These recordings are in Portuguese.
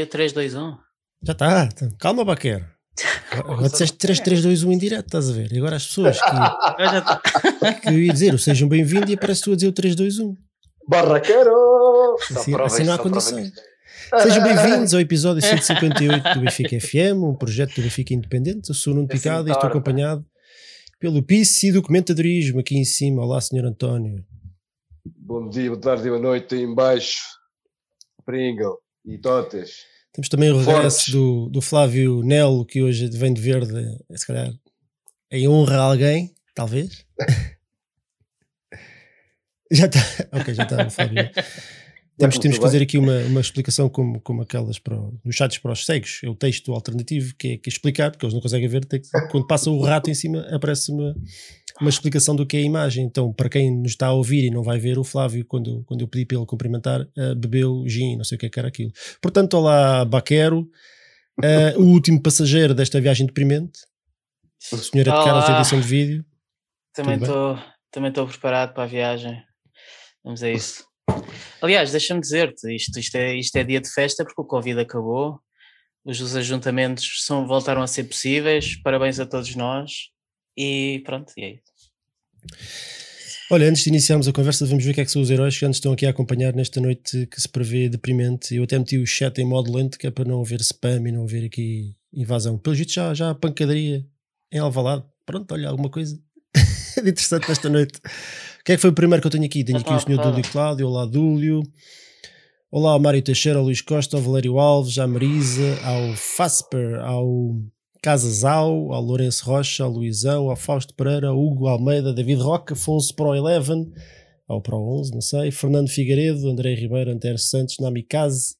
Daí o 3, 2, 1. Já está. Calma, Baquer. Agora disseste 3, 3, 2, 1 em direto, estás a ver? E agora as pessoas que, tá. que eu ia dizer o sejam bem-vindos e aparece tu a dizer o 3, 2, 1. Barraqueiro! Assim, assim não há condição. Sejam bem-vindos ao episódio 158 do Benfica FM, um projeto do Benfica Independente. Eu sou o Nuno É Picado e sempre estou tarde. acompanhado pelo PIS e do comentadorismo aqui em cima. Olá, Sr. António. Bom dia, boa tarde e boa noite aí em baixo. Pringle e Totes. Temos também o regresso do, do Flávio Nelo, que hoje vem de verde, se calhar, em honra a alguém, talvez. já está. Ok, já está o Flávio. Temos, temos que bem. fazer aqui uma, uma explicação como, como aquelas para, o- nos chats para os cegos. É o texto alternativo que é, que é explicar, porque eles não conseguem ver. que- quando passa o rato em cima, aparece uma, uma explicação do que é a imagem. Então, para quem nos está a ouvir e não vai ver, o Flávio, quando, quando eu pedi para ele cumprimentar, eh, bebeu gin, não sei o que é que era aquilo. Portanto, olá, Baquero, eh, o último passageiro desta viagem deprimente. O senhor é de Carlos edição de vídeo. Também estou também preparado para a viagem. Vamos a isso. Aliás, deixa-me dizer-te, isto, isto, é, isto é dia de festa porque o Covid acabou, os, os ajuntamentos são, voltaram a ser possíveis, parabéns a todos nós e pronto, e é isso. Olha, antes de iniciarmos a conversa, vamos ver o que é que são os heróis que nos estão aqui a acompanhar nesta noite que se prevê deprimente. Eu até meti o chat em modo lento, que é para não haver spam e não haver aqui invasão. Pelo jeito já, já há pancadaria em Alvalade. Pronto, olha, alguma coisa de interessante nesta noite. Quem é que foi o primeiro que eu tenho aqui? Tenho aqui o Sr. Dúlio. Cláudio, olá Dúlio. Olá ao Mário Teixeira, ao Luís Costa, ao Valério Alves, à Marisa, ao Fasper, ao Casasau, ao Lourenço Rocha, ao Luizão, ao Fausto Pereira, ao Hugo Almeida, David Roca, Afonso Pro 11, ao Pro 11, não sei, Fernando Figueiredo, André Ribeiro, Antero Santos, Namikaze,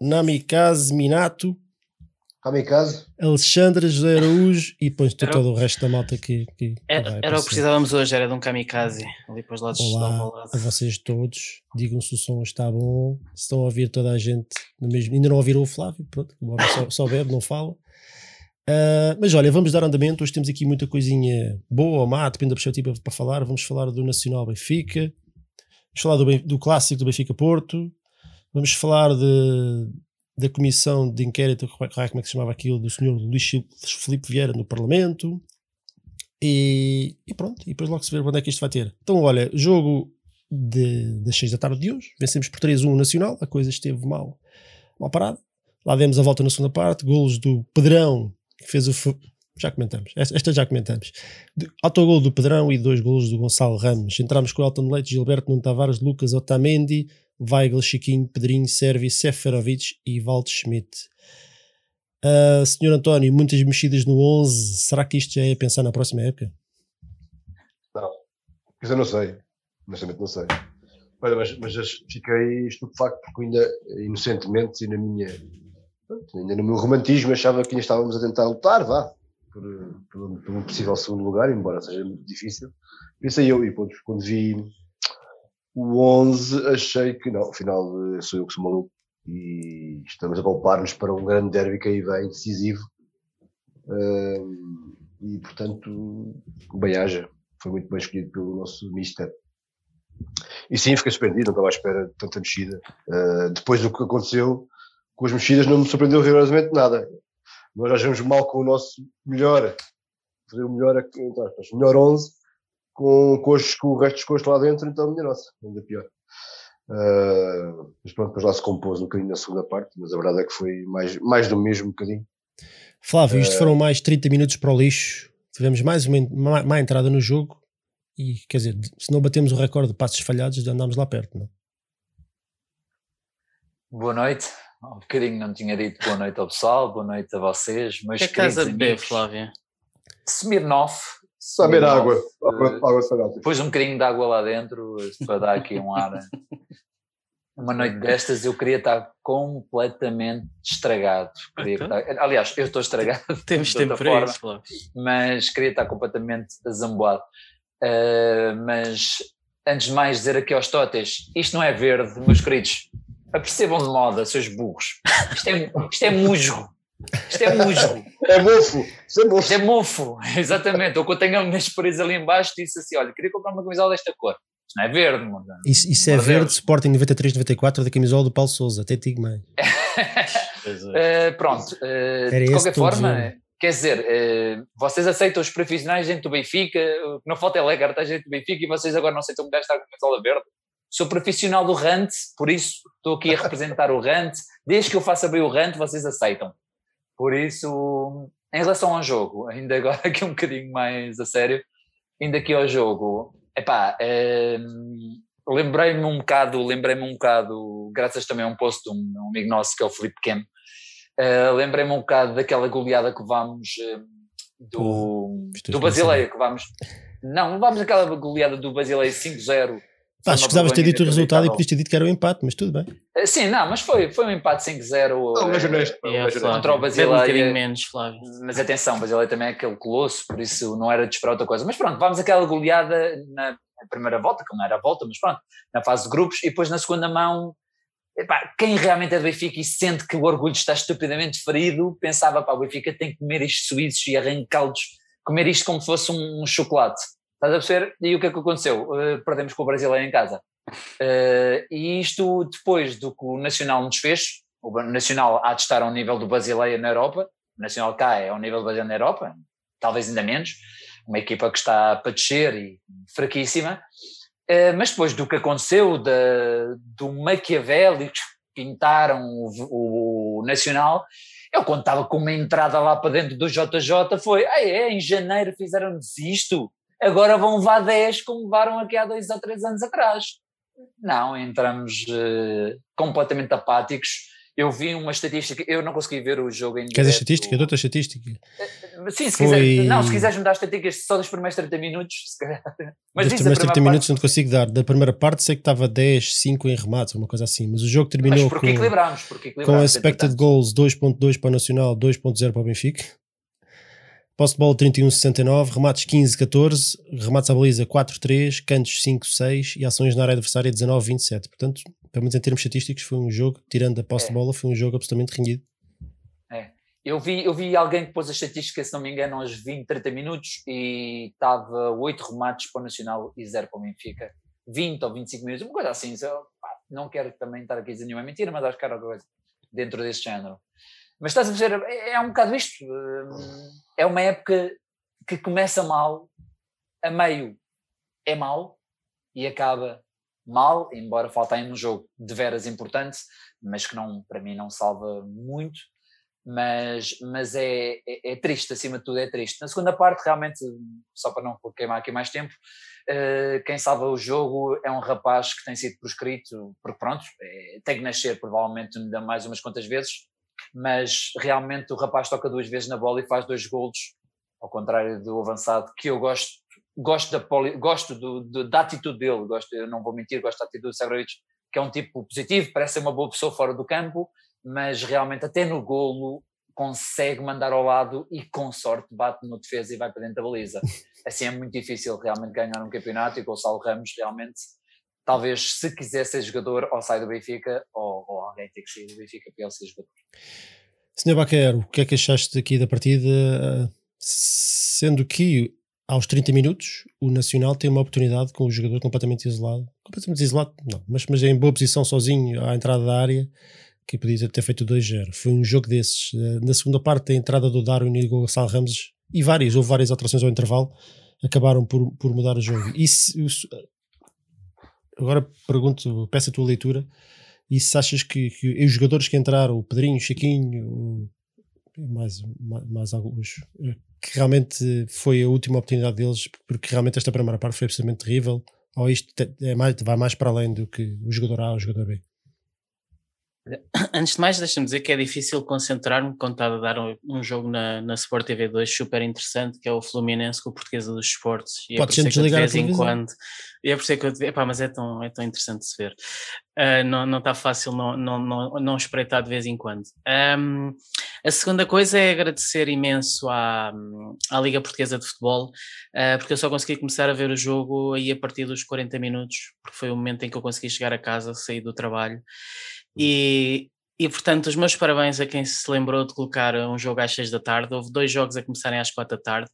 Namikaze Minato, Kamikaze. Alexandre José Araújo e depois Era- todo o resto da malta que, que, que Era, era o que precisávamos hoje, era de um kamikaze ali para os lados Olá Alvalade. a vocês todos. Digam se o som está bom. Se estão a ouvir toda a gente no mesmo. Ainda não ouviram o Flávio, pronto, o homem só, só bebe, não fala. Ah, mas olha, vamos dar andamento. Hoje temos aqui muita coisinha boa ou má, depende da perspectiva para falar. Vamos falar do Nacional Benfica, vamos falar do, do clássico do Benfica Porto, vamos falar de, da comissão de inquérito, como é como é que se chamava aquilo, do senhor Luís Filipe Vieira no Parlamento. E, e pronto, e depois logo se vê onde é que isto vai ter. Então, olha, jogo de, das 6 da tarde de hoje, vencemos por 3-1 o Nacional, a coisa esteve mal, mal parada. Lá demos a volta na segunda parte, golos do Pedrão, que fez o. Já comentamos, esta, esta já comentamos. Autogol do Pedrão e dois golos do Gonçalo Ramos. Entramos com Elton Leite, Gilberto Nuno Tavares, Lucas Otamendi, Weigl, Chiquinho, Pedrinho, Servi, Seferovic e Valdo Schmidt. Ah, senhor António, muitas mexidas no 11. Será que isto já é a pensar na próxima época? Mas eu não sei. Honestamente não sei. Olha, mas, mas fiquei estupefacto porque ainda, inocentemente, e na minha. Pronto, Ainda no meu romantismo, achava que ainda estávamos a tentar lutar, vá, por, por, por um possível segundo lugar, embora seja muito difícil. Pensei eu, e quando, quando vi o 11, achei que não, afinal eh, sou eu que sou maluco e estamos a poupar-nos para um grande derby que aí vem, decisivo. Ahm, e portanto, bem haja. Foi muito bem escolhido pelo nosso Mister. E sim, fiquei surpreendido, não estava à espera de tanta mexida. Ah, depois do que aconteceu com as mexidas, não me surpreendeu rigorosamente nada. Nós já jogamos mal com o nosso melhor, fazer o melhor, entre aspas, melhor 11, com, com, os, com o resto dos costos lá dentro, então a minha nossa, ainda pior. Ah, mas pronto, depois lá se compôs um bocadinho na segunda parte, mas a verdade é que foi mais, mais do mesmo um bocadinho. Flávio, isto foram mais 30 minutos para o lixo. Tivemos mais uma má, má entrada no jogo e, quer dizer, se não batemos o recorde de passos falhados, andámos lá perto, não? Boa noite. Há um bocadinho não tinha dito boa noite ao pessoal, boa noite a vocês, O meus que é que estás a queridos beber, amigos. Flávio? Smirnoff. Só beber Smirnoff, água, eh, água, água salgada. Pôs um bocadinho de água lá dentro eh, para dar aqui um ar. Uma noite destas eu queria estar completamente estragado. Queria Então? estar- aliás, eu estou estragado, Temos tempo para forma. isso, Flávio. mas queria estar completamente azamboado. Uh, mas antes de mais dizer aqui aos totes, isto não é verde, meus queridos. Apercebam de moda, seus burros. Isto é, isto é musgo. Isto é musgo. É mofo! Isso é mofo! Isto é mofo. Exatamente. Eu quando tenho as minhas paredes ali embaixo disse assim, olha, queria comprar uma camisola desta cor. Isto não é verde. Mano. Isso, isso é Meu verde, Deus. Sporting 93-94 da camisola do Paulo Souza, até digo mais. É. Uh, pronto, uh, de qualquer forma, quer dizer, uh, vocês aceitam os profissionais dentro do Benfica, o que não falta é lagartas dentro do Benfica e vocês agora não aceitam um gajo estar com a camisola verde. Sou profissional do Rant, por isso estou aqui a representar o Rant. Desde que eu faça bem o Rant, vocês aceitam. Por isso, em relação ao jogo, ainda agora aqui um bocadinho mais a sério, ainda aqui ao jogo, epá, hum, lembrei-me um bocado, lembrei-me um bocado, graças também a um post de um, um amigo nosso que é o Felipe Pequeno, uh, lembrei-me um bocado daquela goleada que vamos hum, do, é do Basileia, que vamos, não, vamos aquela goleada do Basileia 5-0. Pá, escusavas ter dito o resultado e podias ter dito que era um empate, mas tudo bem. Eh, Sim, não, mas foi, foi um empate 5-0 Não, mas eh, É, contra o Basileia. um bocadinho menos, Flávio. Mas atenção, Basileia também é aquele colosso, por isso não era de esperar outra coisa. Mas pronto, vamos àquela goleada na primeira volta, que não era a volta, mas pronto, na fase de grupos, e depois na segunda mão, epá, quem realmente é do Benfica e sente que o orgulho está estupidamente ferido, pensava, pá, o Benfica tem que comer estes suíços e arrancá-los, comer isto como se fosse um, um chocolate. Estás a perceber? E o que é que aconteceu? Uh, perdemos com o Brasileiro em casa. Uh, e isto depois do que o Nacional nos fez, o Nacional há de estar ao nível do Basileia na Europa, o Nacional cá é ao nível do Basileia na Europa, talvez ainda menos, uma equipa que está para descer e fraquíssima, Uh, mas depois do que aconteceu, do Maquiavélicos que pintaram o, o Nacional, eu estava com uma entrada lá para dentro do JJ foi, ah é, em janeiro fizeram-nos isto, agora vão levar 10 como levaram aqui há dois ou três anos atrás. Não, entramos uh, completamente apáticos. Eu vi uma estatística, eu não consegui ver o jogo em Queres a direto. estatística? Dou-te a estatística. Sim, se Foi- quiser, não, se quiseres me dar estatísticas só dos primeiros 30 minutos, se calhar. Mas Dos a primeiros 30 primeira minutos parte, não te consigo dar. Da primeira parte sei que estava 10, 5 em remates, uma coisa assim. Mas o jogo terminou mas com, porque equilibramos, porque com equilibramos. expected entretanto. goals 2.2 para o Nacional, 2.0 para o Benfica. Posse de bola 31-69, remates 15-14, remates à baliza 4-3, cantos 5-6 e ações na área adversária 19-27. Portanto, pelo menos em termos estatísticos, foi um jogo, tirando a posse É. de bola, foi um jogo absolutamente renhido. Eu vi, eu vi alguém que pôs a estatística, se não me engano, aos 20, 30 minutos e estava 8 remates para o Nacional e 0 para o Benfica. 20 ou 25 minutos, uma coisa assim. só, pá, não quero também estar aqui a dizer nenhuma mentira, mas acho que era coisa dentro desse género. Mas estás a perceber, é, é um bocado isto. hum, É uma época que começa mal, a meio é mal e acaba mal, embora falte ainda um jogo de veras importante, mas que não, para mim não salva muito mas, mas é, é, é triste, acima de tudo é triste. Na segunda parte, realmente, só para não queimar aqui mais tempo, eh, quem salva o jogo é um rapaz que tem sido proscrito, porque pronto, é, tem que nascer provavelmente ainda mais umas quantas vezes, mas realmente o rapaz toca duas vezes na bola e faz dois golos, ao contrário do avançado, que eu gosto, gosto, da, poli, gosto do, do- da atitude dele, gosto, eu não vou mentir, gosto da atitude do Severovic, que é um tipo positivo, parece ser uma boa pessoa fora do campo, mas realmente até no golo consegue mandar ao lado e com sorte bate no defesa e vai para dentro da baliza. Assim é muito difícil realmente ganhar um campeonato e Gonçalo Ramos realmente, talvez se quiser ser jogador, ou sai do Benfica ou, ou alguém tem que sair do Benfica para ele ser jogador. Senhor Baquero, o que é que achaste aqui da partida? Sendo que aos 30 minutos o Nacional tem uma oportunidade com o jogador completamente isolado. Completamente isolado, não, mas, mas em boa posição sozinho à entrada da área, que podia ter feito 2-0. Foi um jogo desses. Na segunda parte, a entrada do Darwin e do Gonçalo Ramos e várias, houve várias alterações ao intervalo, acabaram por, por mudar o jogo. Isso- agora pergunto, peço a tua leitura. E se achas que, que os jogadores que entraram, o Pedrinho, o Chiquinho, mais, mais, mais alguns, eh, que realmente foi a última oportunidade deles, porque realmente esta primeira parte foi absolutamente terrível, ou isto é mais, vai mais para além do que o jogador A ou o jogador B? Antes de mais, deixa-me dizer que é difícil concentrar-me quando está a dar um, um jogo na, na Sport TV 2 super interessante, que é o Fluminense com o Portuguesa dos Esportes. E é por isso sempre de vez em quando. E é por isso que eu. Epá, mas é tão, é tão interessante de se ver. Ah, não, não está fácil não, não, não, não espreitar de vez em quando. Ahm, a segunda coisa é agradecer imenso à, à Liga Portuguesa de Futebol, ah, porque eu só consegui começar a ver o jogo aí a partir dos 40 minutos, porque foi o momento em que eu consegui chegar a casa, sair do trabalho. E, e portanto, os meus parabéns a quem se lembrou de colocar um jogo às 6 da tarde. Houve dois jogos a começarem às 4 da tarde.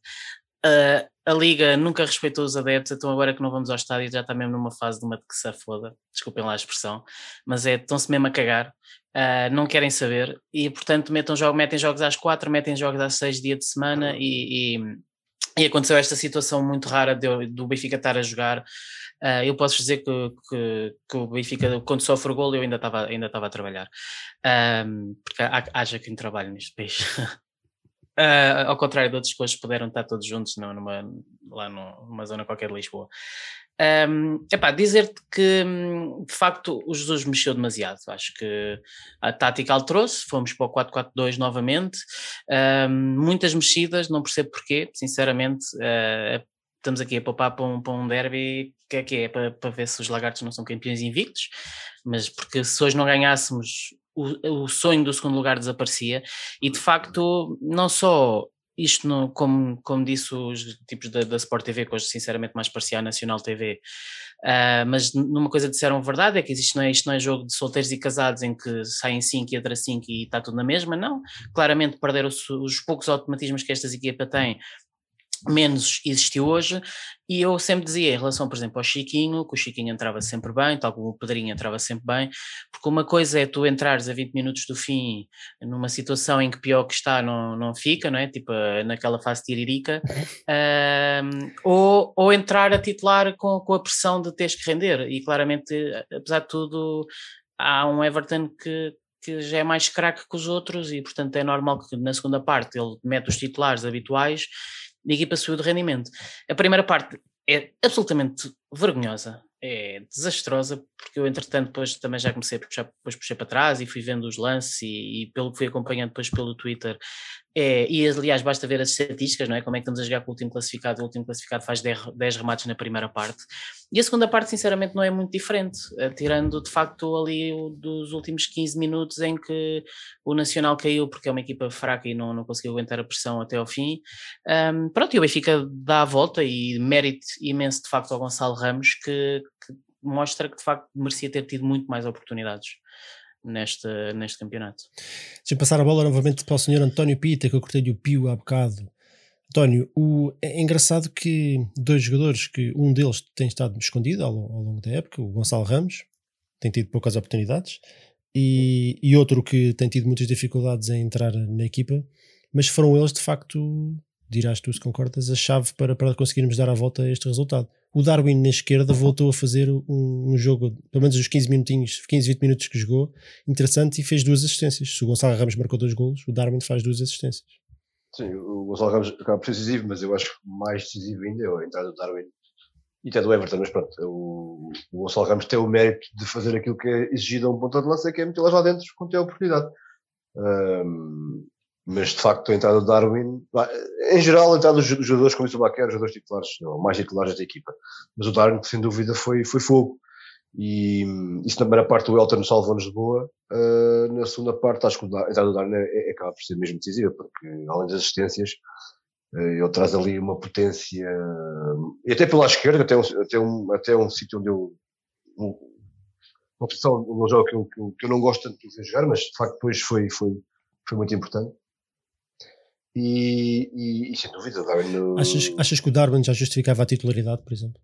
Uh, a Liga nunca respeitou os adeptos, então agora que não vamos ao estádio já está mesmo numa fase de uma de que se foda, desculpem lá a expressão, mas é, estão-se mesmo a cagar, uh, não querem saber. E portanto metem, jogo, metem jogos às quatro, metem jogos às seis dias de semana e, e, e aconteceu esta situação muito rara de, do Benfica estar a jogar. Uh, eu posso dizer que, que, que, o Benfica, quando sofre o gol, eu ainda estava ainda a trabalhar, porque há, haja quem trabalhe neste país. Uh, ao contrário de outras coisas, puderam estar todos juntos não, numa, lá numa zona qualquer de Lisboa. Um, epá, dizer-te que hum, de facto o Jesus mexeu demasiado. Acho que a tática alterou-se, fomos para o 4-4-2 novamente. Um, muitas mexidas, não percebo porquê, sinceramente. Uh, estamos aqui a poupar para um, para um derby que é que é para, para ver se os lagartos não são campeões invictos, mas porque se hoje não ganhássemos o, o sonho do segundo lugar desaparecia e de facto não só isto, como, como disse os tipos da, da Sport TV, que hoje sinceramente mais parecia a Nacional TV, uh, ah, mas numa coisa disseram verdade, é que existe, não é, isto não é jogo de solteiros e casados em que saem 5 e entra 5 e está tudo na mesma, não, claramente perderam os poucos automatismos que estas equipas têm menos existiu hoje, e eu sempre dizia em relação, por exemplo, ao Chiquinho, que o Chiquinho entrava sempre bem, tal como o Pedrinho entrava sempre bem, porque uma coisa é tu entrares a 20 minutos do fim numa situação em que pior que está não, não fica, não é? Tipo naquela fase tiririca, um, ou, ou entrar a titular com, com a pressão de teres que render, e claramente, apesar de tudo, há um Everton que, que já é mais craque que os outros e portanto é normal que na segunda parte ele mete os titulares habituais a equipa subiu de rendimento. A primeira parte é absolutamente vergonhosa, é desastrosa, porque eu entretanto depois também já comecei a puxar, depois puxei para trás e fui vendo os lances e, e pelo que fui acompanhando depois pelo Twitter, é, e aliás basta ver as estatísticas, não é? Como é que estamos a jogar com o último classificado, o último classificado faz 10, 10 remates na primeira parte, e a segunda parte sinceramente não é muito diferente, eh, tirando de facto ali o, dos últimos 15 minutos em que o Nacional caiu porque é uma equipa fraca e não, não conseguiu aguentar a pressão até ao fim, um, pronto, e o Benfica dá a volta e mérito imenso de facto ao Gonçalo Ramos que, que mostra que de facto merecia ter tido muito mais oportunidades neste, neste campeonato. Deixa-me passar a bola novamente para o senhor António Pita, que eu cortei-lhe o pio há bocado. António, o, é engraçado que dois jogadores, que um deles tem estado escondido ao, ao longo da época, o Gonçalo Ramos, tem tido poucas oportunidades, e, e outro que tem tido muitas dificuldades em entrar na equipa, mas foram eles de facto, dirás tu se concordas, a chave para, para conseguirmos dar a volta a este resultado o Darwin na esquerda voltou a fazer um, um, jogo, pelo menos os 15 minutinhos, 15, 20 minutos que jogou, interessante e fez duas assistências. Se o Gonçalo Ramos marcou dois golos, o Darwin faz duas assistências. Sim, o Gonçalo Ramos acaba por ser decisivo, mas eu acho mais decisivo ainda é a entrada do Darwin e até do Everton, mas pronto, o, o Gonçalo Ramos tem o mérito de fazer aquilo que é exigido a um ponto de lança, que é metê-las lá dentro quando tem a oportunidade. Um, mas de facto a entrada do Darwin, em geral a entrada dos jogadores como isso o Baquer, jogadores titulares, não, mais titulares da equipa, mas o Darwin sem dúvida foi, foi fogo. E isso na primeira parte o Elton salvou-nos de boa, uh, na segunda parte acho que a entrada do Darwin é, é, acaba por ser mesmo decisiva, porque além das assistências uh, ele traz ali uma potência e até pela esquerda, até um, até um, até um sítio onde eu um, uma posição, um jogo que eu, que eu, que eu não gosto tanto de jogar, mas de facto depois foi, foi, foi muito importante e, e, e sem dúvida, Darwin. No... Achas, achas que o Darwin já justificava a titularidade, por exemplo?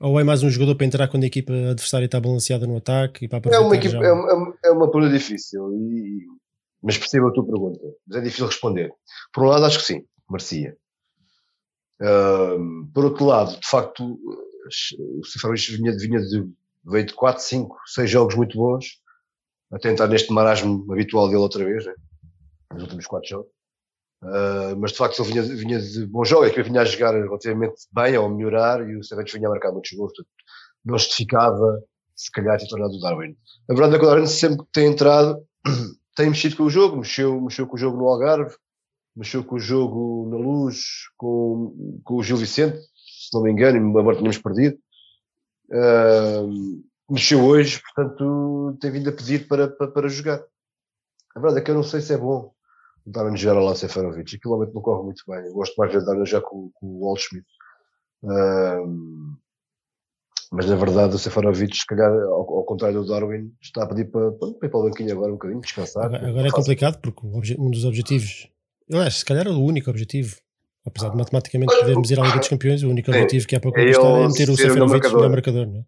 Ou é mais um jogador para entrar quando a equipa adversária está balanceada no ataque e para é uma, equipa, já... é, uma, é uma pergunta difícil, e, mas percebo a tua pergunta, mas é difícil responder. Por um lado, acho que sim, merecia. Uh, por outro lado, de facto, o Seferovic vinha, vinha de, veio de 4, 5, 6 jogos muito bons, a tentar neste marasmo habitual dele outra vez, né? Nos últimos quatro jogos. Uh, mas de facto ele vinha, vinha de bom jogo, é que vinha a jogar relativamente bem ou melhorar e o Savetes vinha a marcar muitos gols, não justificava se calhar a titularidade do Darwin. A verdade é que o Darwin sempre tem entrado tem mexido com o jogo, mexeu, mexeu com o jogo no Algarve, mexeu com o jogo na Luz, com, com o Gil Vicente, se não me engano, embora tenhamos perdido. Uh, mexeu hoje, portanto tem vindo a pedir para, para, para jogar. A verdade é que eu não sei se é bom Darwin jogar lá Seferovic. Aquilo realmente não corre muito bem. Eu gosto mais de ver Darwin já com, com o Wall Schmidt. Um, mas na verdade o Seferovic, se calhar, ao, ao, contrário do Darwin, está a pedir para, para, para ir para o banquinho agora um bocadinho, descansar. Agora, agora é complicado porque um dos objetivos, aliás, se calhar é o único objetivo Apesar de matematicamente podermos ir à Liga dos Campeões, o único Sim. objetivo que há para É conquistar é ele meter o Seferovic marcador. melhor marcador, não é?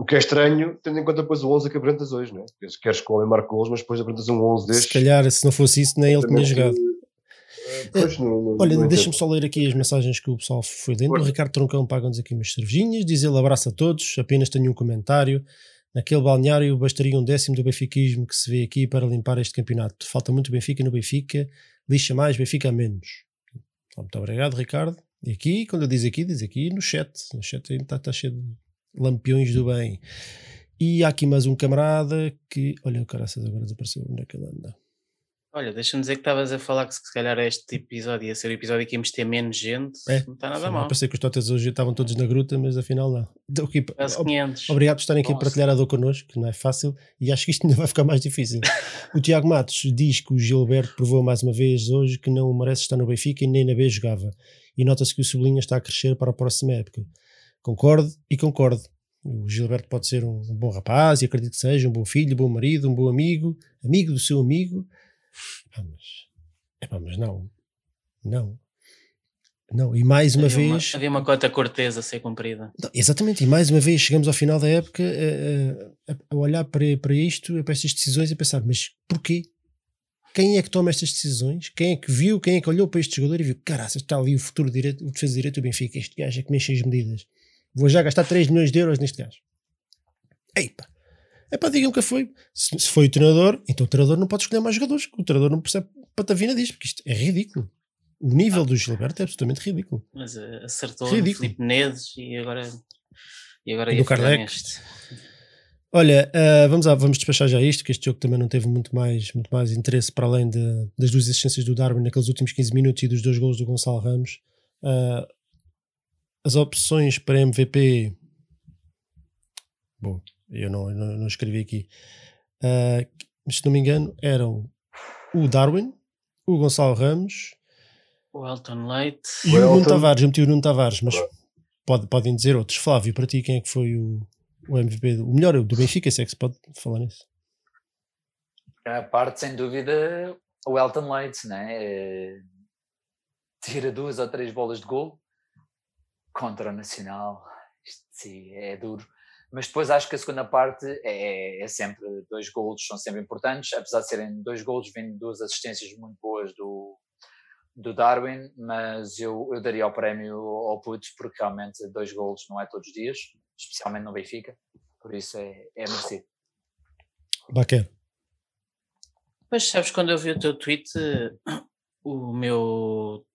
O que é estranho, tendo em conta depois o 11 que apresentas hoje, não é? Queres que o homem marque gols, mas depois apresentas um 11 destes. Se calhar, se não fosse isso, nem ele tinha jogado. Eh, Pois, não, não, Olha, deixa-me só ler aqui as mensagens que o pessoal foi lendo. O. Ricardo Troncão paga-nos aqui umas cervejinhas, diz ele abraço a todos, apenas tenho um comentário. Naquele balneário bastaria um décimo do benfiquismo que se vê aqui para limpar este campeonato. Falta muito Benfica no Benfica, lixa mais, Benfica a menos. Então, muito obrigado, Ricardo. E aqui, quando eu diz aqui, diz aqui no chat. No chat ainda está, está cheio de lampiões do bem. E há aqui mais um camarada que. Olha, o caraças agora desapareceu. Onde é que ele anda? Olha, deixa-me dizer que estavas a falar que se calhar este episódio ia ser o episódio que íamos ter menos gente. É, Não está nada Sim, mal. Pensei que os totas hoje estavam todos na gruta, mas afinal não. Então, aqui, Quase ob- 500. Obrigado por estarem aqui a Nossa. partilhar a dor connosco, que não é fácil, e acho que isto ainda vai ficar mais difícil. o Tiago Matos diz que o Gilberto provou mais uma vez hoje que não merece estar no Benfica e nem na B jogava. E nota-se que o Sublinha está a crescer para a próxima época. Concordo e concordo. O Gilberto pode ser um um bom rapaz e acredito que seja um bom filho, um bom marido, um bom amigo, amigo do seu amigo. Ah, mas, epá, mas não. Não. Não. E mais uma havia vez. Uma, havia uma cota cortesa a ser cumprida. Não, Exatamente, e mais uma vez chegamos ao final da época a, a- a olhar para, para isto, para estas decisões e a pensar, mas porquê? Quem é que toma estas decisões? Quem é que viu, quem é que olhou para este jogador e viu, caraças, está ali o futuro direito, o defesa direito do Benfica, este gajo é que mexe as medidas. Vou já gastar 3 milhões de euros neste gajo. Eipa. É para digam que foi. Se, se foi o treinador, então o treinador não pode escolher mais jogadores, o treinador não percebe patavina disto, porque isto é ridículo. O nível do Gilberto é absolutamente ridículo. Mas eh, acertou Ridículo. no Filipe Nedes e agora, e agora do Kardec. Olha, ah, vamos, lá, vamos despachar já isto, que este jogo também não teve muito mais, muito mais interesse para além de- das duas assistências do Darwin naqueles últimos 15 minutos e dos dois gols do Gonçalo Ramos. Ah, as opções para MVP. Bom, eu não, não, não escrevi aqui. Mas se não me engano, eram o Darwin, o Gonçalo Ramos O Elton Leite. e o Nuno. Tavares. Eu meti o Nuno Tavares, mas pode, podem dizer outros. Flávio, para ti, quem é que foi o, o MVP? O melhor do Benfica, se é que se pode falar nisso. A parte, sem dúvida, o Elton Leite, né? Eh, Tira duas ou três bolas de gol contra o Nacional. Isto sim, é duro. Mas depois acho que a segunda parte é, é sempre dois golos, são sempre importantes, apesar de serem dois golos, vêm duas assistências muito boas do, do Darwin, mas eu, eu daria o prémio ao Puto porque realmente dois golos não é todos os dias, especialmente no Benfica, por isso é, é merecido. Baquer. Pois sabes, quando eu vi o teu tweet, eh, o meu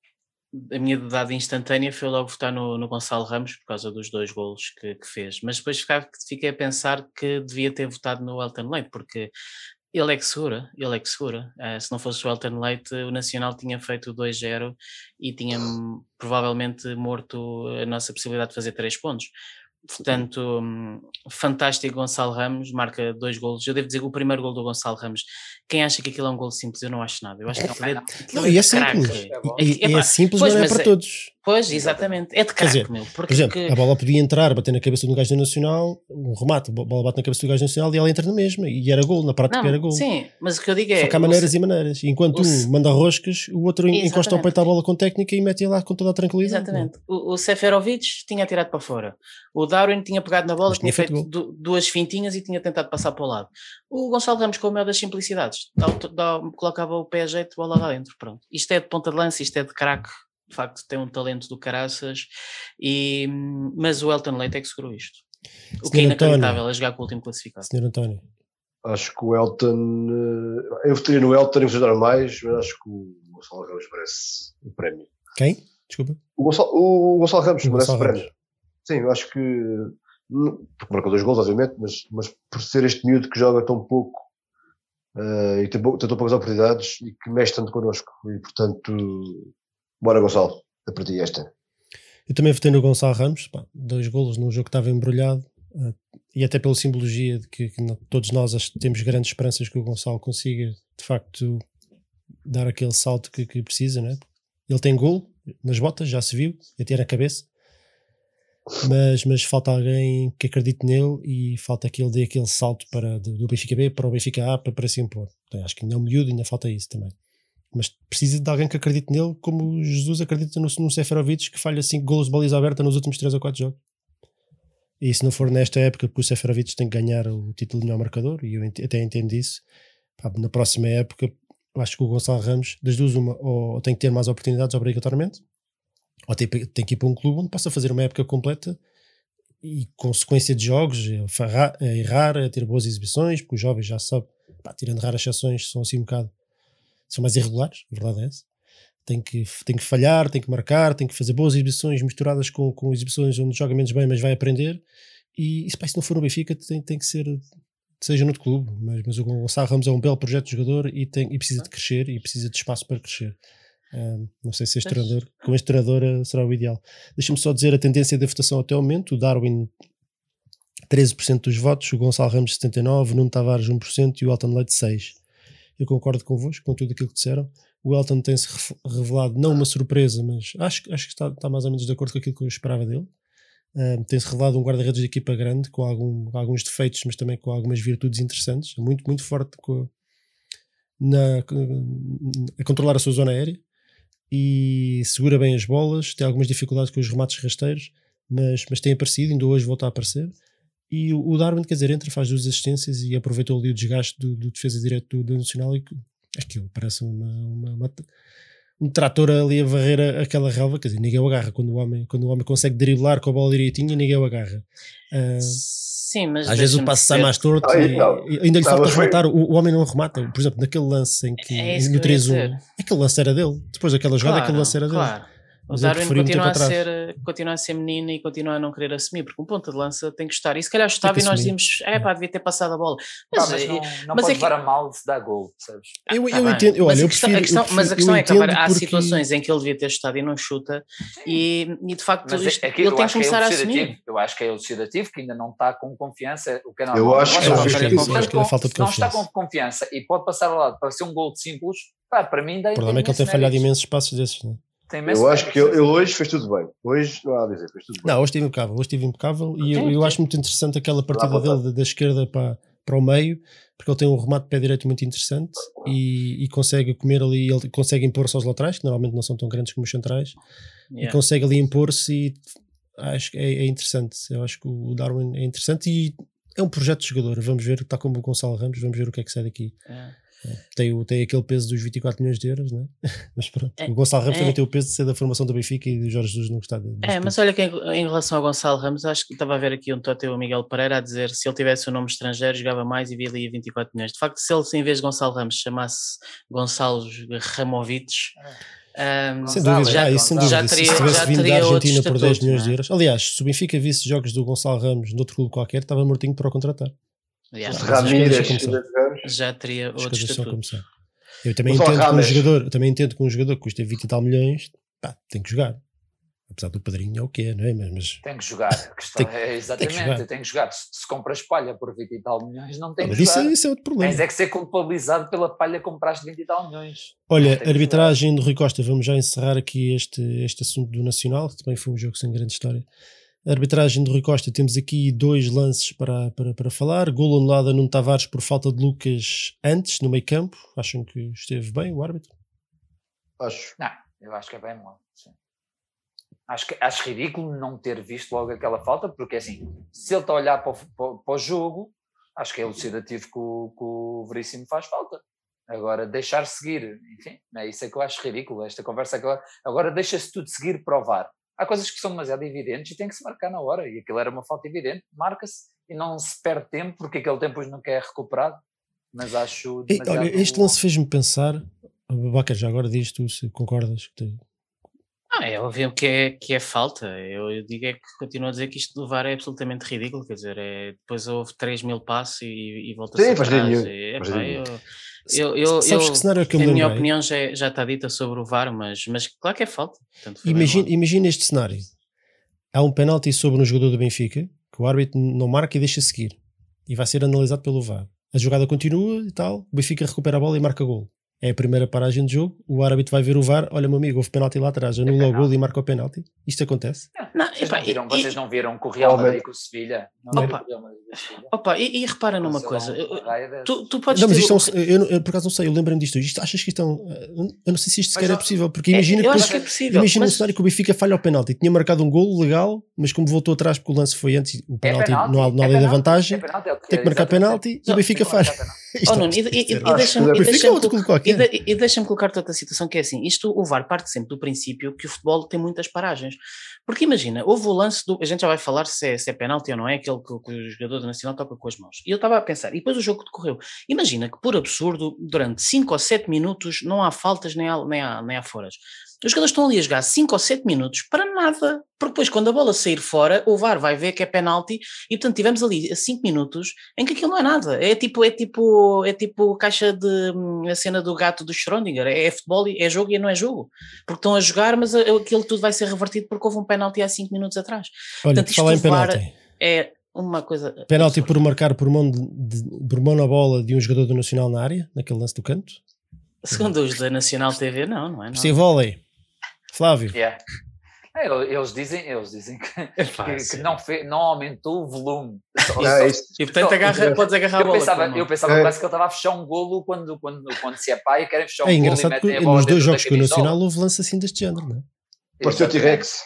a minha dada instantânea foi logo votar no, no Gonçalo Ramos por causa dos dois golos que, que fez. Mas depois ficava- fiquei a pensar que devia ter votado no Elton Leite, porque ele é que segura, ele é que segura. Eh, se não fosse o Elton Leite, o Nacional tinha feito o 2-0 e tinha hum, provavelmente morto a nossa possibilidade de fazer três pontos. Portanto, hum, fantástico Gonçalo Ramos, marca dois golos. Eu devo dizer que o primeiro gol do Gonçalo Ramos, quem acha que aquilo é um gol simples, eu não acho nada. Eu acho que aquilo é, aquilo Não, é e é craque. simples. É é simples, mas não é para é- todos. Pois, exatamente. É de Quer dizer, craque, meu. Por Porque, exemplo, que- a bola podia entrar, bater na cabeça um gajo do Nacional, um remate, a bola bate na cabeça do gajo do Nacional e ela entra na mesma. E era gol, na prática Não, era gol. Sim, mas o que eu digo é. Só que há maneiras Se- e maneiras. Enquanto o se- um manda roscas, o outro encosta o Exatamente. peito à bola com técnica e mete lá com toda a tranquilidade. Exatamente. O, o Seferovic tinha atirado para fora. O Darwin tinha pegado na bola, Mas tinha tinha feito feito du- duas fintinhas e tinha tentado passar para o lado. O Gonçalo Ramos, com o maior das simplicidades, dá dá- colocava o pé a jeito, bola lá dentro. Pronto. Isto é de ponta de lança, isto é de craque. De facto, tem um talento do caraças. E, mas o Elton Leite é que segurou isto. O que é António. inacreditável é jogar com o último classificado. Senhor António. Acho que o Elton. eh, Eu votaria no Elton em dar mais, mas acho que o Gonçalo Ramos merece o prémio. Quem? Desculpa. O Gonçalo, o Gonçalo Ramos O merece Gonçalo o prémio. Sim, eu acho que. Porque marcou dois gols, obviamente, mas, mas por ser este miúdo que joga tão pouco eh, e tem, tem tão poucas oportunidades e que mexe tanto connosco. E portanto, bora Gonçalo, para ti esta. Eu também votei no Gonçalo Ramos, pá, dois golos num jogo que estava embrulhado eh, e até pela simbologia de que, que todos nós temos grandes esperanças que o Gonçalo consiga de facto dar aquele salto que, que precisa, né? Ele tem gol nas botas, já se viu, até na cabeça, mas, mas falta alguém que acredite nele e falta que ele dê aquele salto para, do Benfica B para o Benfica A para, para se impor. Então, acho que ainda é um miúdo, ainda falta isso também. Mas precisa de alguém que acredite nele, como Jesus acredita no, no Seferovic, que falha 5 golos de baliza aberta nos últimos 3 ou 4 jogos. E se não for nesta época, porque o Seferovic tem que ganhar o título de melhor marcador, e eu ent até entendo isso, pá, na próxima época, acho que o Gonçalo Ramos, das duas, uma, ou tem que ter mais oportunidades obrigatoriamente, ou tem, tem que ir para um clube onde possa fazer uma época completa e consequência de jogos, a, errar, a ter boas exibições, porque os jovens já sabem, tirando raras exceções, são assim um bocado são mais irregulares, a verdade é essa. Tem que, tem que falhar, tem que marcar, tem que fazer boas exibições misturadas com, com exibições onde joga menos bem, mas vai aprender. E, e se não for no Benfica, tem, tem que ser, seja no outro clube. Mas, mas o Gonçalo Ramos é um belo projeto de jogador e, tem, e precisa de crescer e precisa de espaço para crescer. Um, não sei se este treinador, com este treinador eh, será o ideal. Deixa-me só dizer a tendência da votação até o momento: o Darwin 13% dos votos, o Gonçalo Ramos 79%, o Nuno Tavares 1% e o Alton Leite 6%. Eu concordo convosco, com tudo aquilo que disseram. O Elton tem-se revelado, não uma surpresa, mas acho, acho que está, está, mais ou menos de acordo com aquilo que eu esperava dele. Tem-se revelado um guarda-redes de equipa grande, com, algum, com, alguns defeitos, mas também com algumas virtudes interessantes. Muito, muito forte com, na, a controlar a sua zona aérea e segura bem as bolas. Tem algumas dificuldades com os remates rasteiros, mas, mas tem aparecido, ainda hoje volta a aparecer. E o Darwin, quer dizer, entra, faz duas assistências e aproveitou ali o desgaste do, do defesa direto do, do Nacional e aquilo parece uma, uma, uma, um trator ali a varrer aquela relva, quer dizer, ninguém o agarra quando o homem, quando o homem consegue driblar com a bola direitinha, ninguém o agarra. Uh, Sim, mas às vezes o passo sai mais torto ah, e, e, ainda lhe falta rematar, o, o, homem não remata. Por exemplo, naquele lance em que é no 3-1, aquele lance era dele. Depois daquela jogada, claro, aquele lance era claro. dele. O Darwin continua a, ser, continua a ser menino e continua a não querer assumir, porque um ponto de lança tem que estar. E se calhar estava e nós dizíamos, é pá, devia ter passado a bola. Mas, mas não, não mas pode é levar que... a mal se dá gol, sabes? Eu, eu ah, entendo, eu, olha, eu prefiro, a questão, eu Mas a questão é que agora há situações em que ele devia ter estado e não chuta, e, e de facto mas isto, é, que, ele tem que começar é a assumir. Eu acho que é elucidativo, que ainda não está com confiança. O canal eu acho que, é falta de confiança. Não está com confiança e pode passar ao lado para ser um gol de simples, pá, para mim dá O problema é que ele tem falhado imensos espaços desses, não é? Eu acho que ele, hoje fez tudo bem. Hoje não há a dizer, fez tudo bem. Não, hoje estive impecável. Hoje estive impecável e eu, eu, acho muito interessante aquela partida dele da, da, esquerda para, para o meio, porque ele tem um remate de pé direito muito interessante e, e consegue comer ali, ele consegue impor-se aos laterais, que normalmente não são tão grandes como os centrais, yeah. e consegue ali impor-se e acho que é, é, interessante. Eu acho que o Darwin é interessante e é um projeto de jogador. Vamos ver, está como o Gonçalo Ramos, vamos ver o que é que sai daqui. Yeah. Tem, tem aquele peso dos 24 milhões de euros, né? mas pronto. É, o Gonçalo Ramos é, também tem o peso de ser da formação do Benfica e do Jorge Jesus não gostar de, É, mas olha que em, em, relação ao Gonçalo Ramos, acho que estava a ver aqui um Tote o Miguel Pereira a dizer se ele tivesse o um nome estrangeiro jogava mais e via ali 24 milhões. De facto, se ele em vez de Gonçalo Ramos chamasse Gonçalo Ramovic. Um, sem dúvida, já, ah, isso, sem dúvida. Já teria, se tivesse vindo da Argentina por 10 milhões de é? euros. Aliás, se o Benfica visse jogos do Gonçalo Ramos noutro clube qualquer, estava mortinho para o contratar. Aliás, Ramírez já teria outro estatuto. Eu também entendo que um jogador, também entendo que um jogador que custa 20 e tal milhões, pá, tem que jogar. Apesar do padrinho é o que é, não é? Mas, mas... Tem que jogar, a questão tem, é exatamente, tem que, tem que jogar. Se, se compras palha por 20 e tal milhões, não tem que isso, jogar. Isso é outro problema. Tens é que ser culpabilizado pela palha que compraste 20 e tal milhões. Olha, arbitragem do Rui Costa, vamos já encerrar aqui este, este assunto do Nacional, que também foi um jogo sem grande história. A arbitragem de Rui Costa, temos aqui dois lances para, para, para falar. Golo anulado a Nuno Tavares por falta de Lucas antes, no meio campo. Acham que esteve bem o árbitro? Acho. Não, eu acho que é bem mal. Acho, que, acho ridículo não ter visto logo aquela falta, porque assim, se ele está a olhar para o, para, para o jogo, acho que é elucidativo que o, que o Veríssimo faz falta. Agora, deixar seguir, enfim, é isso é que eu acho ridículo. Esta conversa agora, agora deixa-se tudo seguir provar há coisas que são demasiado evidentes e tem que se marcar na hora. E aquilo era uma falta evidente, marca-se e não se perde tempo, porque aquele tempo hoje nunca é recuperado. Mas acho. E, olha, este lance fez-me pensar. Baca, já agora diz tu se concordas que tem. Ah, é óbvio que é, que é falta. Eu, eu digo é que continuo a dizer que isto do VAR é absolutamente ridículo. Quer dizer, é, depois houve 3 mil passos e, e volta-se a trás. É, eu, eu, eu, Sabes eu, que cenário é que eu a minha opinião já, já está dita sobre o VAR, mas, mas claro que é falta. Imagina, imagina este cenário: há um penalti sobre um jogador do Benfica que o árbitro não marca e deixa seguir, e vai ser analisado pelo VAR. A jogada continua e tal, o Benfica recupera a bola e marca gol. É a primeira paragem de jogo, o árbitro vai ver o VAR, olha meu amigo, houve penalti lá atrás, anula o gol e marca o penalti. Isto acontece? Não, Vocês, epá, não viram, e- vocês não viram com o Real Madrid com o Sevilha? Opa. Opa, e, e repara numa coisa, tu, tu podes Não, mas ter isto é um- eu, eu por acaso não sei, eu lembro-me disto. Isto, achas que isto é um, Eu não sei se isto sequer é possível, porque É, imagina que eu depois- acho que é possível. Imagina mas- um cenário que o Benfica falha o penalti. Tinha marcado um golo legal, mas como voltou atrás porque o lance foi antes, o É penalti, penalti, não há, há é da penalti, vantagem, é penalti, é o tem que marcar exatamente. penalti e o Benfica que marcar falha. penalti. Isto Oh, é- Nuno, e, é- deixa-me e de- e deixa-me colocar-te outra situação que é assim, isto o VAR parte sempre do princípio que o futebol tem muitas paragens, porque imagina, houve o lance do, a gente já vai falar se é, se é penalti ou não é, aquele que, que o jogador do Nacional toca com as mãos, e eu estava a pensar, e depois o jogo decorreu, imagina que por absurdo, durante 5 ou 7 minutos não há faltas nem há, nem há, nem há foras, os jogadores estão ali a jogar 5 ou 7 minutos para nada, porque depois quando a bola sair fora, o VAR vai ver que é penalti, e portanto tivemos ali 5 minutos em que aquilo não é nada, é tipo, é tipo, é tipo caixa de hum, a cena do gato do Schrödinger, é, é futebol, é jogo e não é jogo, porque estão a jogar, mas aquilo tudo vai ser revertido porque houve um penalti há 5 minutos atrás. Olha, Portanto, falar em penalti. É uma coisa. Penalti absurda. por marcar por mão, de, de- por mão na bola de um jogador do Nacional na área, naquele lance do canto. Segundo os da Nacional TV, não, não é? Não. Sim, vôlei. Flávio. Yeah. É, Eles dizem, eles dizem que, Epá, que- que não, fe- não aumentou o volume. Só- Não, é isto. E portanto Só- agarra, podes agarrar a Eu bola. pensava, a eu pensava É. quase que ele estava a fechar um golo quando, quando, quando se é pai e querem fechar um É golo e engraçado que a nos dois jogos com o. Nacional houve lance assim deste género, não é? Pareceu. T-Rex.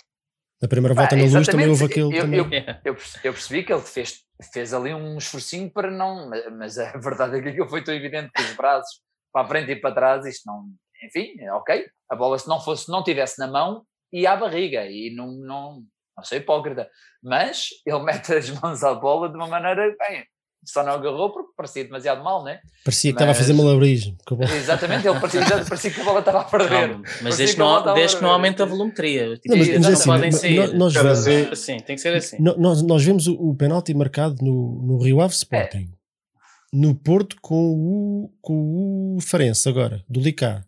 Na primeira volta na luz também houve aquele. Eu- também. eu- É. Eu, eu percebi que ele fez, fez ali um esforcinho para não. mas- Mas a verdade é que aquilo foi tão evidente que os braços para a frente e para trás, isto não. Enfim, é ok. A bola, se não fosse, não tivesse na mão, ia à barriga e não. não não sou hipócrita, mas ele mete as mãos à bola de uma maneira. Bem, só não agarrou porque parecia demasiado mal, né? Parecia que estava a fazer malabarismo. Exatamente, ele parecia, parecia que a bola estava a perder. Calma, mas desde que não, desde que não a- aumenta a volumetria. Tipo, Não, mas, eles mas é assim, podem sair. nós vemos, Assim, tem que ser assim. nós, nós vemos o, o penalti marcado no, no Rio Ave Sporting, no Porto com o, com o Farense agora, do Licá.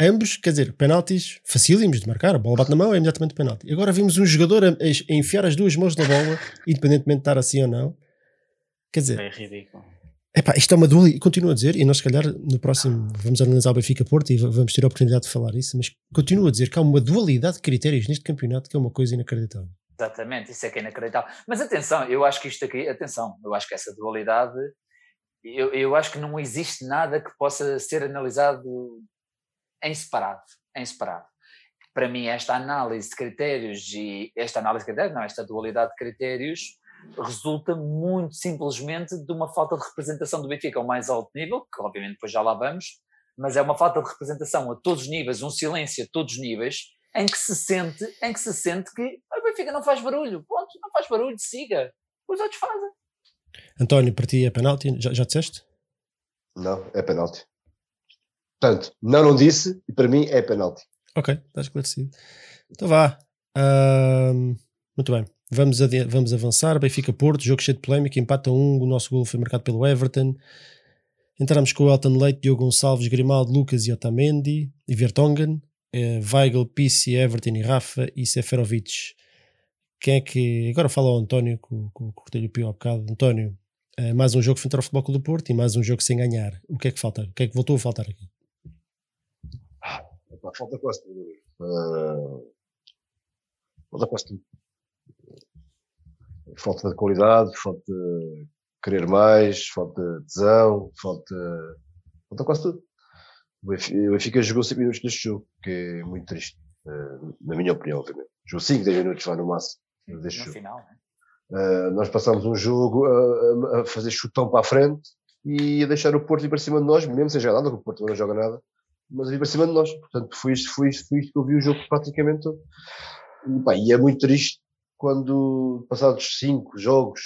Ambos, quer dizer, penaltis facílimos de marcar, a bola bate na mão, é imediatamente penalti. Agora vimos um jogador a, a enfiar as duas mãos na bola, independentemente de estar assim ou não. Quer dizer, É ridículo. Epá, isto é uma dualidade, continuo a dizer, e nós se calhar no próximo vamos analisar o Benfica Porto e va- vamos ter a oportunidade de falar isso, mas continuo a dizer que há uma dualidade de critérios neste campeonato que é uma coisa inacreditável. Exatamente, isso é que é inacreditável. Mas atenção, eu acho que isto aqui, atenção, eu acho que essa dualidade, eu, eu acho que não existe nada que possa ser analisado em separado, em separado. Para mim, esta análise de critérios e esta análise de critérios, não, esta dualidade de critérios resulta muito simplesmente de uma falta de representação do Benfica ao mais alto nível, que obviamente depois já lá vamos, mas é uma falta de representação a todos os níveis, um silêncio a todos os níveis, em que se sente, em que se sente que "Ah, o Benfica não faz barulho, ponto, não faz barulho, siga, os outros fazem. António, para ti é penalti, já, já disseste? Não, é penalti. Portanto, não, não disse, e para mim é penalti. Ok, está esclarecido. Então vá. Ahm, muito bem. Vamos, vamos avançar. Benfica Porto, jogo cheio de polémica, empata um. O nosso gol foi marcado pelo Everton. Entramos com o Elton Leite, Diogo Gonçalves, Grimaldo, Lucas e Otamendi e Vertonghen. Eh, Weigl, Pissi, Everton e Rafa e Seferovic. Quem é que. Agora fala ao António, que o- que o pio bocado. António, eh, mais um jogo frente ao Futebol Clube do Porto e mais um jogo sem ganhar. O que é que falta? O que é que voltou a faltar aqui? Epá, falta quase tudo. Ah, falta quase tudo. Falta de qualidade, falta de querer mais, falta de tesão, falta. Falta quase tudo. O Benfica jogou 5 minutos neste jogo, que é muito triste. ah, na minha opinião, obviamente. Jogou 5, 10 minutos lá no máximo. No jogo. final, né? Uh, nós passámos um jogo a, a- a fazer chutão para a frente e a deixar o Porto ir para cima de nós, mesmo sem jogar nada, porque o Porto não joga nada, mas a ir para cima de nós. Portanto, foi isto, foi isto, foi isto que eu vi o jogo praticamente todo. E, pá, e é muito triste quando, passados cinco jogos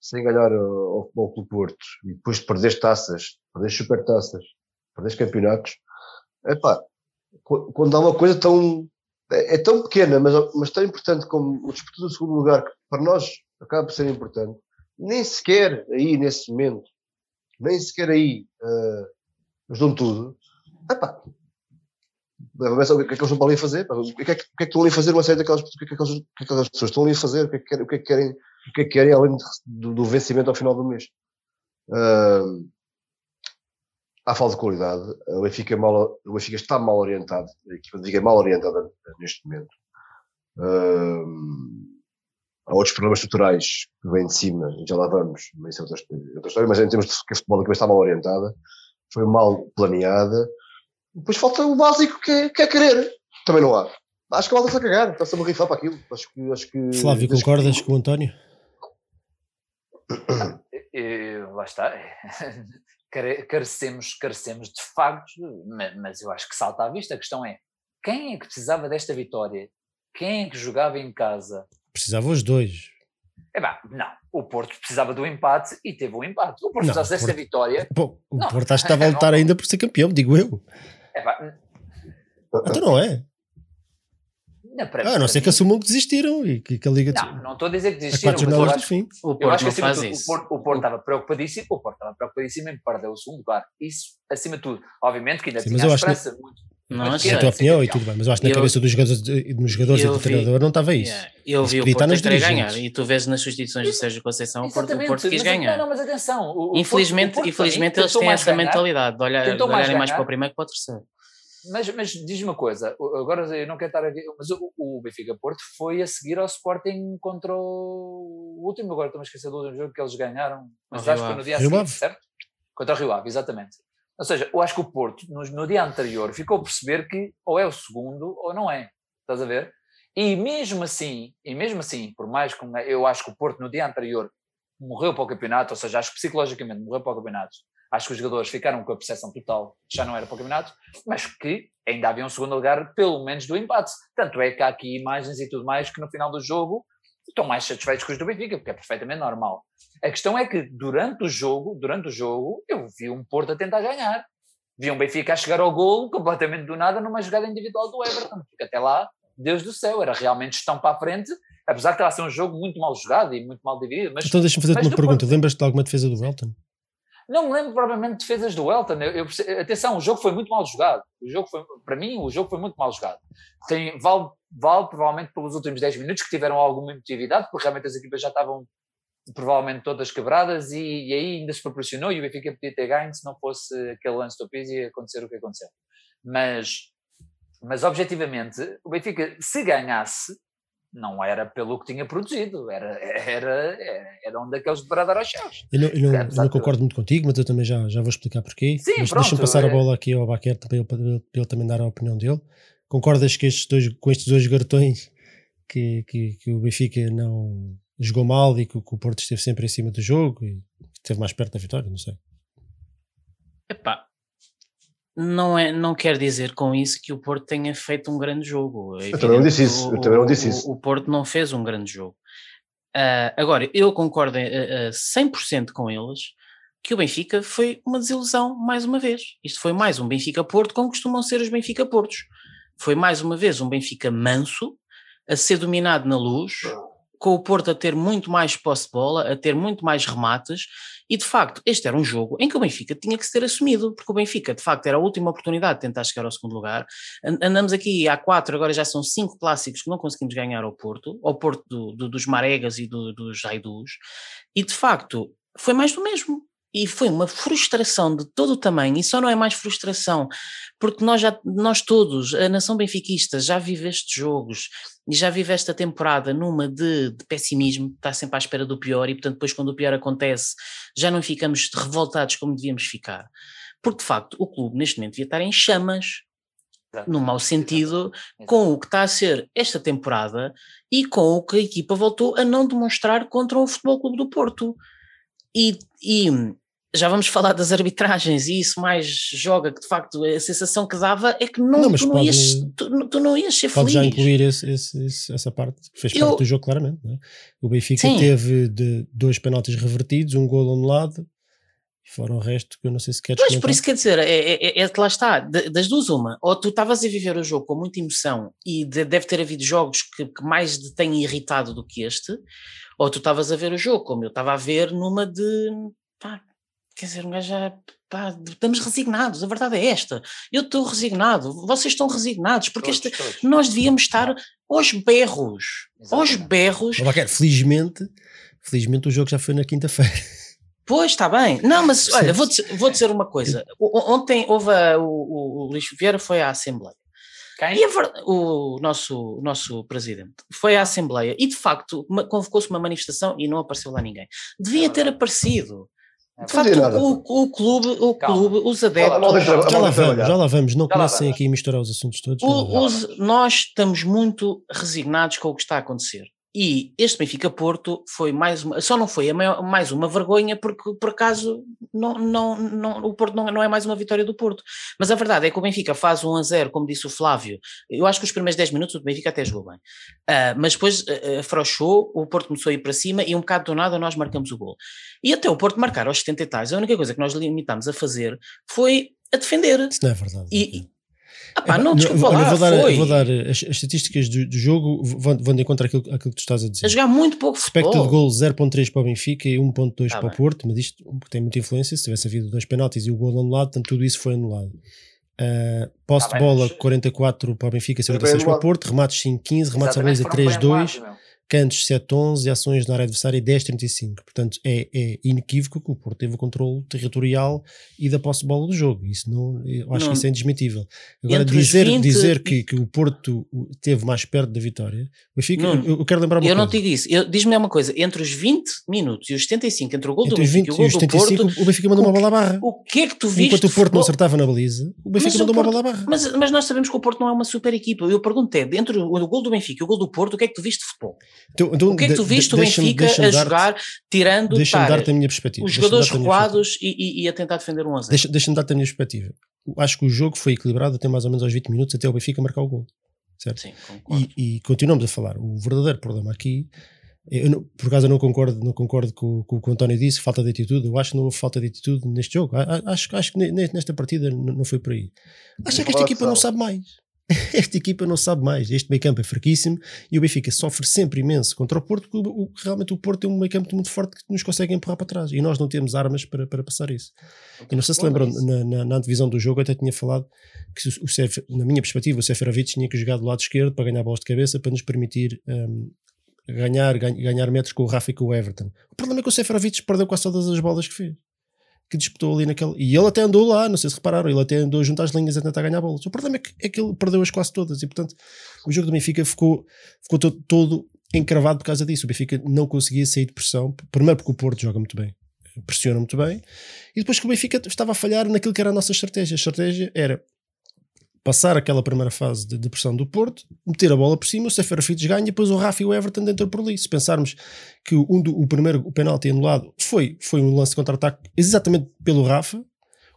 sem ganhar ao Futebol Clube Porto e depois de perder taças, perder supertaças, perder campeonatos, epá, qu- quando há uma coisa tão é, é tão pequena, mas, mas tão importante como o disputa do segundo lugar, que para nós acaba por ser importante, nem sequer aí nesse momento, nem sequer aí uh, eles dão tudo. Epá, o que é que eles estão ali a fazer, pá, o que é que, o que é que estão ali a fazer uma série daquelas, o que é que o que é que aquelas pessoas estão ali a fazer, o que é que querem, o que é que querem, o que é que querem além do, do vencimento ao final do mês. Ah, há falta de qualidade. O Benfica, é mal, o Benfica está mal orientado. A equipa é mal orientada neste momento. Um, há outros problemas estruturais que vêm de cima, já lá vamos, mas isso é outra, história, mas em termos de que a futebol está mal orientada, foi mal planeada. Depois falta o básico que é, que é querer. Também não há. Acho que a malta está a cagar, está-se a rifar para aquilo. Acho que, acho que, Flávio, concordas que... com o António? Eu, lá está. carecemos, carecemos de factos, mas eu acho que salta à vista. A questão é: quem é que precisava desta vitória? Quem é que jogava em casa? Precisava os dois. É bem, não. O Porto precisava do empate e teve um empate. O Porto não, precisasse desta vitória. Pô, o não, Porto acho que estava a lutar ainda por ser campeão, digo eu. É pá. Então não é. Não, para, ah, não sei que assumam que desistiram e que, que a Liga. Não, não estou a dizer que desistiram. Quatro jornadas do fim. O Porto eu acho que acima de tudo, o Porto, o Porto estava preocupadíssimo, o Porto estava preocupadíssimo em perder o segundo lugar. Isso, acima de tudo. Obviamente que ainda Sim, tinha esperança que... muito. Não, é a tua opinião e tudo bem, mas eu acho que na eu, cabeça dos jogadores, dos jogadores e do vi, treinador não estava isso. Yeah, eu vi o Porto querer ganhar e tu vês nas substituições do Sérgio Conceição o Porto, o Porto quis ganhar. Não, mas atenção. O, infelizmente, Porto, infelizmente eles têm essa ganhar, mentalidade de, olhar, de olharem mais para o primeiro que para o terceiro. Mas, mas diz-me uma coisa, agora eu não quero estar a ver, mas o, o Benfica Porto foi a seguir ao Sporting contra o, último, agora estou-me a esquecer do último jogo que eles ganharam, mas acho que foi no dia seguinte, certo? Contra o Rio Ave, exatamente. Ou seja, eu acho que o Porto, no, no, dia anterior, ficou a perceber que ou é o segundo ou não é. Estás a ver? E mesmo assim, e mesmo assim, por mais que eu acho que o Porto no dia anterior morreu para o campeonato, ou seja, acho que psicologicamente morreu para o campeonato, acho que os jogadores ficaram com a percepção total já não era para o campeonato, mas que ainda havia um segundo lugar, pelo menos do empate. Tanto é que há aqui imagens e tudo mais que no final do jogo estão mais satisfeitos com os do Benfica, porque é perfeitamente normal. A questão é que durante o jogo, durante o jogo, eu vi um Porto a tentar ganhar. Vi um Benfica a chegar ao golo completamente do nada numa jogada individual do Everton, porque até lá, Deus do céu, era realmente estão para a frente, apesar de a ser um jogo muito mal jogado e muito mal dividido. Mas, então deixa-me fazer-te uma pergunta, lembras-te de alguma defesa do Elton? Não me lembro propriamente de defesas do Elton. Eu, eu, atenção, o jogo foi muito mal jogado. O jogo foi, para mim, o jogo foi muito mal jogado. Tem, vale, vale provavelmente pelos últimos 10 minutos que tiveram alguma emotividade, porque realmente as equipas já estavam provavelmente todas quebradas e, e aí ainda se proporcionou e o Benfica podia ter ganho se não fosse aquele lance do Pizzi acontecer o que aconteceu. Mas, mas objetivamente, o Benfica, se ganhasse, não era pelo que tinha produzido, era, era, era um daqueles de bradar aos céus. Eu não, eu não, eu não concordo muito contigo, mas eu também já, já vou explicar porquê. Sim, mas deixa-me passar é... a bola aqui ao Baquer para ele, para ele também dar a opinião dele. Concordas que estes dois, com estes dois garotões que, que, que o Benfica não jogou mal e que, que, o Porto esteve sempre em cima do jogo e esteve mais perto da vitória? Não sei. Epá, não, é, não quer dizer com isso que o Porto tenha feito um grande jogo. É eu também não disse isso. O, também não disse isso. O Porto não fez um grande jogo. Uh, agora, eu concordo uh, uh, 100% com eles que o Benfica foi uma desilusão mais uma vez. Isto foi mais um Benfica-Porto como costumam ser os Benfica-Portos. Foi mais uma vez um Benfica manso, a ser dominado na luz, com o Porto a ter muito mais posse de bola, a ter muito mais remates, e de facto este era um jogo em que o Benfica tinha que se ter assumido, porque o Benfica de facto era a última oportunidade de tentar chegar ao segundo lugar. Andamos aqui há quatro, agora já são cinco clássicos que não conseguimos ganhar ao Porto, ao Porto do, do, dos Maregas e do, dos Jaidus, e de facto foi mais do mesmo e foi uma frustração de todo o tamanho, e só não é mais frustração, porque nós, já, nós todos, a nação benfiquista, já vive estes jogos e já vive esta temporada numa de, de, pessimismo, está sempre à espera do pior, e portanto, depois, quando o pior acontece, já não ficamos revoltados como devíamos ficar. Porque de facto, o clube neste momento devia estar em chamas, no mau sentido, com o que está a ser esta temporada e com o que a equipa voltou a não demonstrar contra o Futebol Clube do Porto. E, e já vamos falar das arbitragens e isso mais joga que de facto a sensação que dava é que não, não tu, não pode, ias, tu, tu, não ias ser pode feliz. já incluir esse, esse, essa parte que fez Eu, parte do jogo claramente. É? O Benfica sim. teve de dois penaltis revertidos, um gol anulado fora o resto que eu não sei se queres Pois, por isso quer dizer, é, é, é que lá está, das duas uma, ou tu estavas a viver o jogo com muita emoção e de, deve ter havido jogos que, que mais te têm irritado do que este, ou tu estavas a ver o jogo como eu estava a ver numa de pá, quer dizer, um gajo já, pá, estamos resignados, a verdade é esta. Eu estou resignado, vocês estão resignados, porque todos, este, todos. nós devíamos estar aos berros, Exatamente. aos berros. Felizmente, felizmente o jogo já foi na quinta-feira. Pois, está bem. Não, mas olha, vou dizer, vou dizer uma coisa. O- Ontem houve a, o, o, Luís Vieira foi à Assembleia. Quem? E a ver- o nosso, nosso presidente foi à Assembleia e de facto convocou-se uma manifestação e não apareceu lá ninguém. Devia ter aparecido. De Não facto, o, o clube, o Calma. clube, os adeptos, Já lá vamos, já lá vamos. Não Já comecem aqui a misturar os assuntos todos. os- nós estamos muito resignados com o que está a acontecer. E este Benfica Porto foi mais uma, só não foi maior- mais uma vergonha porque por acaso não, não, não, o Porto não, não é mais uma vitória do Porto. Mas a verdade é que o Benfica faz 1 a 0, como disse o Flávio. Eu acho que os primeiros 10 minutos o Benfica até jogou bem. Ah, mas depois ah, afrouxou, o Porto começou a ir para cima e um bocado do nada nós marcamos o gol. E até o Porto marcar aos 70 e tais, a única coisa que nós limitámos a fazer foi a defender. Isso não é verdade. E- ah pá, não, desculpa olha, lá, vou dar, foi. vou dar as, as estatísticas do, do jogo, vão, vão de encontro àquilo, àquilo que tu estás a dizer. a jogar muito pouco Expected futebol. goal 0.3 para o Benfica e 1.2 Tá para o. Porto, mas isto tem muita influência. Se tivesse havido dois penaltis e o gol anulado, portanto tudo isso foi anulado. Uh, posse de bem, bola mas- 44 para o Benfica, Foi 56 para o. Porto, remates 5-15, remates à baliza foram bem 3-2, anulados, meu. Cantos 7-11 e ações na área adversária 10-35. Portanto, é, é inequívoco que o Porto teve o controle territorial e da posse de bola do jogo. Isso não, eu acho Não. que isso é indesmentível. Agora, Entre os dizer, 20 dizer que, que o Porto teve mais perto da vitória, o Benfica, Nuno, eu, eu quero lembrar uma Eu coisa. não te. Eu- Diz-me uma coisa: entre os 20 minutos e os 75, entre o gol do Entre os Benfica 20 e o e gol os do 75, Porto, o Benfica mandou o uma bola à barra. o que é que tu viste? Enquanto o Porto não acertava na baliza, o Benfica Mas o mandou uma Porto- bola à barra. Mas, mas nós sabemos que o Porto não é uma super equipa. Eu pergunto é, entre o, o gol do Benfica e o gol do Porto, o que é que tu viste de futebol? Então, então, O que é que tu viste o deixa-me- Benfica deixa-me a jogar, tirando Deixa-me estar dar-te a minha perspectiva. os Deixa-me jogadores recuados e, e- a tentar defender um a 0? Deixa- Deixa-me dar-te a minha perspectiva. Acho que o jogo foi equilibrado até mais ou menos aos 20 minutos, até o Benfica marcar o gol. Certo? Sim, concordo. E, e continuamos a falar. O verdadeiro problema aqui, eu não- por acaso eu não concordo, não concordo com, com o que o António disse, falta de atitude. Eu acho que não houve falta de atitude neste jogo. Acho, acho que ne- nesta partida não foi por aí. Acho que esta equipa não sabe mais. Esta equipa não sabe mais. Este meio campo é fraquíssimo e o Benfica sofre sempre imenso contra o Porto, porque o- o- realmente o Porto tem um meio campo muito forte que nos consegue empurrar para trás e nós não temos armas para, para passar isso. E não sei se lembram, na, na, na antevisão do jogo eu até tinha falado que o, o na minha perspectiva o Seferovic tinha que jogar do lado esquerdo para ganhar bolas de cabeça para nos permitir ganhar, ganhar, ganhar metros com o Rafa e com o Everton. O problema é que o Seferovic perdeu quase todas as bolas que fez. Que disputou ali naquele. E ele até andou lá, não sei se repararam, ele até andou junto às linhas a tentar ganhar bolas. O problema é que, é que ele perdeu-as quase todas e, portanto, o jogo do Benfica ficou, ficou todo, todo encravado por causa disso. O Benfica não conseguia sair de pressão. Primeiro porque o Porto joga muito bem, pressiona muito bem, e depois que o Benfica estava a falhar naquilo que era a nossa estratégia. A estratégia era passar aquela primeira fase de, de pressão do Porto, meter a bola por cima, o Seferovic ganha, e depois o Rafa e o Everton dentro por ali. Se pensarmos que um do- o primeiro o penalti anulado foi, foi um lance de contra-ataque exatamente pelo Rafa,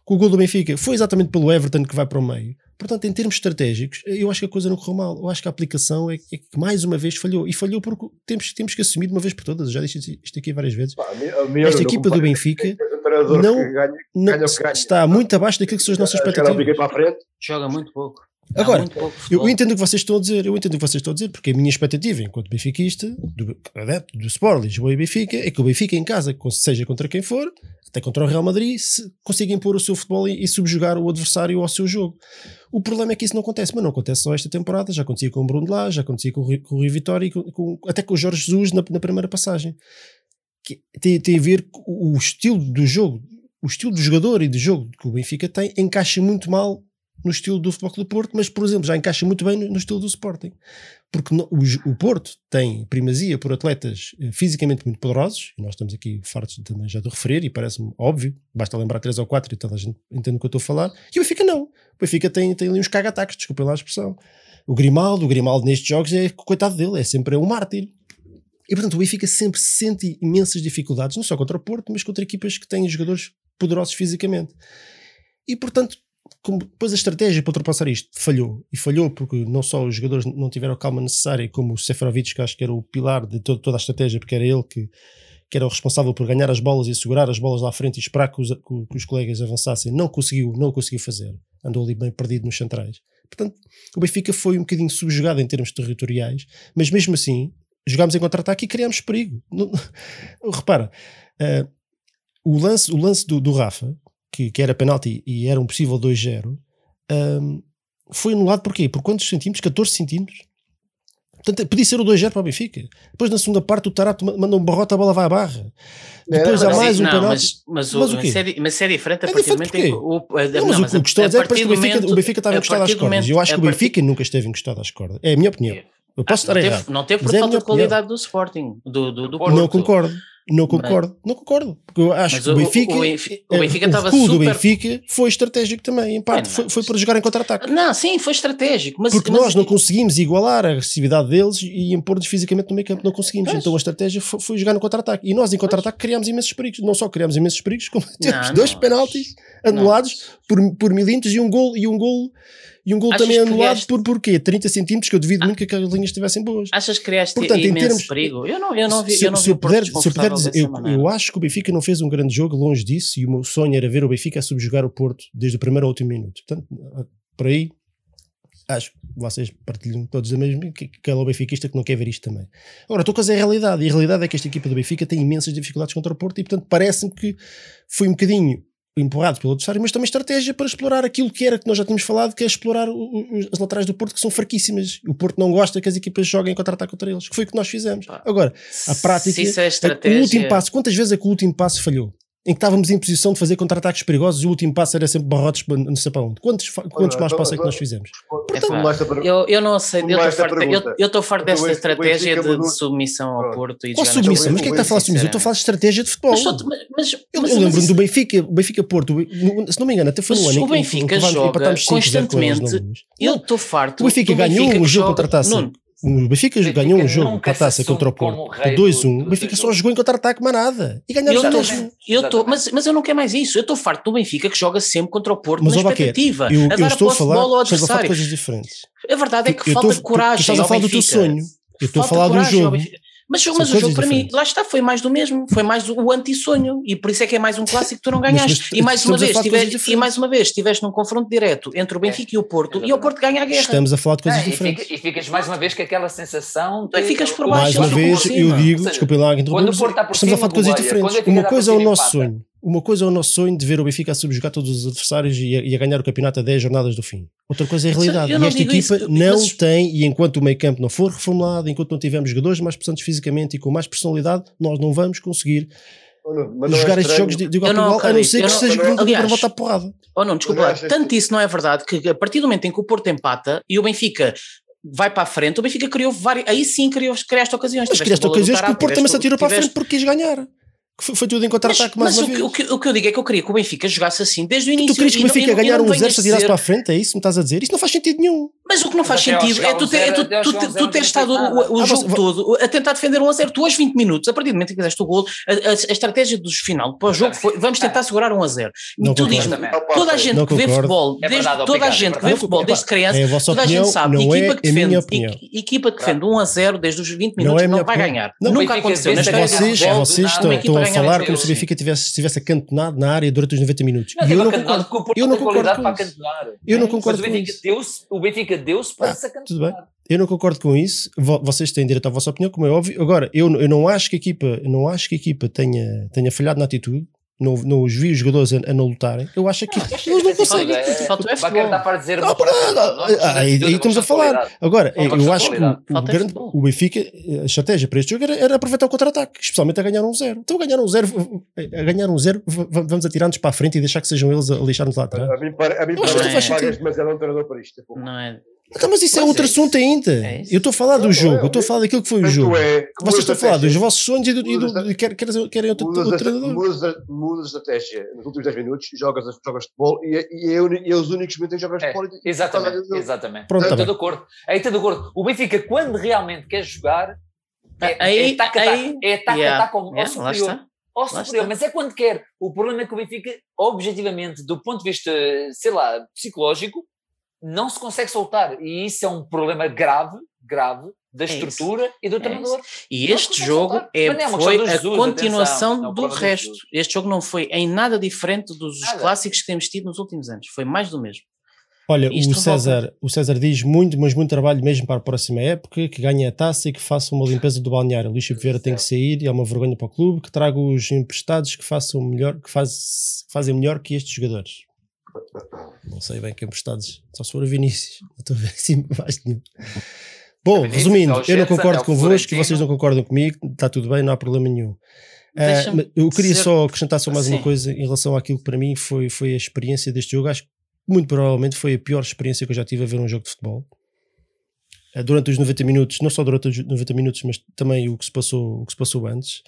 que o gol do Benfica foi exatamente pelo Everton que vai para o meio. Portanto, em termos estratégicos, eu acho que a coisa não correu mal. Eu acho que a aplicação é, é que mais uma vez falhou. E falhou porque temos, temos que assumir de uma vez por todas. Eu já disse isto aqui várias vezes. Pá, a mi- a minha- Esta equipa do Benfica o treinador não- que ganha, Não, Ganha está muito abaixo daquilo que são as nossas expectativas. para a frente. Joga muito pouco. Agora, Eu, entendo o que vocês estão a dizer, eu entendo o que vocês estão a dizer, porque a minha expectativa, enquanto benfiquista, do, adepto do Sport, Lisboa e Benfica, é que o Benfica em casa, seja contra quem for, até contra o Real Madrid, se consiga impor o seu futebol e, e subjugar o adversário ao seu jogo. O problema é que isso não acontece, mas não acontece só esta temporada, já acontecia com o Bruno lá, já acontecia com o com o Rui Vitória e com- com- até com o Jorge Jesus na, na primeira passagem. Que tem, tem a ver com o estilo do jogo, o estilo do jogador e do jogo que o Benfica tem, encaixa muito mal no estilo do Futebol Clube Porto, mas, por exemplo, já encaixa muito bem no, no estilo do Sporting. Porque no- o, o Porto tem primazia por atletas eh, fisicamente muito poderosos, e nós estamos aqui fartos também já de referir, e parece-me óbvio, basta lembrar três ou quatro e toda a gente entende o que eu estou a falar, e o Benfica não. O Benfica tem, tem ali uns caga-ataques, desculpem lá a expressão. O Grimaldo, o Grimaldo nestes jogos é coitado dele, é sempre um mártir. E portanto o Benfica sempre sente imensas dificuldades, não só contra o Porto, mas contra equipas que têm jogadores poderosos fisicamente. E portanto, como depois a estratégia para ultrapassar isto falhou. E falhou porque não só os jogadores não tiveram a calma necessária, como o Seferovic, que acho que era o pilar de to- toda a estratégia, porque era ele que, que era o responsável por ganhar as bolas e segurar as bolas lá à frente e esperar que os, que- os colegas avançassem, não conseguiu, não conseguiu fazer. Andou ali bem perdido nos centrais. Portanto, o Benfica foi um bocadinho subjugado em termos territoriais, mas mesmo assim, jogámos em contra-ataque e criámos perigo. Repara, eh, o lance, o lance do, do Rafa, que, que era penalti e era um possível 2-0, um, foi anulado porquê? Por quantos centímetros? 14 centímetros? Portanto, é, podia ser o 2-0 para o Benfica. Depois, na segunda parte, o Tarato manda um barrota a bola vai à barra. Depois não, há mais um não, penalti. Mas, mas, mas o. Série, mas série a partir é do momento em o, a, não, mas não, mas o que estou a, dizer é que o Benfica, o Benfica estava encostado às cordas. Eu acho que o Benfica nunca esteve encostado às cordas. É a minha opinião. É. Eu posso ah, estar não errado. Teve, não teve é por falta de qualidade do Sporting. Do, do, do Porto. Não concordo. Não concordo, não concordo. Porque eu acho mas que o, o Benfica, o, o é, Benfica estava super... do Benfica foi estratégico também, em parte, é, foi, foi para jogar em contra-ataque. Não, sim, foi estratégico. Mas, Porque mas... nós não é- conseguimos igualar a agressividade deles e impor-nos fisicamente no meio campo, não conseguimos. Pois. Então a estratégia foi, foi jogar no contra-ataque. E nós em contra-ataque criámos imensos perigos. Não só criámos imensos perigos, como temos dois penaltis anulados por, por milímetros e um gol e um gol e um gol Achas também anulado criaste... por porquê? 30 centímetros, que eu duvido ah. muito que aquelas linhas estivessem boas. Achas que criaste Portanto, imenso em termos... perigo? Eu não, eu não vi, se, eu não se vi eu puder, se eu puder dizer, eu, eu, acho que o Benfica não fez um grande jogo longe disso e o meu sonho era ver o Benfica a subjugar o Porto desde o primeiro ao último minuto. Portanto, por aí, acho que vocês partilham todos a mesma, que, que é Benfiquista que não quer ver isto também. Agora, estou a fazer a realidade, e a realidade é que esta equipa do Benfica tem imensas dificuldades contra o Porto e, portanto, parece-me que foi um bocadinho empurrado pelo adversário, mas também estratégia para explorar aquilo que era que nós já tínhamos falado, que é explorar as laterais do Porto, que são fraquíssimas. O Porto não gosta que as equipas joguem contra-ataque contra eles, que foi o que nós fizemos. Agora, a prática, é, é a, o último passo, quantas vezes é que o último passo falhou? em que estávamos em posição de fazer contra-ataques perigosos e o último passo era sempre barrotes não sei para onde. Quantos, quantos mais passos é que nós fizemos? Portanto, é eu, eu não sei, eu estou farto, desta estratégia de, de, submissão ao Porto e Qual submissão? Mas quem é que está a falar de submissão? Eu estou a falar de estratégia de futebol. Mas, mas, eu lembro-me do Benfica, Benfica Porto, se não me engano, até foi no ano o Benfica em que, joga constantemente. Eu estou farto. O Benfica ganhou um jogo contra a taça. O Benfica, ganhou um jogo com a taça contra o Porto. 2-1. O Benfica só jogou em contra-ataque, mas nada. E ganhamos eu, já, eu tô, mas, mas eu não quero mais isso. Eu estou farto do Benfica que joga sempre contra o Porto mas, na expectativa. Eu, eu estou a falar, de coisas diferentes. A verdade é que eu falta tô, coragem. Tu estás a falar do teu sonho. Eu estou a falar do jogo. Mas, mas o jogo para mim, lá está, foi mais do mesmo, foi mais o anti-sonho, e por isso é que é mais um clássico que tu não ganhaste. e, mais uma vez, tiver, e mais uma vez, estiveste num confronto direto entre o é, Benfica é, e o Porto, exatamente. e o Porto ganha a guerra. Estamos a falar de coisas é, diferentes. E, ficas mais uma vez com aquela sensação de. E ficas por baixo. Mais uma vez, eu digo, desculpem lá, estamos a falar de coisas diferentes. Uma coisa é o nosso sonho uma coisa é o nosso sonho de ver o Benfica a subjugar todos os adversários e a, e a ganhar o campeonato a 10 jornadas do fim. Outra coisa é a realidade. E esta equipa isso, não mas... tem, e enquanto o meio campo não for reformulado, enquanto não tivermos jogadores mais presentes fisicamente e com mais personalidade, nós não vamos conseguir jogar é estes jogos de, de igual para igual, a não ser que seja não, aliás, para voltar porrada. Oh não, desculpa, não tanto isso não é verdade que a partir do momento em que o Porto empata e o Benfica vai para a frente, o Benfica criou várias, aí sim criou, criaste ocasiões. Mas criaste ocasiões que o Porto também se atirou para a frente porque quis ganhar foi, foi tudo em contra-ataque mais mas uma o, vez. O que, o que eu digo é que eu queria que o Benfica jogasse assim desde o início. Tu querias que o Benfica ganhar um zero se atirasse para a frente? É isso que me estás a dizer? Isso não faz sentido nenhum. Mas o que não faz sentido é tu, ter, é tu, zero, tu, tu, tu teres estado o, o ah, jogo você... todo a tentar defender o 1 a 0. Tu aos 20 minutos, a partir do momento em que fizeste o gol, a, a, a estratégia do final para o jogo foi vamos tentar segurar 1 a 0. E tu dizes toda a gente que vê futebol, desde, toda a gente que vê futebol desde criança, toda a gente sabe que equipa que defende, equipa que defende 1 a 0 desde os 20 minutos não vai ganhar. Nunca aconteceu. Vocês estão a falar como se o Benfica estivesse acantonado na área durante os 90 minutos. Eu não concordo com isso. Eu não concordo com isso. O Benfica Deus para ah, essa. Tudo bem. Eu não concordo com isso. Vocês têm direito à vossa opinião, como é óbvio. Agora, eu, eu não acho que a equipa, não acho que a equipa tenha, tenha falhado na atitude. Não, não os vi os jogadores a, a não lutarem. Eu acho que não, eles não, conseguem. Falta futebol. Dá para dizer não, para, ah, aí, estamos a falar. Agora, eu acho que o, grande, o Benfica, a estratégia para este jogo era, era aproveitar o contra-ataque, especialmente a ganhar um zero. Então, a ganhar um zero, a ganhar um zero vamos atirar-nos para a frente e deixar que sejam eles a lixar-nos lá atrás. A mim, para, a mim, não, não é. pagas demasiado um treinador para isto. Não é. Então, mas isso mas é outro é assunto ainda. É eu estou a falar do jogo, é, eu estou a falar daquilo que foi o jogo. É Vocês estão a falar dos vossos sonhos e do, e do, e do querem outro, mudas, outro treinador. Mudas, mudas de estratégia. Nos últimos 10 minutos jogas, jogas bolo e, e, é e é os únicos momentos em que jogas futebol. E, exatamente, e, exatamente. Pronto, estou de acordo. Aí estou de acordo. O Benfica, quando realmente quer jogar, é, aí, é taca, aí, é taca, yeah, taca ao, yeah, superior. Ao superior, mas é quando quer. O problema é que o Benfica, objetivamente, do ponto de vista, sei lá, psicológico, não se consegue soltar. E isso é um problema grave, grave, da é estrutura isso. e do é treinador. E este jogo é, é foi a Jesus, continuação atenção, é do resto. Este jogo não foi em nada diferente dos nada. clássicos que temos tido nos últimos anos. Foi mais do mesmo. Olha, o César, o César diz muito, mas muito trabalho mesmo para a próxima época, que ganhe a taça e que faça uma limpeza do balneário. Luís Oliveira tem que sair e é uma vergonha para o clube, que traga os emprestados que façam melhor, que faz, fazem melhor que estes jogadores. Não sei bem que emprestados, só se for o Vinícius. Não estou a ver assim mais nenhum. Bom, resumindo, eu não concordo convosco, vocês não concordam comigo, está tudo bem, não há problema nenhum. Uh, eu queria dizer... só acrescentar só mais Sim. uma coisa em relação àquilo que para mim foi, foi a experiência deste jogo. Acho que muito provavelmente foi a pior experiência que eu já tive a ver um jogo de futebol. Uh, durante os 90 minutos, não só durante os 90 minutos, mas também o que se passou, o que se passou antes.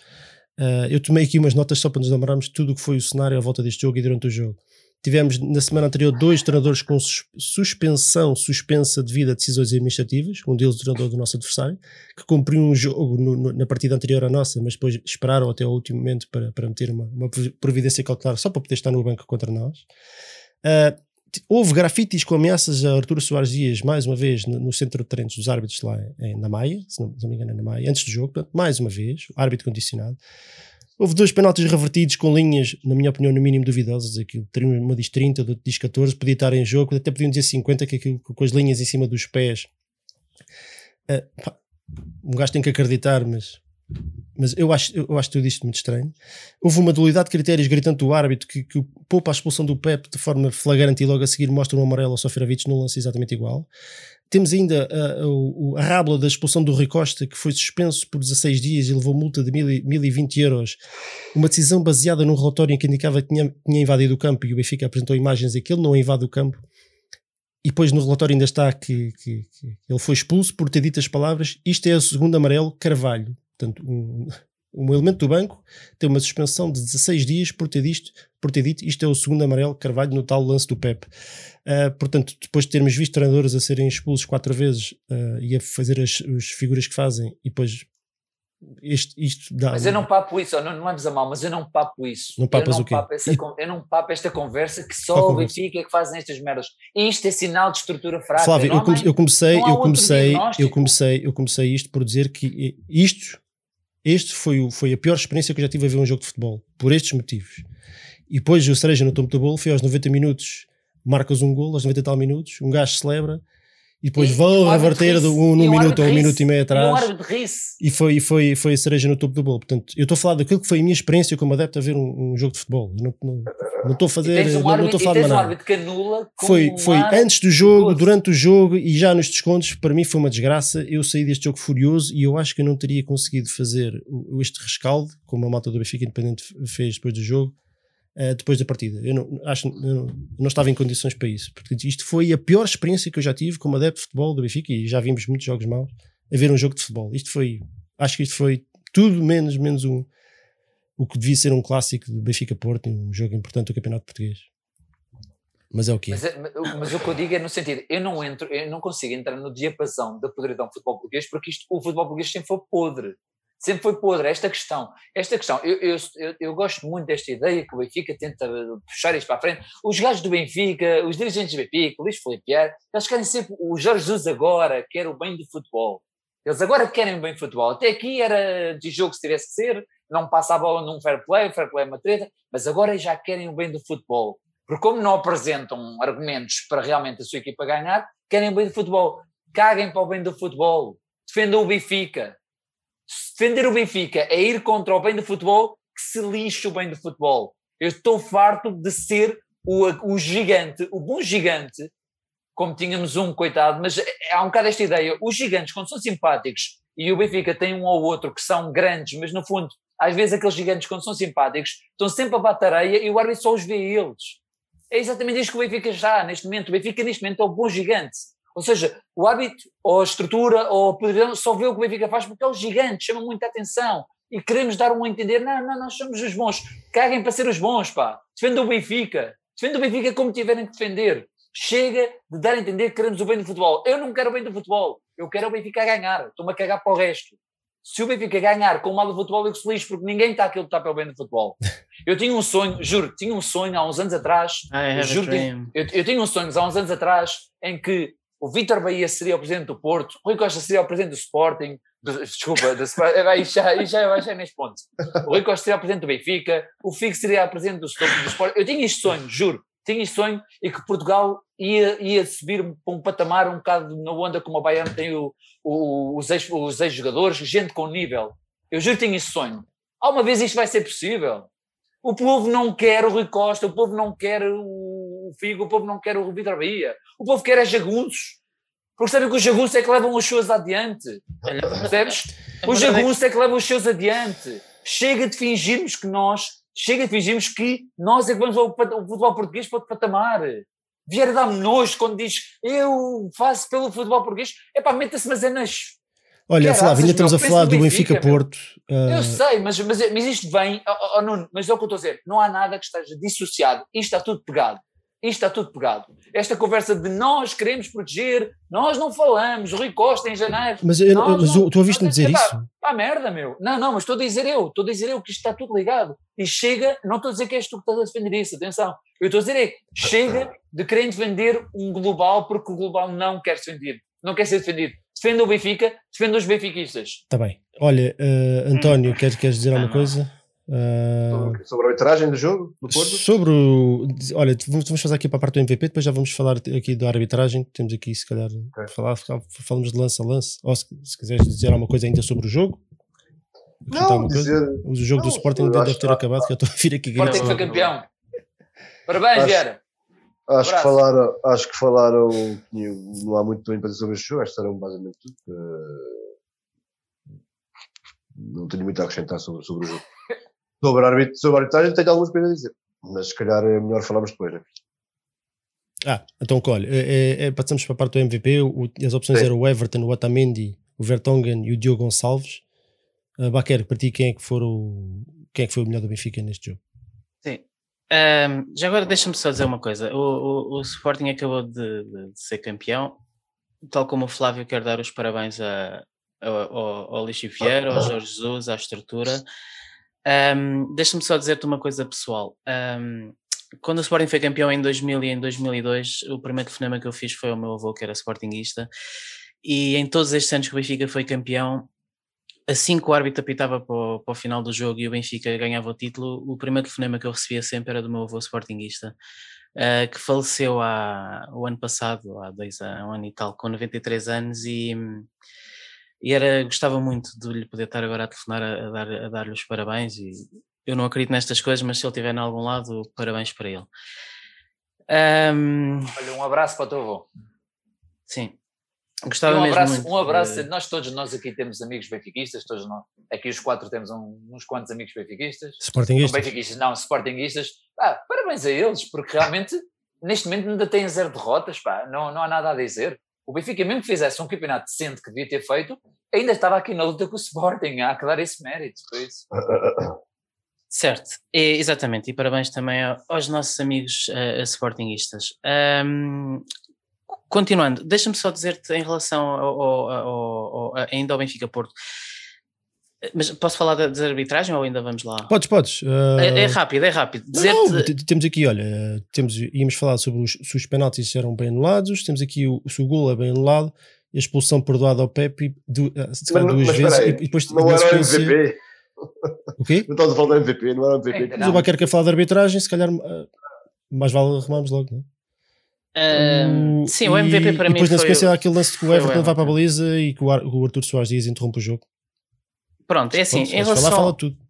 Uh, eu tomei aqui umas notas só para nos lembrarmos de tudo o que foi o cenário à volta deste jogo e durante o jogo. Tivemos na semana anterior dois treinadores com suspensão suspensa devido a decisões administrativas, um deles o treinador do nosso adversário, que cumpriu um jogo no, no, na partida anterior à nossa, mas depois esperaram até o último momento para, para meter uma, uma providência cautelar só para poder estar no banco contra nós. Uh, houve grafites com ameaças a Arturo Soares Dias, mais uma vez, no, no centro de treinos dos árbitros lá em, na Maia, se não, se não me engano, na Maia, antes do jogo, portanto, mais uma vez, árbitro condicionado. Houve dois penaltis revertidos com linhas, na minha opinião, no mínimo duvidosas. Aquilo, uma diz 30, outra diz 14, podia estar em jogo, até podiam dizer 50, que aquilo com as linhas em cima dos pés. Uh, pá, um gajo tem que acreditar, mas, mas eu, acho, eu acho tudo isto muito estranho. Houve uma dualidade de critérios gritando do árbitro que, que poupa a expulsão do Pep de forma flagrante e logo a seguir mostra um amarelo ao Sofravic num lance exatamente igual. Temos ainda a, a, a rábula da expulsão do Rui Costa, que foi suspenso por 16 dias e levou multa de 1020 euros. Uma decisão baseada num relatório em que indicava que tinha, tinha invadido o campo e o Benfica apresentou imagens de que ele não invade o campo. E depois no relatório ainda está que, que, que ele foi expulso por ter dito as palavras: Isto é o segundo amarelo, Carvalho. Portanto, um, um elemento do banco tem uma suspensão de 16 dias por ter, disto, por ter dito isto é o segundo amarelo Carvalho no tal lance do Pep. Uh, portanto, depois de termos visto treinadores a serem expulsos quatro vezes uh, e a fazer as, as, figuras que fazem e depois este, isto dá. Mas eu não papo isso, não, não leves a mal, mas eu não papo isso. Não papas eu não o quê? Papo essa. Eu não papo esta conversa que só o Benfica é que fazem estas merdas. Isto é sinal de estrutura fraca. Flávio, eu, come, eu, comecei, eu comecei, eu comecei, eu comecei isto por dizer que isto, este foi, foi a pior experiência que eu já tive a ver um jogo de futebol, por estes motivos. E depois o cereja no topo do bolo foi aos 90 minutos marcas um gol aos 90 e tal minutos, um gajo celebra e depois e, vão reverter de um, num minuto ou um minuto e meio atrás. E, foi, foi, foi a cereja no topo do bolo. Portanto, eu estou a falar daquilo que foi a minha experiência como adepto a ver um, um jogo de futebol. Não, não, não estou a fazer. Um não, não estou a falar de nada. foi foi antes do jogo, durante o jogo e já nos descontos. Para mim foi uma desgraça. Eu saí deste jogo furioso e eu acho que eu não teria conseguido fazer este rescaldo, como a malta do Benfica Independente fez depois do jogo uh, depois da partida. Eu não, acho, eu não, estava em condições para isso. Porque isto foi a pior experiência que eu já tive como adepto de futebol do Benfica e já vimos muitos jogos maus a ver um jogo de futebol. Isto foi, acho que isto foi tudo menos, menos um, o que devia ser um clássico do Benfica Porto, um jogo importante do Campeonato Português. Mas é o que mas, é, mas, o que eu digo é no sentido, eu não entro, eu não consigo entrar no diapasão da podridão do futebol português porque isto, o futebol português sempre foi podre sempre foi podre esta questão. Esta questão, eu, eu, eu, eu, gosto muito desta ideia que o Benfica tenta puxar isto para a frente. Os gajos do Benfica, os dirigentes do Benfica, o Luís Felipe eles querem sempre, o Jorge Jesus agora quer o bem do futebol. Eles agora querem o bem do futebol. Até aqui era de jogo se tivesse que ser, não passa a bola num fair play, fair play é uma treta, mas agora já querem o bem do futebol. Porque como não apresentam argumentos para realmente a sua equipa ganhar, querem o bem do futebol. Caguem para o bem do futebol. Defendam o Benfica defender o Benfica é ir contra o bem do futebol, que se lixe o bem do futebol. Eu estou farto de ser o, o gigante, o bom gigante, como tínhamos um, coitado, mas há um bocado esta ideia, os gigantes, quando são simpáticos, e o Benfica tem um ou outro que são grandes, mas no fundo, às vezes aqueles gigantes, quando são simpáticos, estão sempre a bater areia e o árbitro só os vê eles. É exatamente isto que o Benfica já, neste momento. O Benfica, neste momento, é o bom gigante. Ou seja, o hábito, ou a estrutura, ou a poder, só vê o que o Benfica faz porque é o gigante, chama muita atenção. E queremos dar um a entender, não, não, nós somos os bons. Caguem para ser os bons, pá. Defendam o Benfica. Defendam o Benfica como tiverem que defender. Chega de dar a entender que queremos o bem do futebol. Eu não quero o bem do futebol. Eu quero o Benfica a ganhar. Estou-me a cagar para o resto. Se o Benfica ganhar com o mal do futebol, eu que se lixo, porque ninguém está aqui a lutar pelo bem do futebol. Eu tinha um sonho, juro, tinha um sonho há uns anos atrás. I have juro, eu, eu tinha um sonho há uns anos atrás em que o Vítor Bahia seria o presidente do Porto, Rui Costa seria o presidente do Sporting, do, desculpa, do, aí já, já, já neste ponto. O Rui Costa seria o presidente do Benfica, o Figo seria o presidente do, do Sporting. Eu tinha este sonho, juro, tinha este sonho e que Portugal ia, ia subir para um patamar um bocado na onda como o Bayern tem o, o, os ex-jogadores, ex gente com nível. Eu juro que tinha este sonho. Alguma vez isto vai ser possível? O povo não quer o Rui Costa, o povo não quer o Figo, o povo não quer o Vitor Bahia. O povo quer é jagunços. Porque sabem que os jagunços é que levam os seus adiante. Percebes? Os jagunços é que levam os seus adiante. Chega de fingirmos que nós, chega de fingirmos que nós é que vamos ao futebol português para outro patamar. Vieira dá-me nojo quando diz eu faço pelo futebol português. É pá, meta-se mas é nas. Olha, Flávio, ainda estamos a falar do Benfica, Porto. Uh... Eu sei, mas, mas, mas isto vem, oh, oh, Nuno, mas é o que eu estou a dizer, não há nada que esteja dissociado, isto está tudo pegado. Isto está tudo pegado. Esta conversa de nós queremos proteger, nós não falamos, o Rui Costa em janeiro. Mas, eu, mas não, tu ouviste-me dizer isso? Pá, merda, meu. Não, não, mas estou a dizer eu, estou a dizer eu que isto está tudo ligado. E chega, não estou a dizer que és tu que estás a defender isso, atenção. Eu estou a dizer é, chega de querer defender um global porque o global não quer ser defendido. Não quer ser defendido. Defenda o Benfica, defenda os benfiquistas. Está bem. Olha, uh, António, hum. queres, queres dizer alguma coisa? Uh, sobre a arbitragem do jogo do Porto? Sobre o. Olha, vamos fazer aqui para a parte do MVP, depois já vamos falar aqui da arbitragem. Temos aqui, se calhar, okay. falar, falamos de lance a lance. Ou se, se quiseres dizer alguma coisa ainda sobre o jogo. Não, dizer, o jogo não, do Sporting deve ter acabado, que eu estou a vir aqui. Sporting foi campeão. Parabéns, Vieira. Acho que, falaram, acho que falaram não há muito bem para dizer sobre este jogo, acho que disseram basicamente tudo. não tenho muito a acrescentar sobre, sobre o jogo. Sobre a, arbit sobre a arbitragem tenho algumas coisas a dizer, mas se calhar é melhor falarmos depois, né? Ah, então olha, é, é, passamos para a parte do MVP. O, as opções Sim. eram o Everton, o Otamendi, o Vertonghen e o Diogo Gonçalves. Uh, Baquer, para ti, quem é que, for o, quem é que foi o melhor do Benfica neste jogo? Sim. Um, já agora deixa-me só dizer uma coisa. O, o, o Sporting acabou de, de, de, ser campeão. Tal como o Flávio, quero dar os parabéns a, a, ao, ao Lixo Vieira, ao Jorge Jesus, à estrutura. Um, Deixa-me só dizer-te uma coisa pessoal. Um, quando o Sporting foi campeão em 2000 e em 2002, o primeiro telefonema que eu fiz foi ao meu avô, que era Sportingista, e em todos estes anos que o Benfica foi campeão, assim que o árbitro apitava para o, para o final do jogo e o Benfica ganhava o título, o primeiro telefonema que eu recebia sempre era do meu avô Sportingista, uh, que faleceu há, o ano passado, há dois anos, um ano e tal, com 93 anos, e e era, gostava muito de lhe poder estar agora a telefonar a, a dar, a dar-lhe os parabéns e eu não acredito nestas coisas, mas se ele estiver em algum lado, parabéns para ele. Um, Olha, um abraço para o teu avô. Sim. Gostava um mesmo abraço, muito um abraço, de... nós todos nós aqui temos amigos benfiquistas, todos nós, aqui os quatro temos um, uns quantos amigos benfiquistas. Sportingistas? Não, benfiquistas, não, sportinguistas. Ah, parabéns a eles, porque realmente neste momento ainda têm zero derrotas, pá, não, não há nada a dizer. O Benfica, mesmo que fizesse um campeonato decente que devia ter feito, ainda estava aqui na luta com o Sporting. Há que dar esse mérito, por isso. Certo, e, exatamente, e parabéns também aos nossos amigos uh, Sportingistas. Um, continuando, deixa-me só dizer-te em relação ao, ao, ao, ao, ainda ao Benfica Porto. Mas posso falar da, da arbitragem ou ainda vamos lá? Podes, podes. Uh... É, é, rápido, é rápido. Não, não, temos aqui, olha, temos, íamos falar sobre os, se os penaltis eram bem anulados, temos aqui o, se o gol é bem anulado, a expulsão perdoada ao Pepe du, ah, mas, duas mas vezes aí, e depois não era o MVP. O quê? Não estás a falar do MVP, não era o MVP. É, mas o Baquer quer falar da arbitragem, se calhar uh, mais vale arrumarmos logo, não é? Uh, sim, o MVP para e mim depois na sequência há aquele lance que o Everton vai para a baliza e que o, o Arthur Soares Dias interrompe o jogo. Pronto, é assim, em relação... Falar, fala tudo.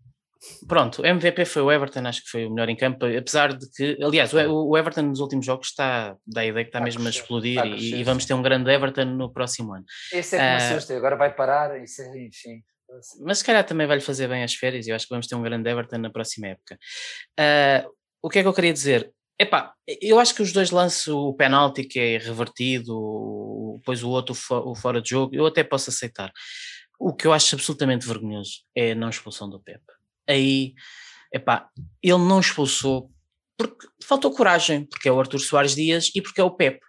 Pronto, o MVP foi o Everton, acho que foi o melhor em campo, apesar de que, aliás, o Everton nos últimos jogos está, dá a ideia que está mesmo a, explodir a e, e, vamos ter um grande Everton no próximo ano. Esse é que me uh, assusta, agora vai parar, isso é, enfim. Mas se calhar também vai-lhe fazer bem as férias e eu acho que vamos ter um grande Everton na próxima época. Uh, o que é que eu queria dizer? Epá, eu acho que os dois lances, o penalti que é revertido, depois o outro o fora de jogo, eu até posso aceitar. O que eu acho absolutamente vergonhoso é a não expulsão do Pepe. Aí, epá, ele não expulsou porque faltou coragem, porque é o Arthur Soares Dias e porque é o Pepe.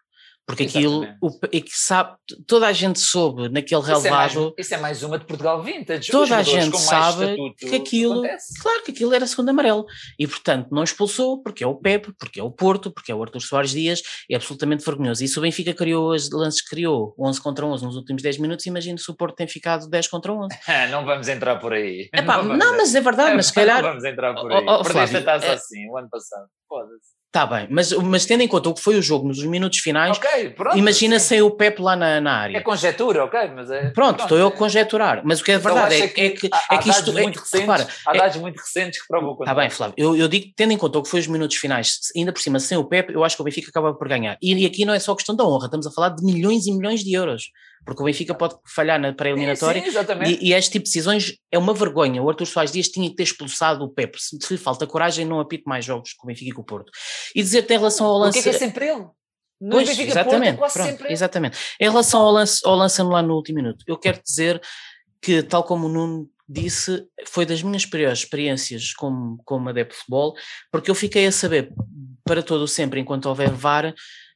Porque Exatamente. aquilo, o, e que sabe, toda a gente soube naquele isso relevado. É mais, isso é mais uma de Portugal Vintage. Toda a gente sabe que aquilo, acontece. claro que aquilo era segundo amarelo. E portanto não expulsou, porque é o Pepe, porque é o Porto, porque é o Arthur Soares Dias, é absolutamente vergonhoso. E se o Benfica criou as lances que criou 11 contra 11 nos últimos 10 minutos, imagino se o Porto tem ficado 10 contra 11. não vamos entrar por aí. Epá, não, não mas é verdade, mas se calhar. Não vamos entrar por aí. Oh, oh, Perdeste a taça é... assim o ano passado. foda-se. Está bem, mas, mas tendo em conta o que foi o jogo nos minutos finais, Ok, pronto. imagina sim. sem o Pep lá na, na área. É conjetura, ok, mas é. Pronto, estou eu a é. conjeturar. Mas o que é Então verdade é, acha é que, há, é que isto. É, muito recentes, repara, há é- dados muito recentes que provam o Está bem, Flávio. Eu, eu digo, tendo em conta o que foi os minutos finais, ainda por cima, sem o Pep, eu acho que o Benfica acaba por ganhar. E, e aqui não é só questão da honra, estamos a falar de milhões e milhões de euros. Porque o Benfica pode falhar na pré-eliminatória. Exatamente. E, e este tipo de decisões é uma vergonha. O Arthur Soares Dias tinha que ter expulsado o Pep. Se lhe falta coragem, não apito mais jogos com o Benfica e com o Porto. E dizer-te em relação ao lance. Porque é que é sempre ele? No Pois, Benfica exatamente, Porto é pronto, sempre exatamente. Em relação ao lance, ao lance anulado no último minuto, eu quero dizer que, tal como o Nuno disse, foi das minhas piores experiências como, como adepto de futebol, porque eu fiquei a saber para todo o sempre, enquanto houver VAR,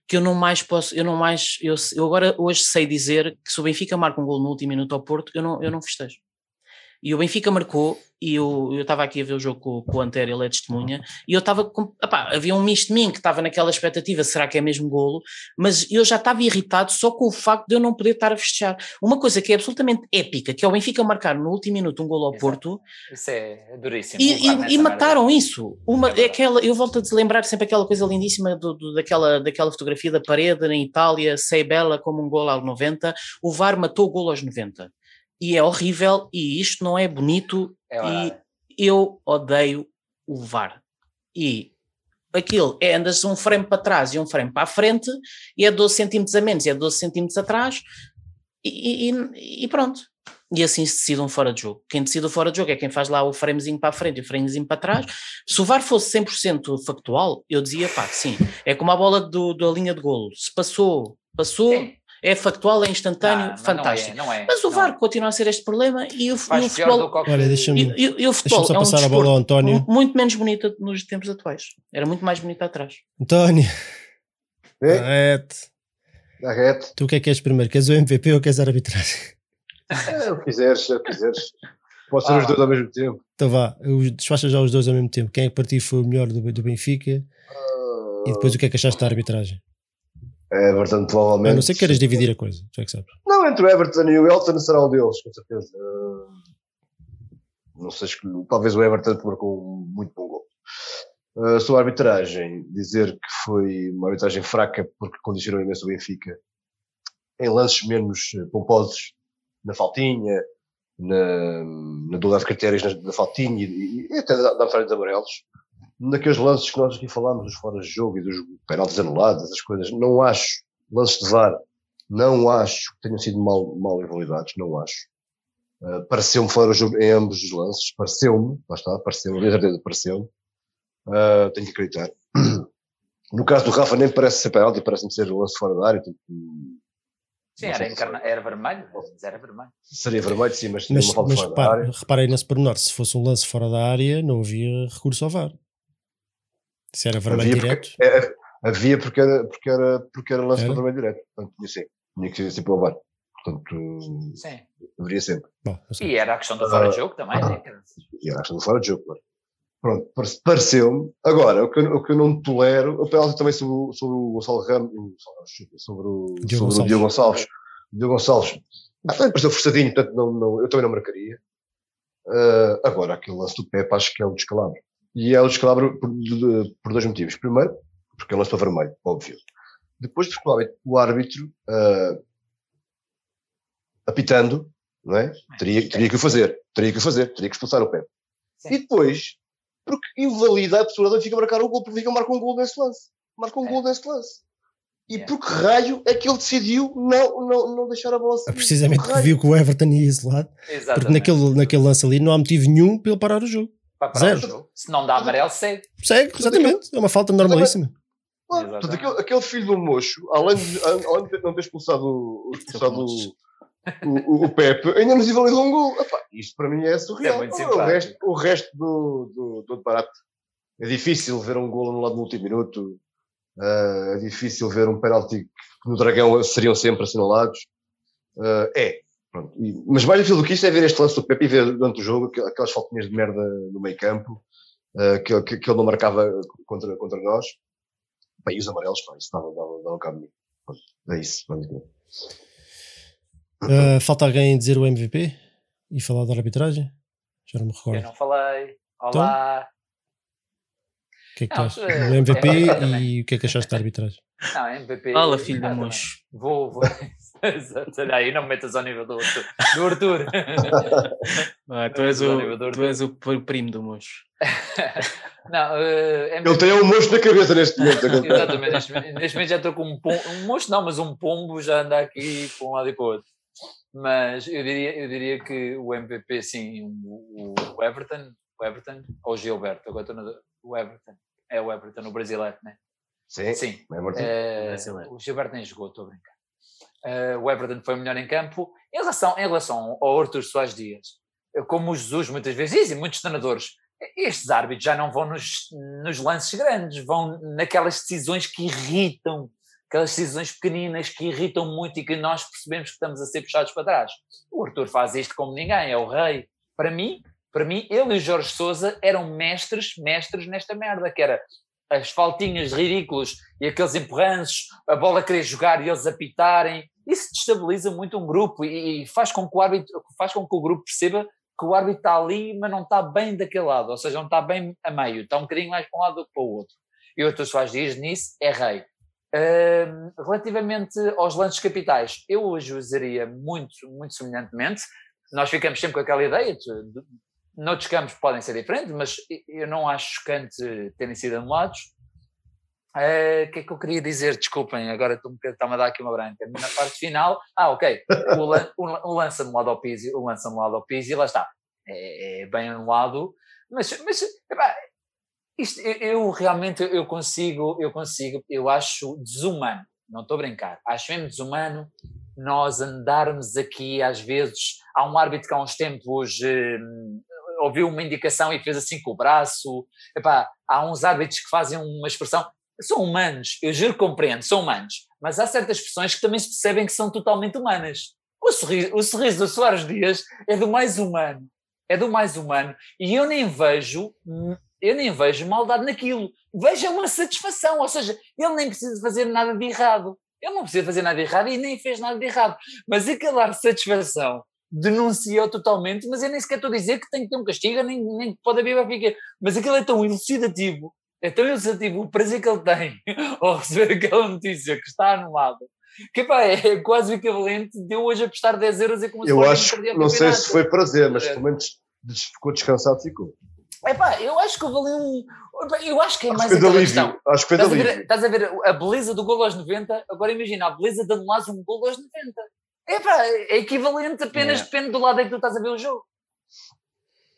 que eu não mais posso, eu não mais, eu, eu agora hoje sei dizer que se o Benfica marca um gol no último minuto ao Porto, eu não, eu não festejo. E o Benfica marcou, e eu estava aqui a ver o jogo com, com o Antero, ele é testemunha, e eu estava com. havia um misto de mim que estava naquela expectativa, será que é mesmo golo? Mas eu já estava irritado só com o facto de eu não poder estar a festejar. Uma coisa que é absolutamente épica, que é o Benfica marcar no último minuto um golo ao Exato. Porto, Isso é duríssimo. e, e- e merda. mataram isso. Uma, É aquela, eu volto a lembrar sempre aquela coisa lindíssima do, do- daquela, daquela fotografia da parede na Itália, sei bela como um golo aos 90. O VAR matou o golo aos 90. E é horrível, e isto não é bonito, É e eu odeio o VAR. E aquilo é andas um frame para trás e um frame para a frente, e é 12 centímetros a menos, e é 12 centímetros atrás, e, e- e pronto. E assim se decide um fora de jogo. Quem decide o fora de jogo é quem faz lá o framezinho para a frente e o framezinho para trás. Se o VAR fosse 100% factual, eu dizia, pá, sim. É como a bola do, da linha de golo. Se passou, passou, Sim. É factual, é instantâneo, fantástico. Não é, não é, Mas o VAR é. continua a ser este problema e o, e o futebol. Olha, deixa-me- E, e- e o futebol é um passar a bola ao António. mu- muito menos bonito nos tempos atuais. Era muito mais bonito atrás. António, É, Arrete. Arrete. tu o que é que és primeiro? Queres o MVP ou queres a arbitragem? É, o que quiseres, é o que quiseres. Pode ser Ah, os dois ao mesmo tempo. Então vá, desfacha já os dois ao mesmo tempo. Quem é que para ti foi o melhor do, do Benfica? E depois o que é que achaste da arbitragem? Everton, provavelmente. A não ser que queiras dividir a coisa, é que sabes. Não, entre o Everton e o Elton será um deles, com certeza. Não sei, talvez o Everton que marcou um muito bom gol. Ah, sobre a arbitragem, dizer que foi uma arbitragem fraca porque condicionou imenso o Benfica em lances menos eh, pomposos, na faltinha, na, na dualidade de critérios na, na faltinha e, e até da, da frente de amarelos. Naqueles lances que nós aqui falámos, dos fora de jogo e dos penaltis anulados, essas coisas, não acho lances de VAR não acho que tenham sido mal, mal invalidados, não acho. Uh, pareceu-me fora o jogo em ambos os lances, pareceu-me, lá está, pareceu-me, pareceu-me. Uh, tenho que acreditar. No caso do Rafa, nem parece ser penalti, parece-me ser um lance fora da área. Tipo, Sim, era, encarna... era vermelho, era vermelho. seria vermelho, sim, mas Mas, uma falta mas fora da repara, área. repara aí nesse pormenor: se fosse um lance fora da área, não havia recurso ao VAR. Se era vermelho Havia direto, porque, é, havia porque era, porque era, porque era lance Era? para vermelho direto. Portanto, tinha, sim, tinha que ser assim para o VAR. Portanto, Sim. deveria sempre. bom. E era a questão do fora de jogo também, né? quer dizer, E era a questão do fora de jogo, claro. Pronto, parece- pareceu-me. Agora, o que, eu, o que eu não tolero, o penalti também sobre, o- sobre o Gonçalo Ramos, sobre o, Diogo sobre o Gonçalves. Diogo Gonçalves. O Diogo Gonçalves, ah, também pareceu forçadinho, portanto não, não, eu também não marcaria. Ah, agora, aquele lance do Pepe acho que é um descalabro. E é um descalabro por, de- de- por dois motivos. Primeiro, porque é lance para vermelho, óbvio. Depois, porque provavelmente o árbitro, ah, apitando, não é? Teria, teria que o fazer, teria que o fazer, teria que expulsar o Pepe. Sim. E depois, porque invalida a possibilidade de fica marcar um gol, porque fica marca um gol nesse lance. Marca um É. gol nesse lance. E É. por que raio é que ele decidiu não, não, não deixar a bola sair? Precisamente Por que porque viu que o Everton ia isolado, porque naquele, naquele lance ali não há motivo nenhum para ele parar o jogo. Para parar o zero. jogo. Se não dá amarelo, segue. Segue, exatamente. É uma falta normalíssima. Claro, portanto, aquele, aquele filho do mocho, além de, além de não ter expulsado, o- expulsado o, o, o Pepe, ainda nos invalidou um gol. Epá, isto para mim é surreal. muito o, resto, o resto do, do, do barato. É difícil ver um gol no lado no último minuto. Ah, é difícil ver um penalti que no Dragão seriam sempre assinalados. Ah, é. Pronto. E- mas mais difícil do que isto é ver este lance do Pepe e ver durante o jogo aquel- aquelas faltinhas de merda no meio campo ah, que, que, que ele não marcava contra, contra nós. Pá, e os amarelos, pá, isso dava, dava, dava cabo de mim. É isso. vamos ver. Ah, falta alguém dizer o MVP e falar da arbitragem? Já não me Eu recordo. não falei. Olá. que é que Não, achas? eh, O MVP é, também. e o que é que achaste da arbitragem? Não, MVP. Fala, filho do também. mocho. Vou, vou. Exato, Olha aí, não me metas ao nível do Arthur. Do Arthur. Ah, tu, és o, tu és o pr- primo do mocho. não, eh, Ele tem um monstro na cabeça neste momento. Exatamente, neste, neste momento já estou com um pombo, um monstro não, mas um pombo já anda aqui para um lado e para o outro. Mas eu diria, eu diria que o MVP, sim, o, o Everton, o Everton ou o Gilberto, agora estou no, o Everton, é o Everton, o brasileiro, né? Sim, Sim, é brasileiro. o Gilberto nem jogou, estou a brincar. Eh, o Everton foi melhor em campo. Em relação, em relação ao Arthur Soares Dias, como o Jesus muitas vezes diz, e muitos treinadores, estes árbitros já não vão nos, nos lances grandes, vão naquelas decisões que irritam, aquelas decisões pequeninas que irritam muito e que nós percebemos que estamos a ser puxados para trás. O Arthur faz isto como ninguém, é o rei. Para mim, para mim, ele e o Jorge Sousa eram mestres, mestres nesta merda, que era as faltinhas ridículas e aqueles empurranços, a bola querer jogar e eles apitarem, isso destabiliza muito um grupo e, e faz, com que o árbitro, faz com que o grupo perceba que o árbitro está ali, mas não está bem daquele lado, ou seja, não está bem a meio, está um bocadinho mais para um lado do que para o outro. E o Soares Dias nisso é rei. Hum, relativamente aos lances capitais, eu hoje usaria muito, muito semelhantemente. Nós ficamos sempre com aquela ideia de, de noutros campos podem ser diferentes, mas eu não acho chocante terem sido anulados. Eh, O que é que eu queria dizer? Desculpem, agora estou- está-me a dar aqui uma branca. Na parte final, ah, ok, o, lan- o o lance anulado ao Pizzi, o lance anulado ao Pizzi, lá está, é, é bem anulado, mas, mas epá, isto, eu, eu realmente eu consigo, eu consigo, eu acho desumano, não estou a brincar, acho mesmo desumano nós andarmos aqui às vezes, há um árbitro que há uns tempos hum, ouviu uma indicação e fez assim com o braço, Epá, há uns árbitros que fazem uma expressão, são humanos, eu juro que compreendo, são humanos, mas há certas expressões que também se percebem que são totalmente humanas. O sorriso, o sorriso do Soares Dias é do mais humano, é do mais humano, e eu nem vejo, eu nem vejo maldade naquilo, vejo uma satisfação, ou seja, ele nem precisa fazer nada de errado, ele não precisa fazer nada de errado e nem fez nada de errado, mas aquele ar de satisfação denunciou totalmente, mas eu nem sequer estou a dizer que tem que ter um castigo, nem, nem pode haver Benfica, mas aquilo é tão elucidativo, é tão elucidativo o prazer que ele tem ao receber aquela notícia que está anulada, que pá, é quase o equivalente de eu hoje apostar 10 euros e como se Eu fosse acho, não sei se foi prazer, mas É. pelo menos ficou descansado, ficou. Epá, eu acho que ali um. Eu acho que é Acho mais que aquela questão. Acho que foi Estás a, ver, estás a ver a beleza do gol aos 90, agora imagina a beleza de anulares um gol aos 90. Epá, é equivalente, apenas É. depende do lado em que tu estás a ver o jogo.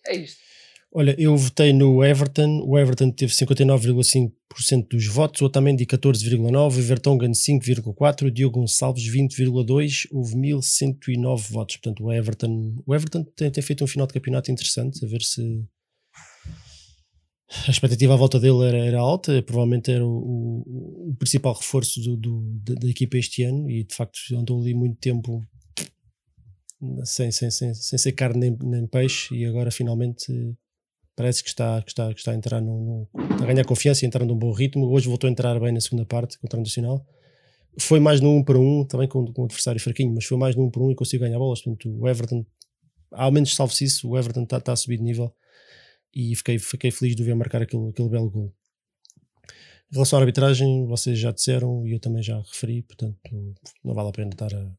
É isto. Olha, eu votei no Everton, o Everton teve 59,5% dos votos, o Otamendi 14,9%, o Vertonghen 5,4%, o Diogo Gonçalves 20,2%, houve 1109 votos. Portanto, o Everton, o Everton tem, tem feito um final de campeonato interessante, a ver se a expectativa à volta dele era, era alta, provavelmente era o, o- o principal reforço do, do- da, da equipa este ano e de facto andou ali muito tempo sem, sem, sem, sem ser carne nem, nem peixe e agora finalmente parece que está, que está, que está a entrar num, a ganhar confiança e entrar num bom ritmo. Hoje voltou a entrar bem na segunda parte contra o Nacional. Foi mais no 1 para 1, também com, com um adversário fraquinho, mas foi mais no 1 para 1 e conseguiu ganhar bolas. Portanto, o Everton, ao menos salvo-se isso, o Everton está, está a subir de nível e fiquei, fiquei feliz de o ver marcar aquele, aquele belo gol. Em relação à arbitragem, vocês já disseram e eu também já referi, portanto, não vale a pena estar a,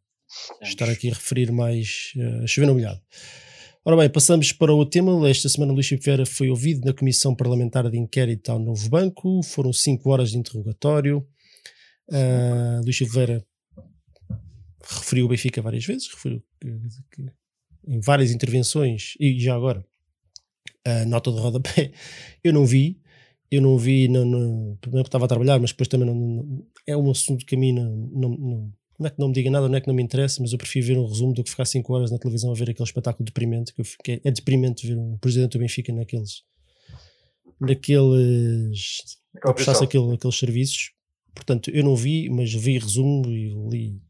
estar aqui a referir mais uh, chover no molhado. Ora bem, passamos para o tema. Esta semana Luís Filipe Vieira foi ouvido na Comissão Parlamentar de Inquérito ao Novo Banco. Foram cinco horas de interrogatório. Uh, Luís Filipe Vieira referiu o Benfica várias vezes, referiu que, que, em várias intervenções, e já agora, a nota de rodapé, eu não vi, eu não vi, não, não, primeiro estava a trabalhar, mas depois também não, não, é um assunto que a mim não, não, não, não é que não me diga nada, não é que não me interessa, mas eu prefiro ver um resumo do que ficar 5 horas na televisão a ver aquele espetáculo deprimente, que, é, é deprimente ver um presidente do Benfica naqueles naqueles a prestar aquele, aqueles serviços. Portanto eu não vi, mas vi resumo e li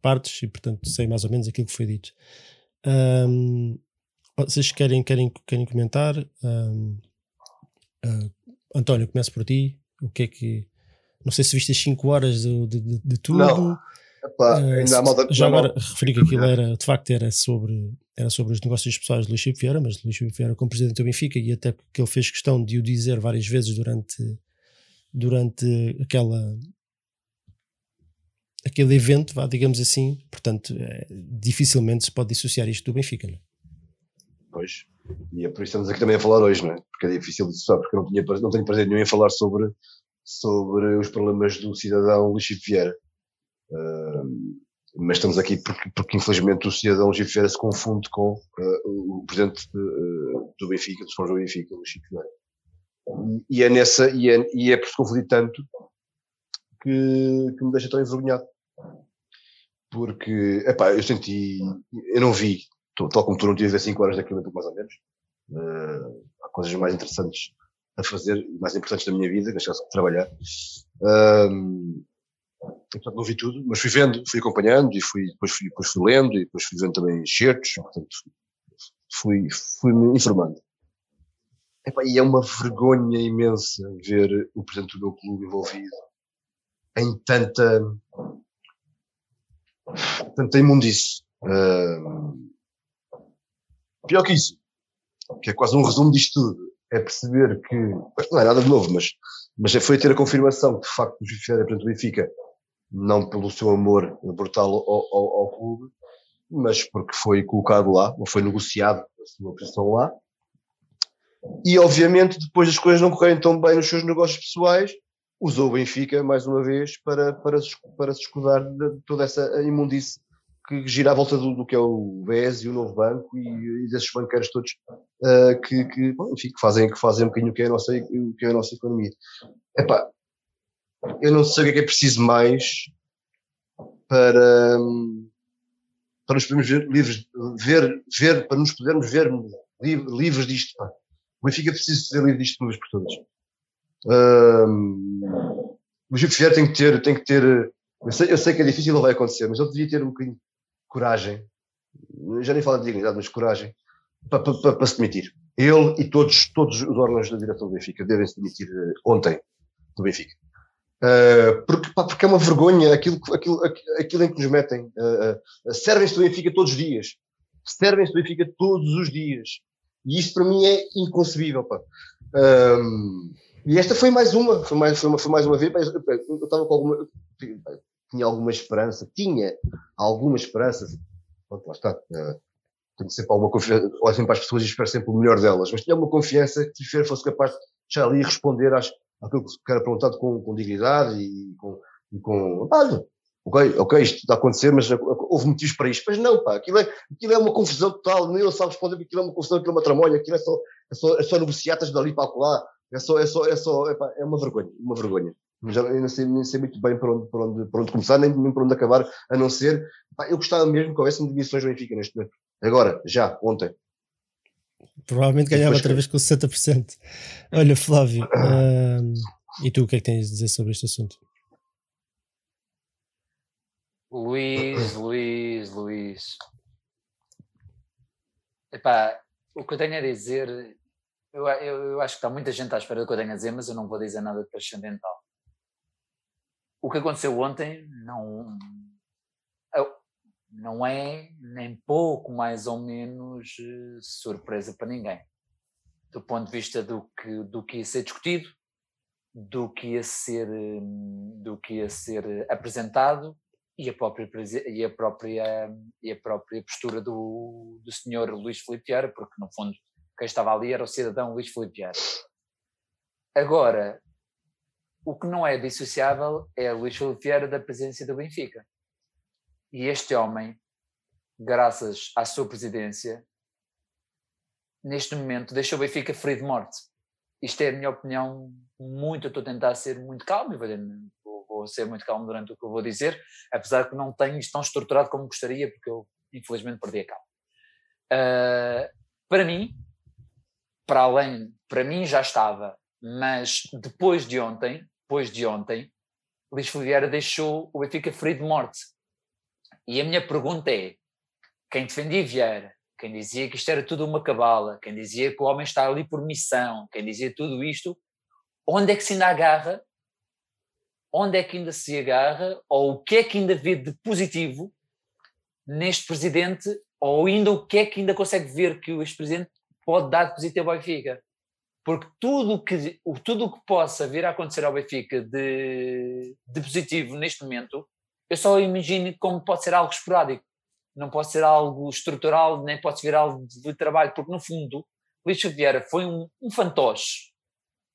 partes e portanto sei mais ou menos aquilo que foi dito. Um, vocês querem, querem, querem comentar? Um, uh, António, começo por ti. O que é que não sei se viste as 5 horas de, de, de tudo. Não. Epá, ainda há malta, já agora referi que aquilo era de facto era sobre era sobre os negócios pessoais de Luís Chico Vieira mas Luís Chico Vieira como presidente do Benfica e até porque ele fez questão de o dizer várias vezes durante durante aquela aquele evento, vá, digamos assim, portanto, é, dificilmente se pode dissociar isto do Benfica, não é? Pois, e é por isso estamos aqui também a falar hoje, não é? Porque é difícil dissociar, porque eu não, tinha, não tenho prazer nenhum em falar sobre, sobre os problemas do cidadão Luís Vieira. Uh, mas estamos aqui porque, porque infelizmente o cidadão Luís Vieira se confunde com uh, o presidente uh, do Benfica, do São João Benfica, Luís Vieira. E é nessa, e é, e é por se confundir tanto que, que me deixa tão envergonhado. Porque, epá, eu senti, eu não vi, tal como tu não tive 5 horas daquilo, mais ou menos. Uh, há coisas mais interessantes a fazer, mais importantes da minha vida, neste caso, trabalhar. Uh, portanto, não vi tudo, mas fui vendo, fui acompanhando e fui, depois, fui, depois fui lendo e depois fui vendo também certos, portanto, fui, fui me informando. Epá, e é uma vergonha imensa ver o presidente do meu clube envolvido em tanta, tanta imundice. Uh, pior que isso, que é quase um resumo disto tudo, é perceber que, não é nada de novo, mas, mas foi ter a confirmação que de facto o Justiça é o Benfica, não pelo seu amor brutal ao, ao, ao, clube, mas porque foi colocado lá, ou foi negociado a sua posição lá. E obviamente, depois das coisas não correrem tão bem nos seus negócios pessoais, usou o Benfica mais uma vez para, para, para se escudar de toda essa imundice que gira à volta do, do que é o BES e o Novo Banco e, e desses banqueiros todos uh, que, que, bom, enfim, que, fazem, que fazem um bocadinho o que é a nossa, o que é a nossa economia. Epá, eu não sei o que é, que é preciso mais para, para nos podermos ver livres, ver, ver, para nos podermos ver livres disto. Pá. O Benfica precisa ser livre disto de uma vez por todas. Um, o Gil tem que ter, tem que ter eu sei, eu sei que é difícil, não vai acontecer, mas ele devia ter um bocadinho coragem, já nem falo de dignidade, mas coragem, para, para, para, se demitir. Ele e todos, todos os órgãos da direção do Benfica devem se demitir uh, ontem do Benfica. Uh, porque, pá, porque é uma vergonha aquilo, aquilo, aquilo em que nos metem. Uh, Servem-se do Benfica todos os dias. Servem-se do Benfica todos os dias. E isso para mim é inconcebível. Pá. e esta foi mais uma, foi mais, foi uma, foi mais uma vez. Eu estava com alguma tinha alguma esperança, tinha alguma esperança, pronto, lá está, uh, tenho sempre alguma confiança, olho sempre para as pessoas e espero sempre o melhor delas, mas tinha uma confiança que Tifer fosse capaz de deixar ali responder às, àquilo que era perguntado com, com dignidade e com, e com olha, ok, ok, isto está a acontecer, mas houve motivos para isto. Mas não, pá, aquilo é, aquilo é uma confusão total, nem ele sabe responder, aquilo é uma confusão, aquilo é uma tramolha, aquilo é só, é só, é só negociatas dali para lá, é só, é só, é só, é, pá, é uma vergonha, uma vergonha já eu não sei, nem sei muito bem para onde, para onde, para onde começar, nem, nem para onde acabar, a não ser. Pá, eu gostava mesmo que houvesse demissões no Benfica neste momento. Agora, já, ontem. Provavelmente ganhava outra vez com 60%. Olha, Flávio, uh, e tu o que é que tens a dizer sobre este assunto? Luís, Luís, Luís. Epá, o que eu tenho a dizer, eu, eu, eu acho que está muita gente à espera do que eu tenho a dizer, mas eu não vou dizer nada de transcendental o que aconteceu ontem não, não é nem pouco mais ou menos eh, surpresa para ninguém. Do ponto de vista do que, do que ia ser discutido, do que ia ser, hum, do que ia ser apresentado e a própria, e a própria, e a própria postura do, do senhor Luís Filipe Vieira, porque no fundo quem estava ali era o cidadão Luís Filipe Vieira. Agora, o que não é dissociável é Luís Filipe Vieira da presidência do Benfica. E este homem, graças à sua presidência, neste momento deixou o Benfica ferido de morte. Isto é a minha opinião muito, estou a tentar ser muito calmo, vou, vou ser muito calmo durante o que eu vou dizer, apesar que não tenho isto tão estruturado como gostaria, porque eu infelizmente perdi a calma. Uh, para mim, para além, para mim já estava, mas depois de ontem, depois de ontem, Luís Filipe deixou o Benfica ferido de morte. E a minha pergunta é: quem defendia Vieira, quem dizia que isto era tudo uma cabala, quem dizia que o homem está ali por missão, quem dizia tudo isto, onde é que se ainda agarra? Onde é que ainda se agarra? Ou o que é que ainda vê de positivo neste presidente? Ou ainda o que é que ainda consegue ver que o ex-presidente pode dar de positivo ao Benfica? Porque tudo que, o tudo que possa vir a acontecer ao Benfica de, de positivo neste momento, eu só imagino como pode ser algo esporádico, não pode ser algo estrutural, nem pode ser algo de trabalho, porque no fundo, Luís Vieira foi um, um fantoche,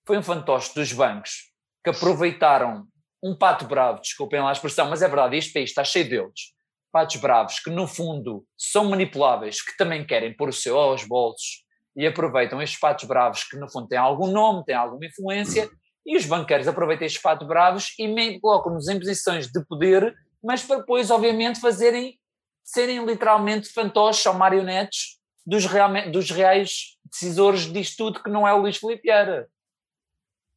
foi um fantoche dos bancos que aproveitaram um pato bravo, desculpem lá a expressão, mas é verdade, este país está cheio deles, patos bravos que no fundo são manipuláveis, que também querem pôr o seu aos bolsos e aproveitam estes patos bravos que no fundo têm algum nome, têm alguma influência, e os banqueiros aproveitam estes patos bravos e colocam-nos em posições de poder, mas para depois, obviamente, fazerem, serem literalmente fantoches ou marionetes dos, realmente, dos reais decisores disto tudo que não é o Luís Filipe Vieira.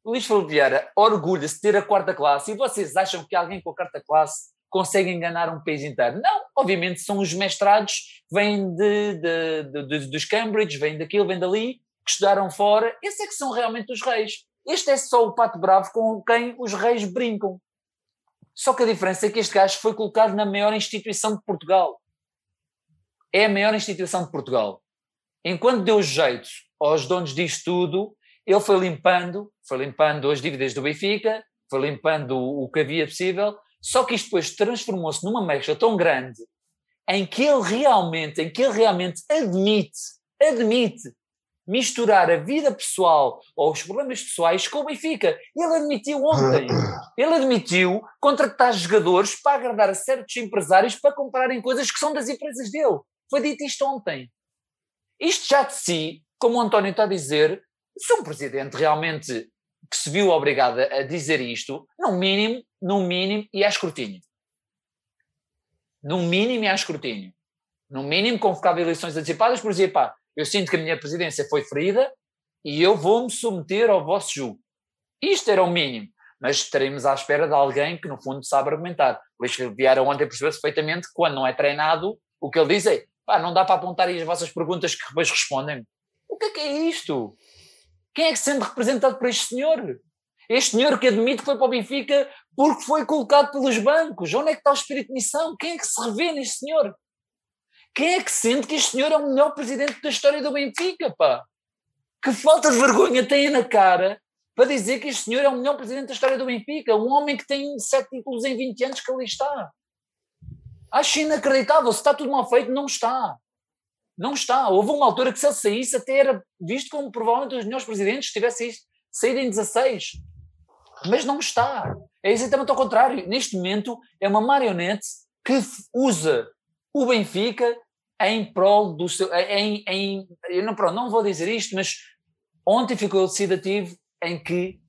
Luís Filipe Vieira orgulha-se de ter a quarta classe e vocês acham que alguém com a quarta classe consegue enganar um país inteiro. Não, obviamente são os mestrados, vêm de, de, de, de, dos Cambridge, vêm daquilo, vêm dali, que estudaram fora, esses é que são realmente os reis. Este é só o pato bravo com quem os reis brincam. Só que a diferença é que este gajo foi colocado na maior instituição de Portugal. É a maior instituição de Portugal. Enquanto deu jeito aos donos disto tudo, ele foi limpando, foi limpando as dívidas do Benfica, foi limpando o que havia possível, só que isto depois transformou-se numa mecha tão grande em que ele realmente, em que ele realmente admite, admite misturar a vida pessoal ou os problemas pessoais com o Benfica. Ele admitiu ontem. Ele admitiu contratar jogadores para agradar a certos empresários para comprarem coisas que são das empresas dele. Foi dito isto ontem. Isto já de si, como o António está a dizer, se um presidente realmente que se viu obrigada a dizer isto, no mínimo, no mínimo, e a escrutínio. No mínimo e a escrutínio. No mínimo convocava eleições antecipadas por dizer, pá, eu sinto que a minha presidência foi ferida e eu vou-me submeter ao vosso julgo. Isto era o mínimo. Mas estaremos à espera de alguém que, no fundo, sabe argumentar. Luís Vieira ontem percebeu-se perfeitamente que, quando não é treinado, o que ele diz é pá, não dá para apontar aí as vossas perguntas que depois respondem. O que é que é isto? Quem é que se sente representado por este senhor? Este senhor que admite que foi para o Benfica porque foi colocado pelos bancos. Onde é que está o espírito de missão? Quem é que se revê neste senhor? Quem é que sente que este senhor é o melhor presidente da história do Benfica, pá? Que falta de vergonha tem na cara para dizer que este senhor é o melhor presidente da história do Benfica, um homem que tem sete títulos em 20 anos que ali está. Acho inacreditável, se está tudo mal feito, não está. Não está. Houve uma altura que se ele saísse até era visto como provavelmente um dos melhores presidentes se tivesse saído em 16. Mas não está. É exatamente ao contrário. Neste momento é uma marionete que usa o Benfica em prol do seu. Em, em, eu não, pronto, não vou dizer isto, mas ontem ficou elucidativo em que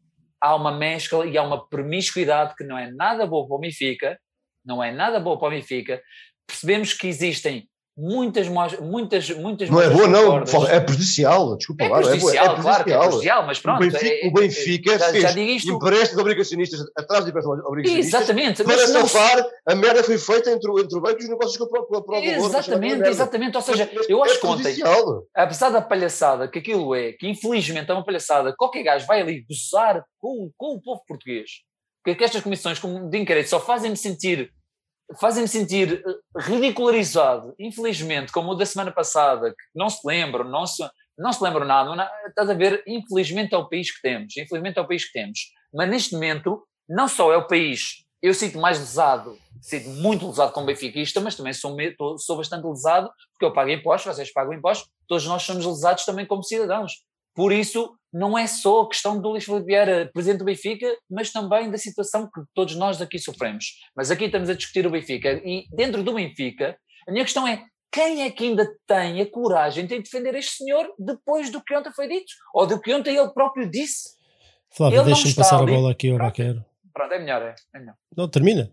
há uma mescla e há uma promiscuidade que não é nada boa para o Benfica, não é nada boa para o Benfica. Percebemos que existem muitas, muitas, muitas. Não é boa, não, é prejudicial, desculpa é lá. Prejudicial, é, prejudicial, claro que é prejudicial, mas pronto. O Benfica, é, o Benfica já, fez já isto... empréstimos obrigacionistas atrás de empréstimos obrigacionistas. Exatamente. Para mas safar, não... a merda foi feita entre, entre o banco e os negócios com a prova Exatamente, exatamente. Ou seja, mas, eu acho que ontem, apesar da palhaçada que aquilo é, que infelizmente é uma palhaçada, qualquer gajo vai ali gozar com, com o povo português, porque estas comissões de inquérito só fazem-me sentir fazem-me sentir eh, ridicularizado, infelizmente, como o da semana passada, que não se lembram, não se, não se lembram nada, não, estás a ver, infelizmente é o país que temos, infelizmente é o país que temos, mas neste momento, não só é o país, eu sinto mais lesado, sinto muito lesado como benfiquista, mas também sou, sou bastante lesado, porque eu pago impostos, vocês pagam impostos, todos nós somos lesados também como cidadãos, por isso, não é só a questão do Luís Filipe Vieira, presidente do Benfica, mas também da situação que todos nós aqui sofremos. Mas aqui estamos a discutir o Benfica e dentro do Benfica, a minha questão é quem é que ainda tem a coragem de defender este senhor depois do que ontem foi dito? Ou do que ontem ele próprio disse? Flávio, deixa-me passar ali. a bola aqui ao Baquero. Pronto, é melhor, é, é melhor. Não, termina.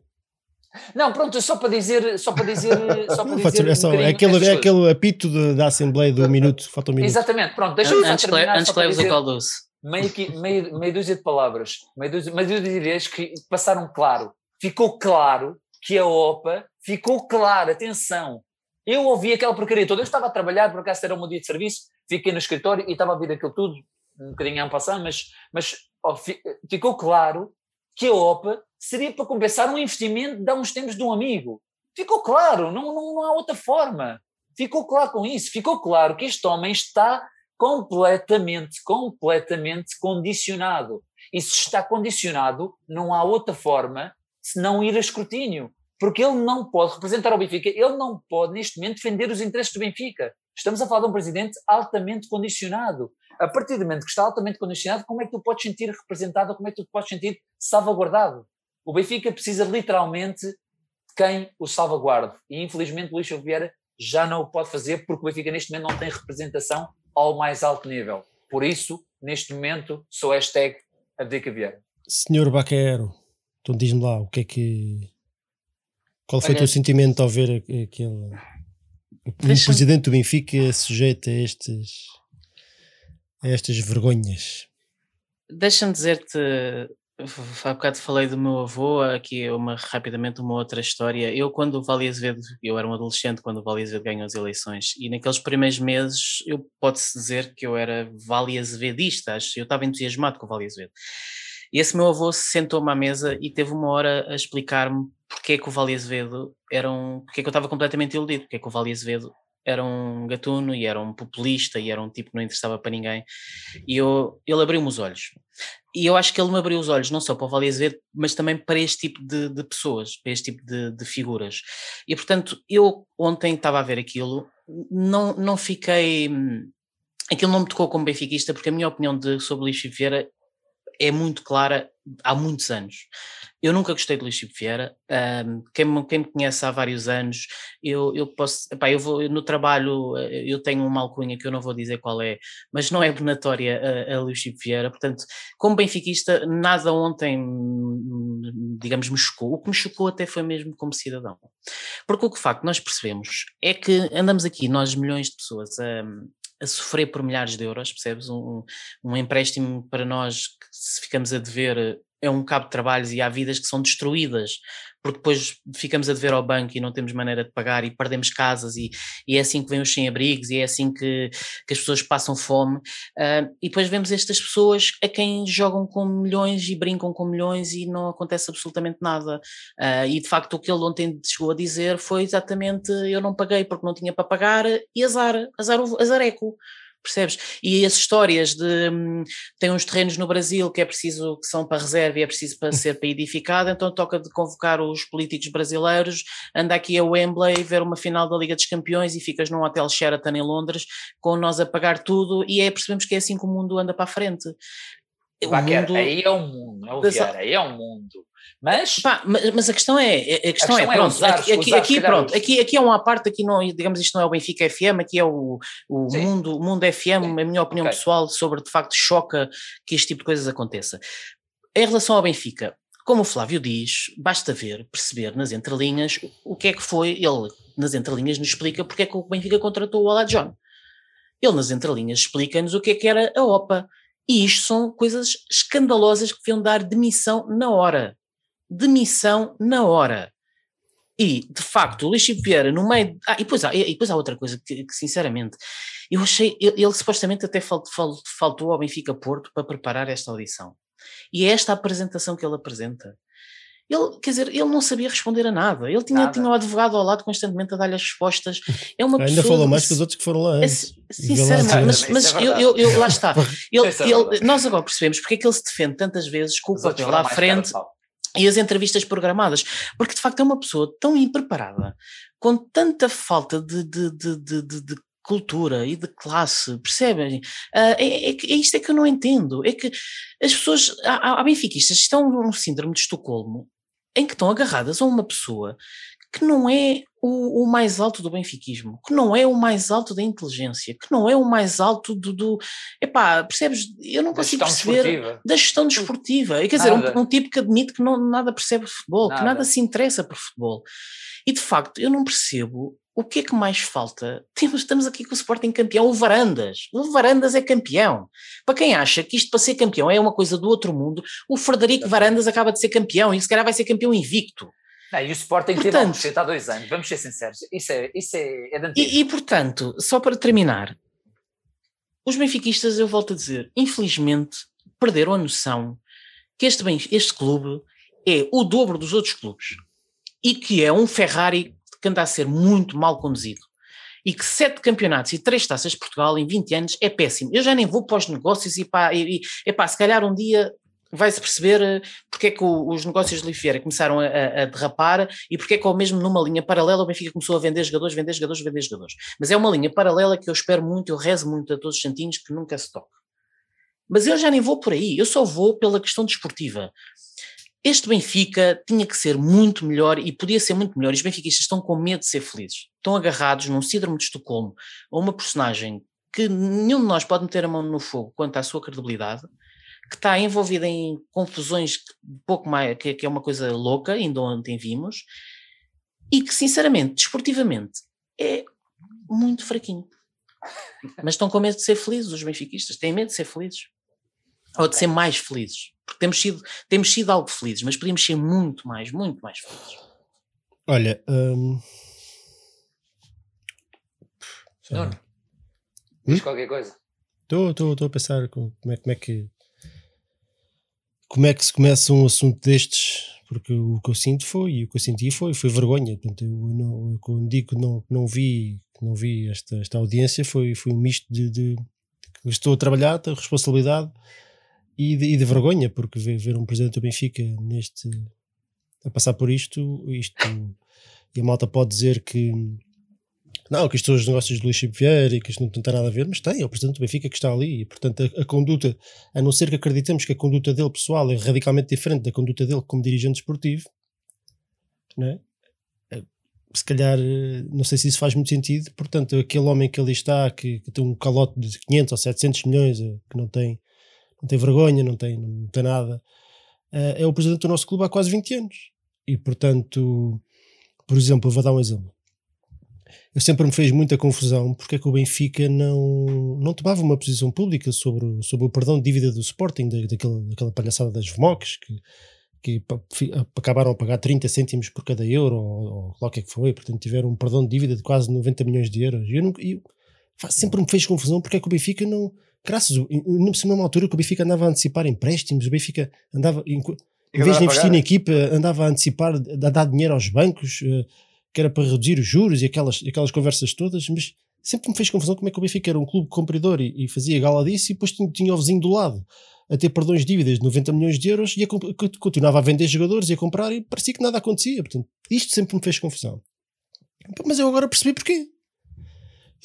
Não, pronto, só para dizer, só para dizer, só para dizer é, só, um é aquele, é aquele apito de, da Assembleia do minuto, falta um minuto. Exatamente, pronto, deixa-me antes, terminar, antes que leves o caldoço. Meio, meio, meio dúzia de palavras, meio dúzia, meio dúzia de ideias que passaram claro. Ficou claro que a OPA, ficou claro, atenção, eu ouvi aquela porcaria toda, eu estava a trabalhar, por acaso era o meu dia de serviço, fiquei no escritório e estava a ouvir aquilo tudo, um bocadinho a passar, mas, mas ficou claro que a OPA seria para compensar um investimento de há uns tempos de um amigo. Ficou claro, não, não, não há outra forma. Ficou claro com isso. Ficou claro que este homem está completamente, completamente condicionado. E se está condicionado, não há outra forma senão ir a escrutínio. Porque ele não pode representar o Benfica, ele não pode, neste momento, defender os interesses do Benfica. Estamos a falar de um presidente altamente condicionado. A partir do momento que está altamente condicionado, como é que tu podes sentir representado, como é que tu podes sentir salvaguardado? O Benfica precisa literalmente de quem o salvaguarde. E infelizmente Luís Vieira já não o pode fazer porque o Benfica neste momento não tem representação ao mais alto nível. Por isso, neste momento, sou hashtag Abdica Vieira. Senhor Baquero, então diz-me lá, o que é que. Qual foi Olha, o teu sentimento ao ver aquele. O presidente do Benfica sujeito a estes. a estas vergonhas? Deixa-me dizer-te Há bocado falei do meu avô, aqui uma, rapidamente uma outra história. Eu, quando o Vale Azevedo, eu era um adolescente quando o Vale Azevedo ganhou as eleições, e naqueles primeiros meses eu pode-se dizer que eu era Vale Azevedista, eu estava entusiasmado com o Vale Azevedo. E esse meu avô sentou-me à mesa e teve uma hora a explicar-me porque é que o Vale Azevedo era um. porque é que eu estava completamente iludido, porque é que o Vale Azevedo era um gatuno e era um populista e era um tipo que não interessava para ninguém. E eu, ele abriu-me os olhos. E eu acho que ele me abriu os olhos não só para o Vale Azevedo, mas também para este tipo de, de pessoas, para este tipo de, de, figuras. E portanto, eu ontem estava a ver aquilo, não, não fiquei. Aquilo não me tocou como benfiquista, porque a minha opinião de, sobre Luís Vieira é muito clara há muitos anos. Eu nunca gostei de Luís Chico Vieira, um, quem, me, quem me conhece há vários anos, eu, eu posso, epá, eu vou, no trabalho eh, eu tenho uma alcunha que eu não vou dizer qual é, mas não é abonatória a, a Luís Chico Vieira, portanto, como benfiquista, nada ontem, digamos, me chocou, o que me chocou até foi mesmo como cidadão, porque o que facto nós percebemos é que andamos aqui, nós milhões de pessoas, a, a sofrer por milhares de euros, percebes? Um, um empréstimo para nós que se ficamos a dever é um cabo de trabalhos e há vidas que são destruídas porque depois ficamos a dever ao banco e não temos maneira de pagar e perdemos casas e, e é assim que vêm os sem-abrigos e é assim que, que as pessoas passam fome. Uh, e depois vemos estas pessoas a quem jogam com milhões e brincam com milhões e não acontece absolutamente nada. Uh, e de facto o que ele ontem chegou a dizer foi exatamente eu não paguei porque não tinha para pagar e azar, azar, azareco percebes? E as histórias de hum, tem uns terrenos no Brasil que é preciso, que são para reserva e é preciso para ser para edificado, então toca de convocar os políticos brasileiros, anda aqui a Wembley ver uma final da Liga dos Campeões e ficas num hotel Sheraton em Londres com nós a pagar tudo e é, percebemos que é assim que o mundo anda para a frente. Mundo... Aí é o mundo, é o Vieira, aí é o mundo. Mas, Pá, mas a questão é, a questão, a questão é, é, pronto, usar, aqui, aqui, aqui pronto, aqui, aqui é uma parte, aqui não, digamos, isto não é o Benfica FM, aqui é o, o mundo, mundo FM, Sim. a minha opinião okay. pessoal sobre, de facto, choca que este tipo de coisas aconteça. Em relação ao Benfica, como o Flávio diz, basta ver, perceber nas entrelinhas o que é que foi, ele nas entrelinhas nos explica porque é que o Benfica contratou o Ala John. Ele nas entrelinhas explica-nos o que é que era a OPA. E isto são coisas escandalosas que deviam dar demissão na hora demissão na hora. E, de facto, o Luís Vieira, no meio. Ah, e depois há, e depois há outra coisa que, que sinceramente, eu achei. Ele, ele supostamente até falt, falt, faltou ao Benfica Porto para preparar esta audição. E é esta apresentação que ele apresenta. Ele, quer dizer, ele não sabia responder a nada. Ele tinha, tinha o advogado ao lado constantemente a dar-lhe as respostas. É uma Ainda pessoa, falou mais que os outros que foram lá antes. Sinceramente, mas, mas é eu, eu, eu, lá está. Ele, é ele, nós agora percebemos porque é que ele se defende tantas vezes com o papel à frente e as entrevistas programadas, porque de facto é uma pessoa tão impreparada, com tanta falta de, de, de, de, de cultura e de classe, percebem? Uh, é, é, é, isto é que eu não entendo, é que as pessoas, há, há benfiquistas que estão num síndrome de Estocolmo, em que estão agarradas a uma pessoa que não é o, o, mais alto do benfiquismo, que não é o mais alto da inteligência, que não é o mais alto do. do epá, percebes? Eu não consigo perceber desportiva. da gestão desportiva. Quer nada. dizer, um, um, tipo que admite que não, nada percebe futebol, nada. que nada se interessa por futebol. E de facto, eu não percebo o que é que mais falta? Temos, estamos aqui com o Sporting campeão, o Varandas. O Varandas é campeão. Para quem acha que isto para ser campeão é uma coisa do outro mundo, o Frederico Varandas acaba de ser campeão e se calhar vai ser campeão invicto. Não, e o Sporting portanto, teve há dois anos, vamos ser sinceros, isso é, isso é, é e, e, portanto, só para terminar, os benfiquistas, eu volto a dizer, infelizmente perderam a noção que este, este clube é o dobro dos outros clubes e que é um Ferrari que anda a ser muito mal conduzido. e que sete campeonatos e três taças de Portugal em 20 anos é péssimo. Eu já nem vou para os negócios e pá, e, e, pá se calhar um dia vai-se perceber eh, porque é que o, os negócios de Lifiera começaram a, a, derrapar e porque é que ao mesmo numa linha paralela o Benfica começou a vender jogadores, vender jogadores, vender jogadores. Mas é uma linha paralela que eu espero muito, eu rezo muito a todos os santinhos que nunca se toque. Mas eu já nem vou por aí, eu só vou pela questão desportiva. Este Benfica tinha que ser muito melhor e podia ser muito melhor. E os benfiquistas estão com medo de ser felizes. Estão agarrados num síndrome de Estocolmo a uma personagem que nenhum de nós pode meter a mão no fogo quanto à sua credibilidade, que está envolvida em confusões pouco mais, que, que é uma coisa louca, ainda ontem vimos, e que sinceramente, desportivamente, é muito fraquinho. Mas estão com medo de ser felizes, os benfiquistas, têm medo de ser felizes. Ou de ser mais felizes. Porque temos sido, temos sido algo felizes, mas podíamos ser muito mais, muito mais felizes. Olha. Hum... Nuno, diz hum? qualquer coisa. Estou a pensar como é, como é que como é que se começa um assunto destes? Porque o que eu sinto foi, e o que eu senti foi, foi vergonha. Portanto, eu não, eu, quando digo que não, não vi, não vi esta, esta audiência, foi, foi um misto de, de, de estou a trabalhar, de responsabilidade e de, e de vergonha, porque ver, ver, um presidente do Benfica neste a passar por isto, isto e a malta pode dizer que não, que isto são os negócios de Luís Chico Vieira e que isto não tem nada a ver, mas tem, é o presidente do Benfica que está ali e, portanto, a, a, conduta, a não ser que acreditemos que a conduta dele pessoal é radicalmente diferente da conduta dele como dirigente esportivo, né? se calhar, não sei se isso faz muito sentido, portanto, aquele homem que ali está, que, que tem um calote de 500 ou 700 milhões, eh, que não tem não tem vergonha, não tem, não tem nada. Uh, é o presidente do nosso clube há quase 20 anos. E, portanto, por exemplo, vou dar um exemplo. Eu sempre me fez muita confusão porque é que o Benfica não, não tomava uma posição pública sobre, sobre o perdão de dívida do Sporting, da, daquela, daquela palhaçada das VMOCs, que, que acabaram a pagar 30 cêntimos por cada euro, ou, ou o que que foi, portanto tiveram um perdão de dívida de quase 90 milhões de euros. E eu, nunca, eu sempre me fez confusão porque é que o Benfica não, graças, não se numa altura que o Benfica andava a antecipar empréstimos, o Benfica andava, em, em vez de investir na equipa, andava a antecipar, a dar dinheiro aos bancos, uh, que era para reduzir os juros e aquelas, aquelas conversas todas, mas sempre me fez confusão como é que o Benfica era um clube comprador e, e fazia gala disso e depois tinha, tinha o vizinho do lado a ter perdões de dívidas de 90 milhões de euros e a, continuava a vender jogadores e a comprar e parecia que nada acontecia. Portanto, isto sempre me fez confusão. Mas eu agora percebi porquê.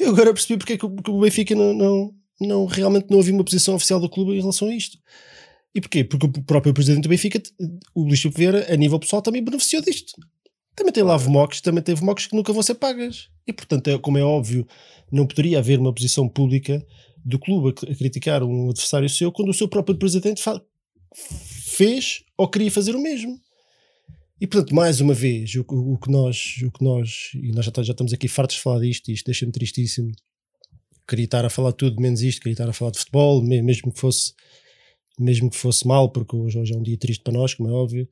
Eu agora percebi porque é que o Benfica não, não, não, realmente não havia uma posição oficial do clube em relação a isto. E porquê? Porque o próprio presidente do Benfica, o Luís Filipe Vieira, a nível pessoal, também beneficiou disto. Também tem lá VMOCs, também tem VMOCs que nunca vão ser pagas. E portanto, é, como é óbvio, não poderia haver uma posição pública do clube a criticar um adversário seu quando o seu próprio presidente fez ou queria fazer o mesmo. E portanto, mais uma vez, o, o, que nós, o que nós, e nós já, já estamos aqui fartos de falar disto, e isto deixa-me tristíssimo, queria estar a falar tudo menos isto, queria estar a falar de futebol, mesmo que fosse mesmo que fosse mal, porque hoje, hoje é um dia triste para nós, como é óbvio,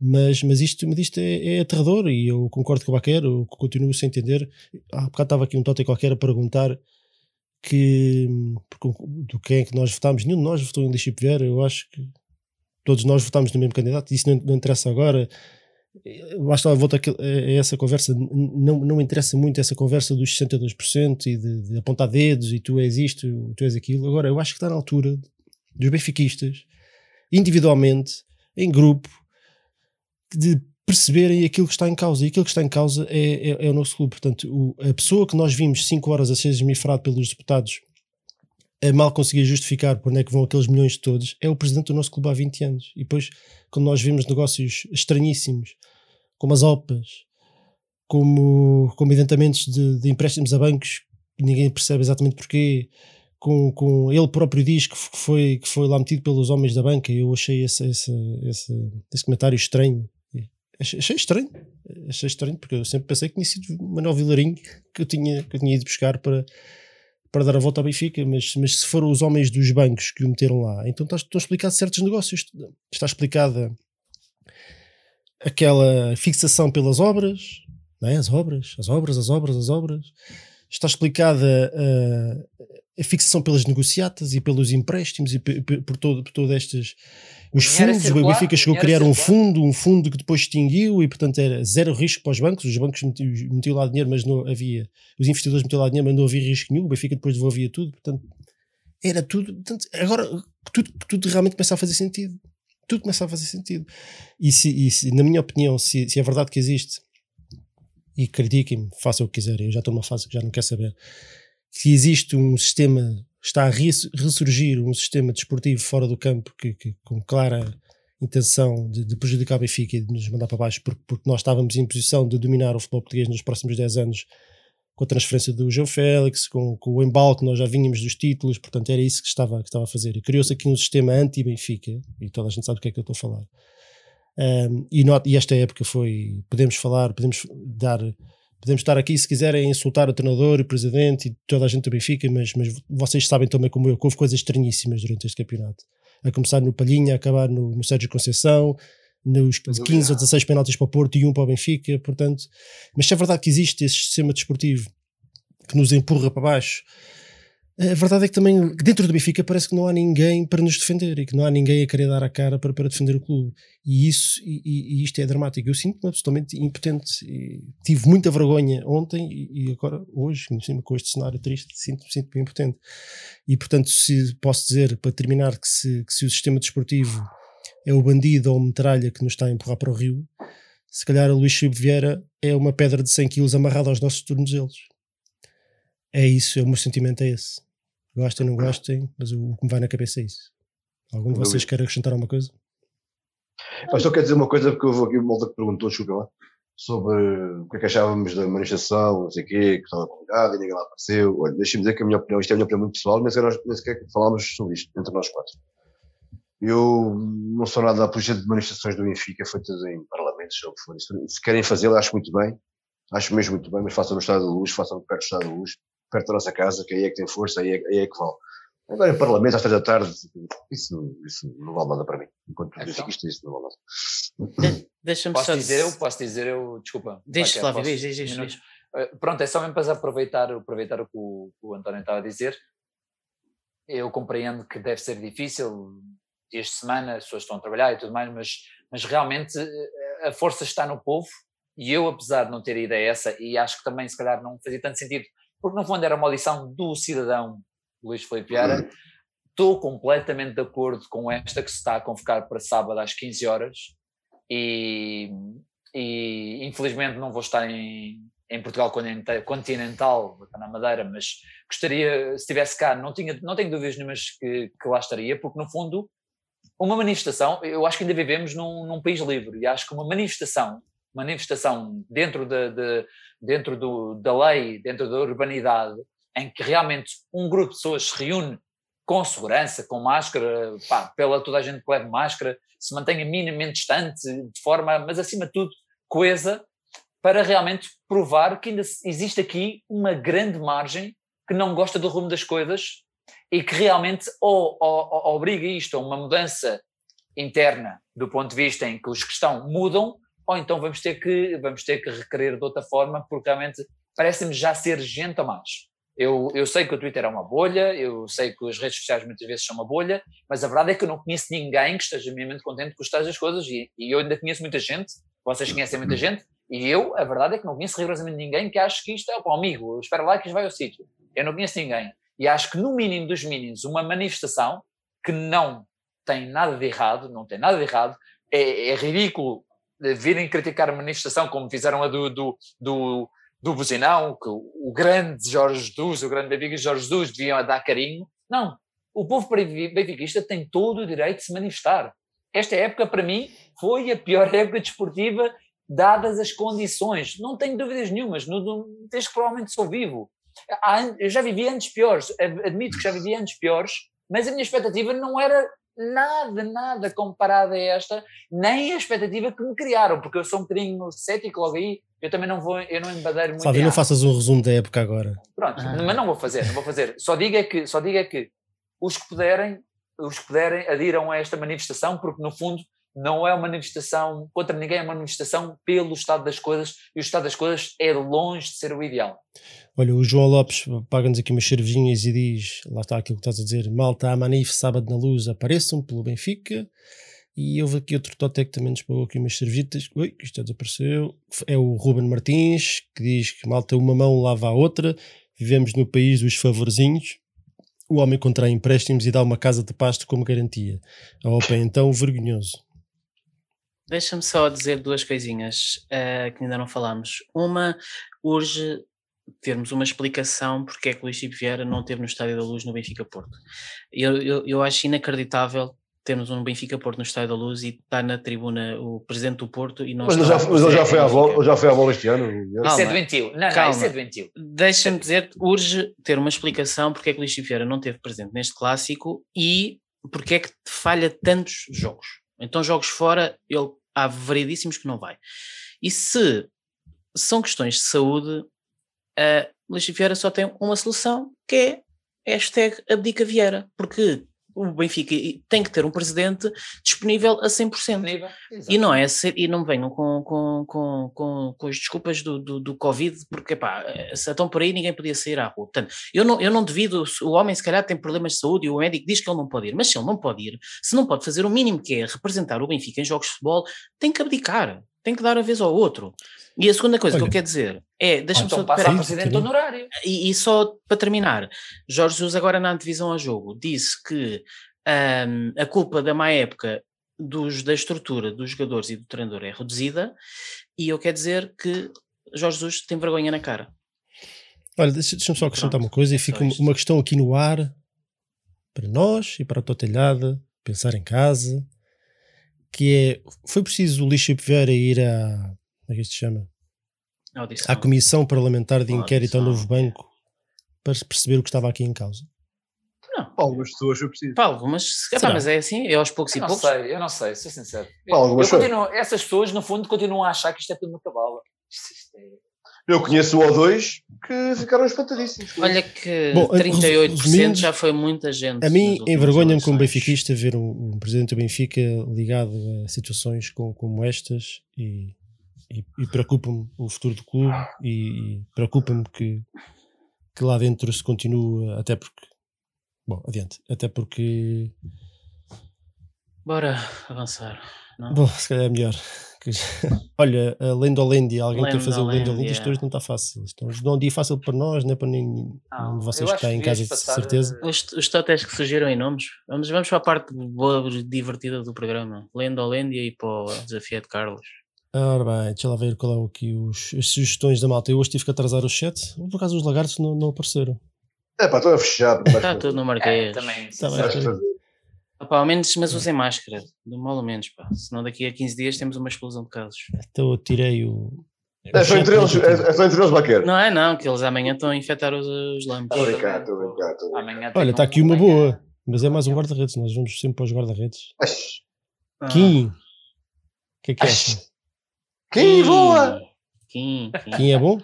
mas, mas isto, mas isto é, é aterrador e eu concordo com o Baquer, eu continuo sem entender. Há bocado estava aqui um totem qualquer a perguntar que do quem é que nós votámos, nenhum de nós votou em Lixip Vieira, eu acho que todos nós votámos no mesmo candidato, isso não, não interessa agora, basta volta a essa conversa, não, não interessa muito essa conversa dos 62% e de, de, apontar dedos e tu és isto, tu és aquilo. Agora, eu acho que está na altura dos benfiquistas, individualmente, em grupo, de perceberem aquilo que está em causa. E aquilo que está em causa é, é, é o nosso clube. Portanto, o, a pessoa que nós vimos 5 horas a ser esmifrado pelos deputados mal conseguir justificar por onde é que vão aqueles milhões todos, é o presidente do nosso clube há 20 anos. E depois, quando nós vimos negócios estranhíssimos, como as OPAs, como, como identamentos de, de empréstimos a bancos, ninguém percebe exatamente porquê, com, com ele próprio diz que foi, que foi lá metido pelos homens da banca, eu achei esse, esse, esse, esse comentário estranho. Achei, achei estranho, achei estranho, porque eu sempre pensei que tinha sido Manuel Vilarinho que eu tinha, que eu tinha ido buscar para para dar a volta ao Benfica, mas, mas se foram os homens dos bancos que o meteram lá, então estão explicados certos negócios. Está explicada aquela fixação pelas obras, não é? as obras, as obras, as obras, as obras. Está explicada uh, a fixação pelas negociatas e pelos empréstimos e por, todo, por todas estas os fundos, o Benfica chegou a criar um fundo, um fundo que depois extinguiu e portanto era zero risco para os bancos, os bancos metiam, metiam lá dinheiro mas não havia, os investidores metiam lá dinheiro mas não havia risco nenhum, o Benfica depois devolvia tudo, portanto era tudo, portanto, agora tudo, tudo realmente começa a fazer sentido, tudo começa a fazer sentido. E, se, e se na minha opinião, se, se é verdade que existe e critiquem-me, façam o que quiserem, eu já estou numa fase que já não quero saber que existe um sistema, está a ressurgir um sistema desportivo fora do campo que, que com clara intenção de, de, prejudicar o Benfica e de nos mandar para baixo, porque, porque, nós estávamos em posição de dominar o futebol português nos próximos 10 anos com a transferência do João Félix, com, com o embalo que nós já vínhamos dos títulos, portanto era isso que estava, que estava a fazer. E criou-se aqui um sistema anti-Benfica, e toda a gente sabe do que é que eu estou a falar. Um, e, not, e esta época foi, podemos falar, podemos dar Podemos estar aqui, se quiserem, insultar o treinador, o presidente e toda a gente do Benfica, mas, mas vocês sabem também como eu, que houve coisas estranhíssimas durante este campeonato. A começar no Palhinha, a acabar no, no Sérgio Conceição, nos 15 ou 16 penaltis para o Porto e um para o Benfica, portanto. Mas se é verdade que existe esse sistema desportivo que nos empurra para baixo, a verdade é que também dentro do Benfica parece que não há ninguém para nos defender e que não há ninguém a querer dar a cara para, para defender o clube. E isso e, e isto é dramático. Eu sinto-me absolutamente impotente. tive muita vergonha ontem e, e agora, hoje, com este cenário triste, sinto-me sinto impotente. E portanto, se posso dizer, para terminar, que se, que se o sistema desportivo é o bandido ou a metralha que nos está a empurrar para o rio, se calhar o Luís Chico Vieira é uma pedra de 100 kg amarrada aos nossos tornozelos. É isso, é o meu sentimento é esse. Gostem, não gostem, mas o, que me vai na cabeça é isso. Algum de vocês quer acrescentar alguma coisa? Eu só quero dizer uma coisa, porque houve aqui uma malta que perguntou, desculpa lá, sobre o que é que achávamos da manifestação, não sei o quê, que estava convidado e ninguém lá apareceu. Olha, deixa-me dizer que a minha opinião, isto é a minha opinião muito pessoal, nem sequer, nós, nem sequer falámos sobre isto entre nós quatro. Eu não sou nada da apologia de manifestações do Benfica feitas em parlamentos ou o for. Se querem fazê-lo, acho muito bem, acho mesmo muito bem, mas façam no Estado da Luz, façam perto do Estado da Luz, perto da nossa casa, que aí é que tem força, aí é, aí é que vale. Agora em Parlamento, às três da tarde, isso, isso não vale nada para mim. Enquanto então, isto, isso não vale nada. Deixa-me posso só dizer eu, posso dizer eu, desculpa. Deixa, Flávio, diz, diz, diz. Uh, pronto, é só mesmo para aproveitar, aproveitar o que o, o António estava a dizer. Eu compreendo que deve ser difícil, dias de semana, as pessoas estão a trabalhar e tudo mais, mas, mas realmente eh, a força está no povo e eu, apesar de não ter ideia essa, e acho que também se calhar não fazia tanto sentido porque no fundo era uma lição do cidadão Luís Felipe Vieira. Estou completamente de acordo com esta que se está a convocar para sábado às 15 horas e, e infelizmente não vou estar em, em Portugal continental, vou estar na Madeira, mas gostaria, se estivesse cá, não, tinha, não tenho dúvidas nenhumas que, que lá estaria, porque no fundo uma manifestação, eu acho que ainda vivemos num, num país livre e acho que uma manifestação manifestação dentro, de, de dentro do, da lei, dentro da urbanidade, em que realmente um grupo de pessoas se reúne com segurança, com máscara, pá, pela toda a gente que leve máscara, se mantenha minimamente distante, de forma, mas acima de tudo, coesa, para realmente provar que ainda existe aqui uma grande margem que não gosta do rumo das coisas e que realmente ou, ou, ou obriga isto a uma mudança interna do ponto de vista em que os que estão mudam, ou então vamos ter que, vamos ter que requerer de outra forma, porque realmente parece-me já ser gente a mais. Eu, eu sei que o Twitter é uma bolha, eu sei que as redes sociais muitas vezes são uma bolha, mas a verdade é que eu não conheço ninguém que esteja minimamente contente com estado das coisas e, e eu ainda conheço muita gente, vocês conhecem muita gente, e eu, a verdade é que não conheço rigorosamente ninguém que ache que isto é, pô, amigo, espera lá que isto vai ao sítio. Eu não conheço ninguém. E acho que no mínimo dos mínimos, uma manifestação que não tem nada de errado, não tem nada de errado, é, é ridículo virem criticar a manifestação como fizeram a do, do, do, do Buzinão, que o, grande Jorge Jesus, o grande Benfica Jorge Jesus deviam dar carinho. Não, o povo benfiquista tem todo o direito de se manifestar. Esta época, para mim, foi a pior época desportiva, dadas as condições. Não tenho dúvidas nenhumas, no, desde que provavelmente sou vivo. Eu já vivi anos piores, admito que já vivi anos piores, mas a minha expectativa não era nada, nada comparada a esta, nem a expectativa que me criaram, porque eu sou um bocadinho cético logo aí, eu também não vou, eu não embadeiro muito. Fábio, não faças um resumo da época agora. Pronto, ah. mas não vou fazer, não vou fazer. Só diga é que, só diga é que os que puderem, os que puderem adiram a esta manifestação, porque no fundo não é uma manifestação contra ninguém, é uma manifestação pelo estado das coisas e o estado das coisas é longe de ser o ideal. Olha, o João Lopes paga-nos aqui umas cervejinhas e diz: lá está aquilo que estás a dizer, malta, a manif, sábado na luz, apareçam pelo Benfica. E houve aqui outro que também nos pagou aqui umas cervejitas. Ui, isto desapareceu. É o Ruben Martins, que diz que malta uma mão lava a outra. Vivemos no país dos favorzinhos. O homem contrai empréstimos e dá uma casa de pasto como garantia. A OPA é então vergonhoso. Deixa-me só dizer duas coisinhas uh, que ainda não falámos. Uma, urge termos uma explicação porque é que o Luís Chico Vieira não teve no Estádio da Luz no Benfica Porto. Eu, eu, eu acho inacreditável termos um Benfica Porto no Estádio da Luz e está na tribuna o presidente do Porto e não Mas, já, mas ele já foi, à bola, já foi à bola este ano. Calma. Isso é doentio. Não, Calma. não, isso é doentio. Deixa-me dizer, urge ter uma explicação porque é que o Luís Chico Vieira não teve presente neste clássico e porque é que falha tantos jogos. Então, jogos fora, ele, há variedíssimos que não vai. E se são questões de saúde, uh, Luís Vieira só tem uma solução, que é hashtag abdica Vieira, porque o Benfica tem que ter um presidente disponível a 100%. Disponível, e não é e não venham com, com, com, com, com as desculpas do, do, do Covid, porque pá, se estão por aí ninguém podia sair à rua. Portanto, eu não, eu não devido, o homem se calhar tem problemas de saúde e o médico diz que ele não pode ir, mas se ele não pode ir, se não pode fazer o mínimo que é representar o Benfica em jogos de futebol, tem que abdicar, tem que dar a vez ao outro. E a segunda coisa Olha, que eu quero dizer é, deixa-me então só passar presidente honorário. E, e, só para terminar, Jorge Jesus agora na antevisão a jogo disse que um, a culpa da má época dos, da estrutura dos jogadores e do treinador é reduzida e eu quero dizer que Jorge Jesus tem vergonha na cara. Olha, deixa-me só acrescentar uma coisa e fica uma questão aqui no ar para nós e para a tua telhada, pensar em casa, que é, foi preciso o Lixo Vieira ir a, como é que isto se chama? Audição. À Comissão Parlamentar de Inquérito ao Novo Banco para perceber o que estava aqui em causa. Não. Para algumas pessoas eu preciso. Para algumas, epá, mas é assim, é aos poucos eu e poucos. Eu não sei, eu não sei, sou sincero. Eu, eu continuo, essas pessoas, no fundo, continuam a achar que isto é tudo uma cabala. Isto, isto é... Eu conheço um ou dois que ficaram espantadíssimos. Olha que Bom, 38% resumindo, já foi muita gente. A mim envergonha-me como benfiquista ver um, um, presidente do Benfica ligado a situações com, como estas e, e, e preocupa-me o futuro do clube e, e preocupa-me que, que lá dentro se continue, até porque Bom, adiante. Até porque. Bora avançar. Não? Bom, se calhar é melhor. Olha, a Lendolendia, alguém quer fazer o Lendolendia, isto hoje não está fácil. Isto não é um dia fácil para nós, nem para ninguém. Não, vocês que estão em casa, de certeza. Os, os totéis que surgiram em nomes. Vamos, vamos para a parte boa, divertida do programa. Lendolendia e para o desafio de Carlos. Ora bem, deixa lá ver qual é aqui os, as sugestões da malta. Eu hoje tive que atrasar o chat. Por acaso os lagartos não, não apareceram. É pá, estou a fechar. Está tudo no Marquês. É, também. Tá bem, Pá, ao menos, mas usem máscara, do mal ou menos, pá. Senão daqui a 15 dias temos uma explosão de casos. Então eu tirei o. É só entre eles, é, é só entre eles, Baquer. Não é, não, que eles amanhã estão a infectar os, os lampos. Estou a brincar, estou brincar. Amanhã Olha, está aqui uma boa, mas é mais um guarda-redes. Nós vamos sempre para os guarda-redes. Ah. Kim, o que é que é? Kim, boa! Kim, Kim. Kim é bom?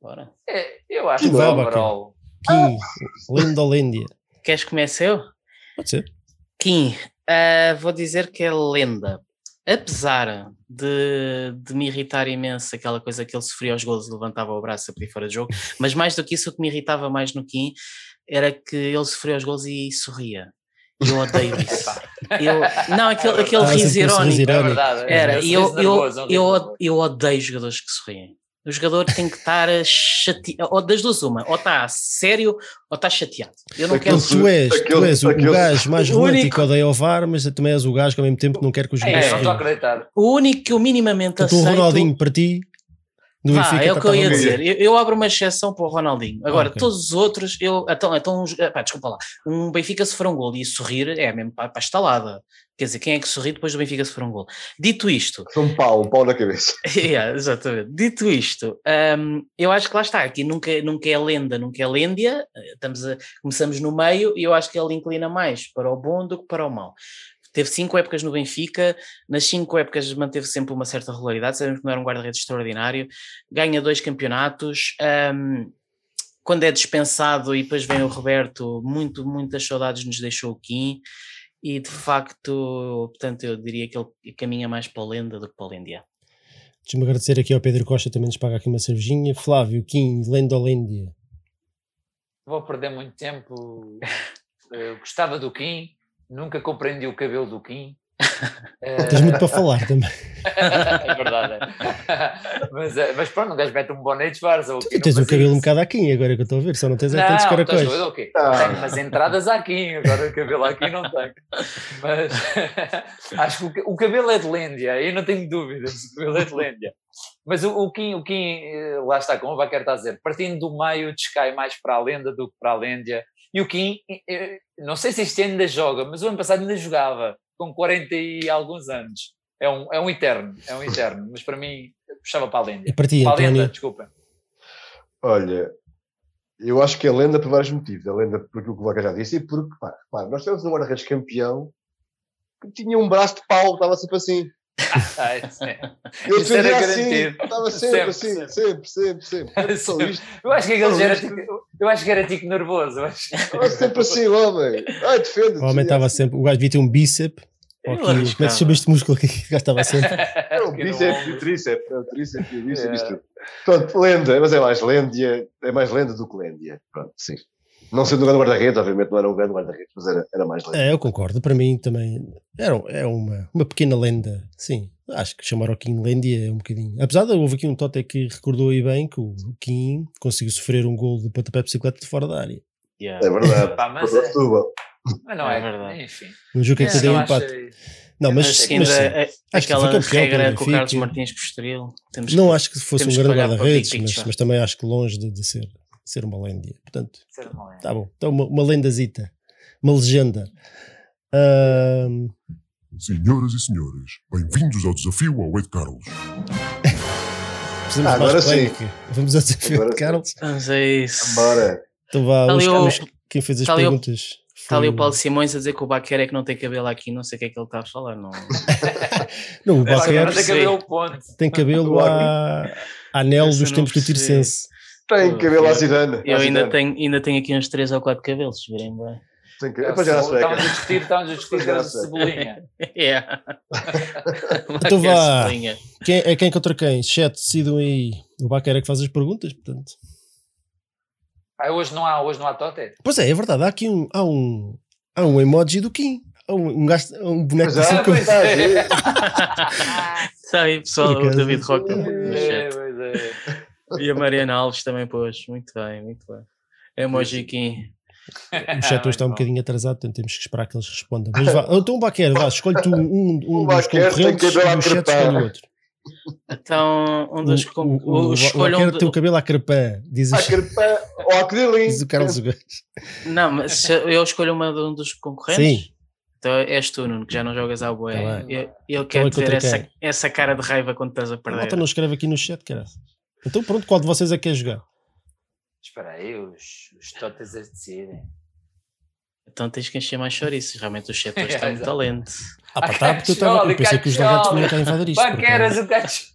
Bora. É, eu acho Que que o vai, overall. Kim, Lindolândia. Queres que comece eu? Pode ser. Kim, ah, vou dizer que é lenda. Apesar de, de me irritar imenso aquela coisa que ele sofria aos golos e levantava o braço a pedir fora de jogo, mas mais do que isso, o que me irritava mais no Kim era que ele sofria aos golos e sorria. Eu odeio isso. Eu, não, aquele, aquele Ah, riso irónico. É verdade. é Era, esse e eu, eu, é eu, eu odeio jogadores que sorriem. O jogador tem que estar chateado, ou das duas uma, ou está sério ou está chateado. Eu não Aquele quero. Tu és, tu Aquele- és o, aquele- o gajo mais o romântico único- odeia o VAR, mas também és o gajo que ao mesmo tempo não quer que os É, jogadores não estou a acreditar. O único que eu minimamente Portanto, o aceito. Ronaldinho para ti, do Vá, Benfica, é o que eu ia dizer. Eu, eu abro uma exceção para o Ronaldinho. Agora, Ok. todos os outros, eu. Então, então pá, desculpa lá. Um Benfica se for um gol e sorrir é mesmo para, para a estalada. Quer dizer, quem é que sorri depois do Benfica se for um gol? Dito isto, São um pau, um pau na cabeça. Yeah, exatamente. Dito isto, hum, eu acho que lá está, aqui nunca, nunca é lenda, nunca é lêndia, estamos a, começamos no meio e eu acho que ele inclina mais para o bom do que para o mau. Teve cinco épocas no Benfica, nas cinco épocas manteve sempre uma certa regularidade, sabemos que não era um guarda-redes extraordinário, ganha dois campeonatos, hum, quando é dispensado e depois vem o Roberto, muito, muitas saudades nos deixou o Kim, E de facto, portanto, eu diria que ele caminha mais para a lenda do que para a lêndia. Deixa-me agradecer aqui ao Pedro Costa, também nos paga aqui uma cervejinha. Flávio, Kim, Lendolândia. Vou perder muito tempo. Eu gostava do Kim, nunca compreendi o cabelo do Kim. Tens muito para falar também. é verdade. é. Mas, eh, mas pronto, um gajo mete um boné o quê? Tu Não tens o cabelo um isso. bocado aqui agora que eu estou a ver, só não tens é tantos Não, caracóis. estás doido, ok. Ah. Tenho umas entradas aqui, agora o cabelo aqui não tenho. Mas acho que o ca- o cabelo é de Lândia, aí não tenho dúvidas, o cabelo é de Lândia. Mas o, o Kim, o Kim, eh, lá está, como o Baquer está a dizer, partindo do meio descai mais para a lenda do que para a Lândia. E o Kim, eh, não sei se este ano ainda joga, mas o ano passado ainda jogava, com 40 e alguns anos. É um, é um eterno, é um eterno, mas para mim puxava para a Lândia. E para ti, Para a lenda, António? desculpa. Olha, eu acho que é lenda por vários motivos. É lenda por aquilo que o Vaca já disse e porque, pá, repara, nós temos um guarda-redes campeão que tinha um braço de pau, estava sempre assim. Ah, isso é. Eu defendia assim, garantido. estava sempre, Sempre, assim, sempre, sempre, sempre. Só Sempre. isto. Eu acho que aquele era tico, eu acho que era tico nervoso. Estava sempre assim, o homem. Ai, defende O homem estava sempre. O gajo devia ter um bíceps. Como é que se chama este músculo aqui? O gajo estava sempre. Era o bíceps e o tríceps. É o tríceps e o bíceps. Pronto, lenda, mas é mais lêndia, é mais lenda do que lêndia. Pronto, sim. Não sendo um grande guarda-redes, obviamente não era um grande guarda-redes, mas era, era mais lenda. É, eu concordo. Para mim também era, é uma, uma pequena lenda. Sim, acho que chamar o Kim Lândia é um bocadinho. Apesar de houve aqui um Tote que recordou aí bem que o Kim conseguiu sofrer um gol de pontapé de bicicleta de fora da área. Yeah. É verdade. Pá, mas é-. Mas não É é, verdade. Enfim. Um jogo que É, se deu eu um empate. Não, mas, Mas Mas mas, ainda sim. é- Acho que aquela campeão regra que o Carlos. Martins posterior. Temos não que- acho que fosse um que grande guarda-redes, mas, mas também acho que longe de, de ser, ser uma lenda. Portanto, Ser uma lenda. tá bom. Então, uma, uma lendazita, uma legenda. Ahm, Senhoras e senhores, bem-vindos ao desafio ao Ed Carlos. Ah, agora sim. Vamos ao desafio Agora de sim. Carlos. Vamos a isso. Bora. Então vá, os- os- quem fez as o- perguntas Está ali o Paulo Simões a dizer que o Baquer é que não tem cabelo aqui, não sei o que é que ele está a falar. Não. Não, o É, Baquer agora tem que haver percebi. o ponto. tem cabelo à anel Essa dos tempos do. Tircense. Tem cabelo à eu- Zidane. Eu à ainda tenho, ainda tenho aqui uns 3 ou 4 cabelos, se virem bem. Tem. É sueca. Estávamos a discutir, estávamos a discutir de Graça. cebolinha. Yeah. Então vá. Quem, é quem contra quem? Chat, decidam aí. O Baquer é que faz as perguntas, portanto. Ah, hoje não há, hoje não há tote? Pois é, é verdade. Há aqui um, há um, há um emoji do Kim. Há um, um, gasto, um boneco Pois assim é, com- é. Aí, pessoal, o. David Roca É, é. E a Mariana Alves também pôs. Muito bem, muito bem. Emoji Kim. O chat hoje está um bocadinho atrasado, portanto temos que esperar que eles respondam. Mas vá, então, Baquer, vá, escolhe tu um, um O dos concorrentes e o chat escolhe o outro. Então, um dos. o, con- o, o, o, o escolha um Baquer do- tem o cabelo à crepã, diz, À o- carpã ou à Crilin. diz o Carlos Gomes. Não, mas se eu escolho uma de um dos concorrentes. Sim. Então és tu, Nuno, que já não jogas à boé. Tá eu, eu Então quero é ter essa, essa cara de raiva quando estás a perder. malta não escreve aqui no chat, cara. Então pronto, qual de vocês é que quer jogar? Espera aí, os, os totes as decidem. Então tens que encher mais chouriços. Realmente o chat hoje está muito Exato. talento. Ah, pá, tá, porque eu, tava, eu pensei que os lagartos não iam invadir isto. Baqueras, porque- o cacho.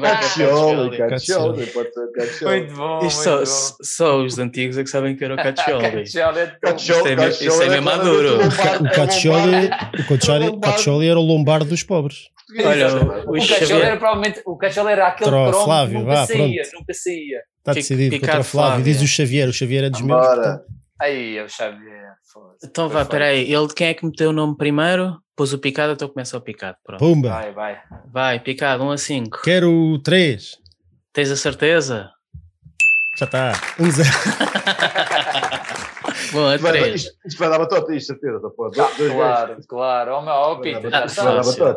Caccioli, Caccioli. Caccioli. Pode ser Caccioli. Muito bom, Isto muito só, bom. só os antigos é que sabem que era o Caccioli. Caccioli é tão- Isto é me- isto é mesmo maduro. O o o Caccioli era o lombardo dos pobres. Olha, o, O o Xavier. era provavelmente, o Caccioli era aquele o cromo Flávio, que nunca vá, saía, pronto. nunca saía. Está decidido contra o Flávio. Flávio. Diz o Xavier, o Xavier é dos meus. Portanto, Aí, eu Xavier. foda-se. Então vá, peraí. Ele, quem é que meteu o nome primeiro? Pôs o picado, então começa o picado. Pronto. Pumba. Vai, vai. Vai, picado, 1 a 5. Quero 3. Tens a certeza? Já está. 1 0. Bom, a Vai dar- 3. Isto isto vai dar batota, isto, certeza. pô. Ah, Dois- dois claro, claro. Oh, oh, Peter, dar batota, vai dar fácil.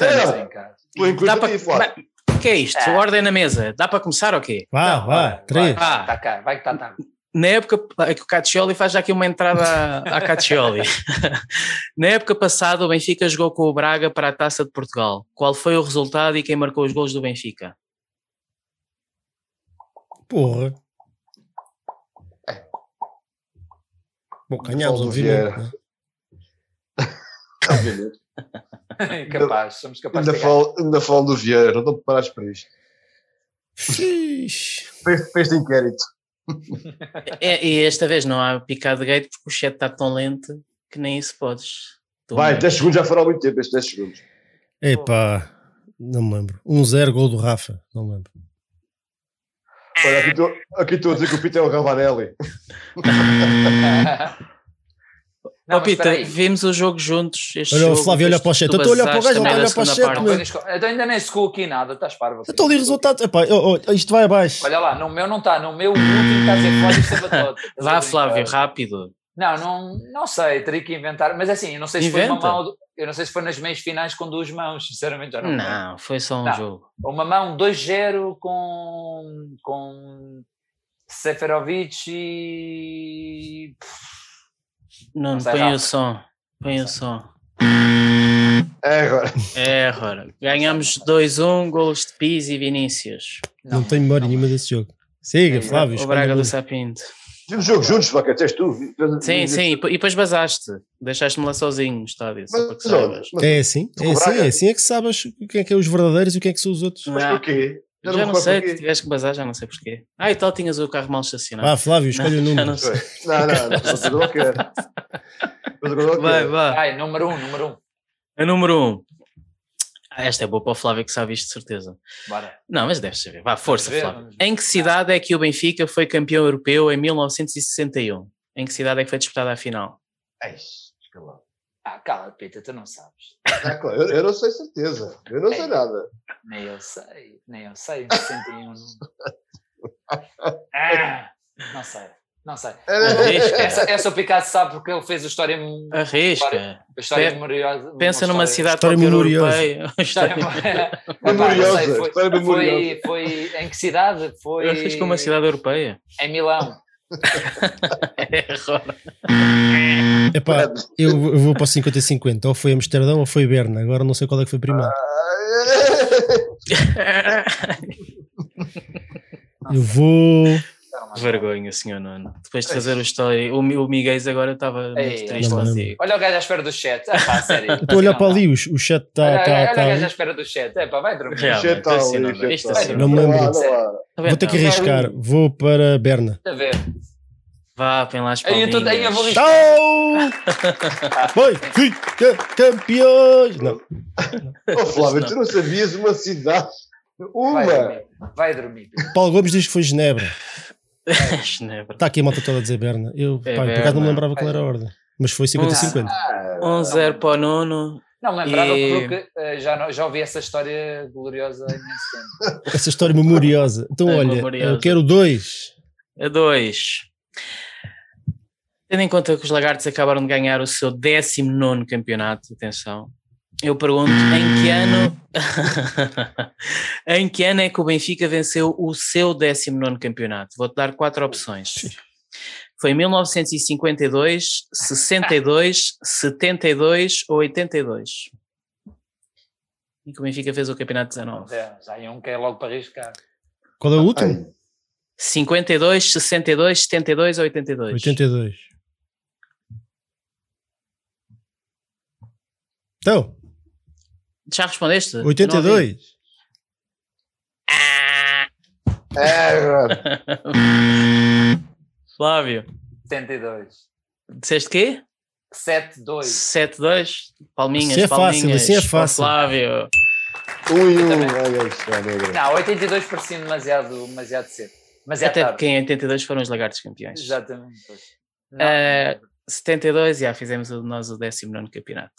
Estás É. em casa. Enquanto, Dá eu para. Flávio. O que é isto? Ah. Ordem na mesa. Dá para começar ou quê? Vá, Não, vá. 3. Ah. Tá cá, vai que tá tarde. Na época, é que o Caccioli faz já aqui uma entrada à, à Caccioli. Na época passada, o Benfica jogou com o Braga para a Taça de Portugal. Qual foi o resultado e quem marcou os gols do Benfica? Porra. Bom, ganhámos, obviamente. Vieira. né? Obviamente. capaz, somos capazes Ainda de falo, ainda falo do Vieira, não estou preparados para isto. Para este inquérito. É, e esta vez não há picado de gate porque o chat está tão lento que nem isso podes. Tu Vai, mesmo. 10 segundos já foram há muito tempo, estes 10 segundos. Epá, não me lembro. 1-0, gol do Rafa. Não me lembro. Olha, aqui estou- aqui estou a dizer que o Pito é o Ravanelli. Não, espera Pita, vimos o jogo juntos. Este Olha o Flávio, olha para o chat. Eu estou a olhar para o gajo, ele está a na olhar para o chat. Então, ainda nem secou aqui nada, estás parvo. filho. Estou ali resultados. Epá, oh, oh, isto vai abaixo. Olha lá, no meu não está, no meu o último está a dizer Flávio Sabatot. Estás a Vá? Flávio, rápido. Não, não, não sei, teria que inventar, mas assim, eu não sei se foi Inventa. uma mão, eu não sei se foi nas meias finais com duas mãos, sinceramente não. Não, foi só um Não. jogo. Uma mão 2-0 com, com Seferovic e. Não, põe Rafa. o som. Põe o som. É agora. É, agora. Ganhamos 2-1, golos de Pizzi e Vinícius. Não, tenho memória nenhuma desse jogo. Siga, É, Flávio. o Braga do Sapinto. O jogo juntos, Flaca, és tu. Sim, sim, e depois basaste. Deixaste-me lá sozinho no estádio, só para que saibas. É assim, é o assim, é assim é que sabes quem é que é os verdadeiros e quem é que são os outros. mas Ah, porquê? Já me não recordo sei, porquê. tiveste que basar, já não sei porquê. Ah, e tal, tinhas o carro mal estacionado. Vá, Flávio, escolhe o Não, já número. não. Não, não, não, mas agora não. Mas agora não Vai, quero. vai. Ai, número 1, um, número 1. Um. A número 1. Um. Ah, esta é boa para o Flávio que sabe isto de certeza. Bora. Não, mas deves saber. Vá, força, ver, Flávio. Em que cidade é que o Benfica foi campeão europeu em 1961? Em que cidade é que foi disputada a final? Ai, escalão. Ah, cala, Pita, tu não sabes. Ah, claro, eu, eu não sei certeza. Eu não sei É. nada. Nem eu sei, nem eu sei. 61. não- ah, não sei, não sei. Arrisca. Essa, essa o Picasso sabe porque ele fez a história, a Arrisca. história Pe- memoriosa. Pensa numa cidade História memoriosa. europeia. História História- Memoriosa, foi, história foi, memoriosa. foi em que cidade? Foi Arrisca uma cidade europeia. em Milão. É. Epá, eu, eu vou para o 50-50. Ou foi Amsterdão ou foi Berna. Agora não sei qual é que foi primeiro. Eu vou. Vergonha, senhor Nuno. Depois de fazer o história, o, o Miguel agora estava muito Ei, triste não consigo. Olha o gajo à espera do chat. Ah, pá, sério. Estou a olhar para não ali, o, o chat está. Olha, Tá, olha o tá, gajo à espera do chat. É pá, vai dormir. Realmente, Isto é assim não isto é Isto tal. assim Não não me lembro. Não não. Tá Vou ter que arriscar. Vou para Berna. A ver. Vá, põe lá as Aí eu tô- aí eu vou palminhas. riscar. Fica campeões! Não. Oh, Flávio, tu não sabias uma cidade? Vai Uma! dormir. Vai dormir. Paulo Gomes diz que foi Genebra. Genebra. Está aqui a malta toda a dizer Berna. Eu, É pá, por acaso não me Berna. lembrava qual era a ordem. Mas foi 50-50. 1-0 para o Nuno. Não me lembrava E- porque eh, já, não- já ouvi essa história gloriosa. Essa história memoriosa. Então, É olha, memoriosa. eu quero dois. A 2. Tendo em conta que os Lagartos acabaram de ganhar o seu 19 campeonato, atenção, eu pergunto em que ano em que ano é que o Benfica venceu o seu 19 campeonato? Vou-te dar quatro opções. Foi em 1952, 62, 72 ou 82? E que o Benfica fez o campeonato 19? Já, já há um que é logo para arriscar. Qual é o último? Ai, 52, 62, 72 ou 82? 82. Então, Já respondeste? 82. É, agora. Flávio, 72. disseste quê? 7-2. 7-2? Palminhas, Assim é fácil, palminhas. assim é Ó, fácil. Flávio, Um e um. também. Olha isto, é negra. Não, 82 parecia demasiado, demasiado cedo. Demasiado até tarde. porque em 82 foram os Lagartos campeões. Exatamente. Não, Eh, 72, já fizemos nós o 19 campeonato.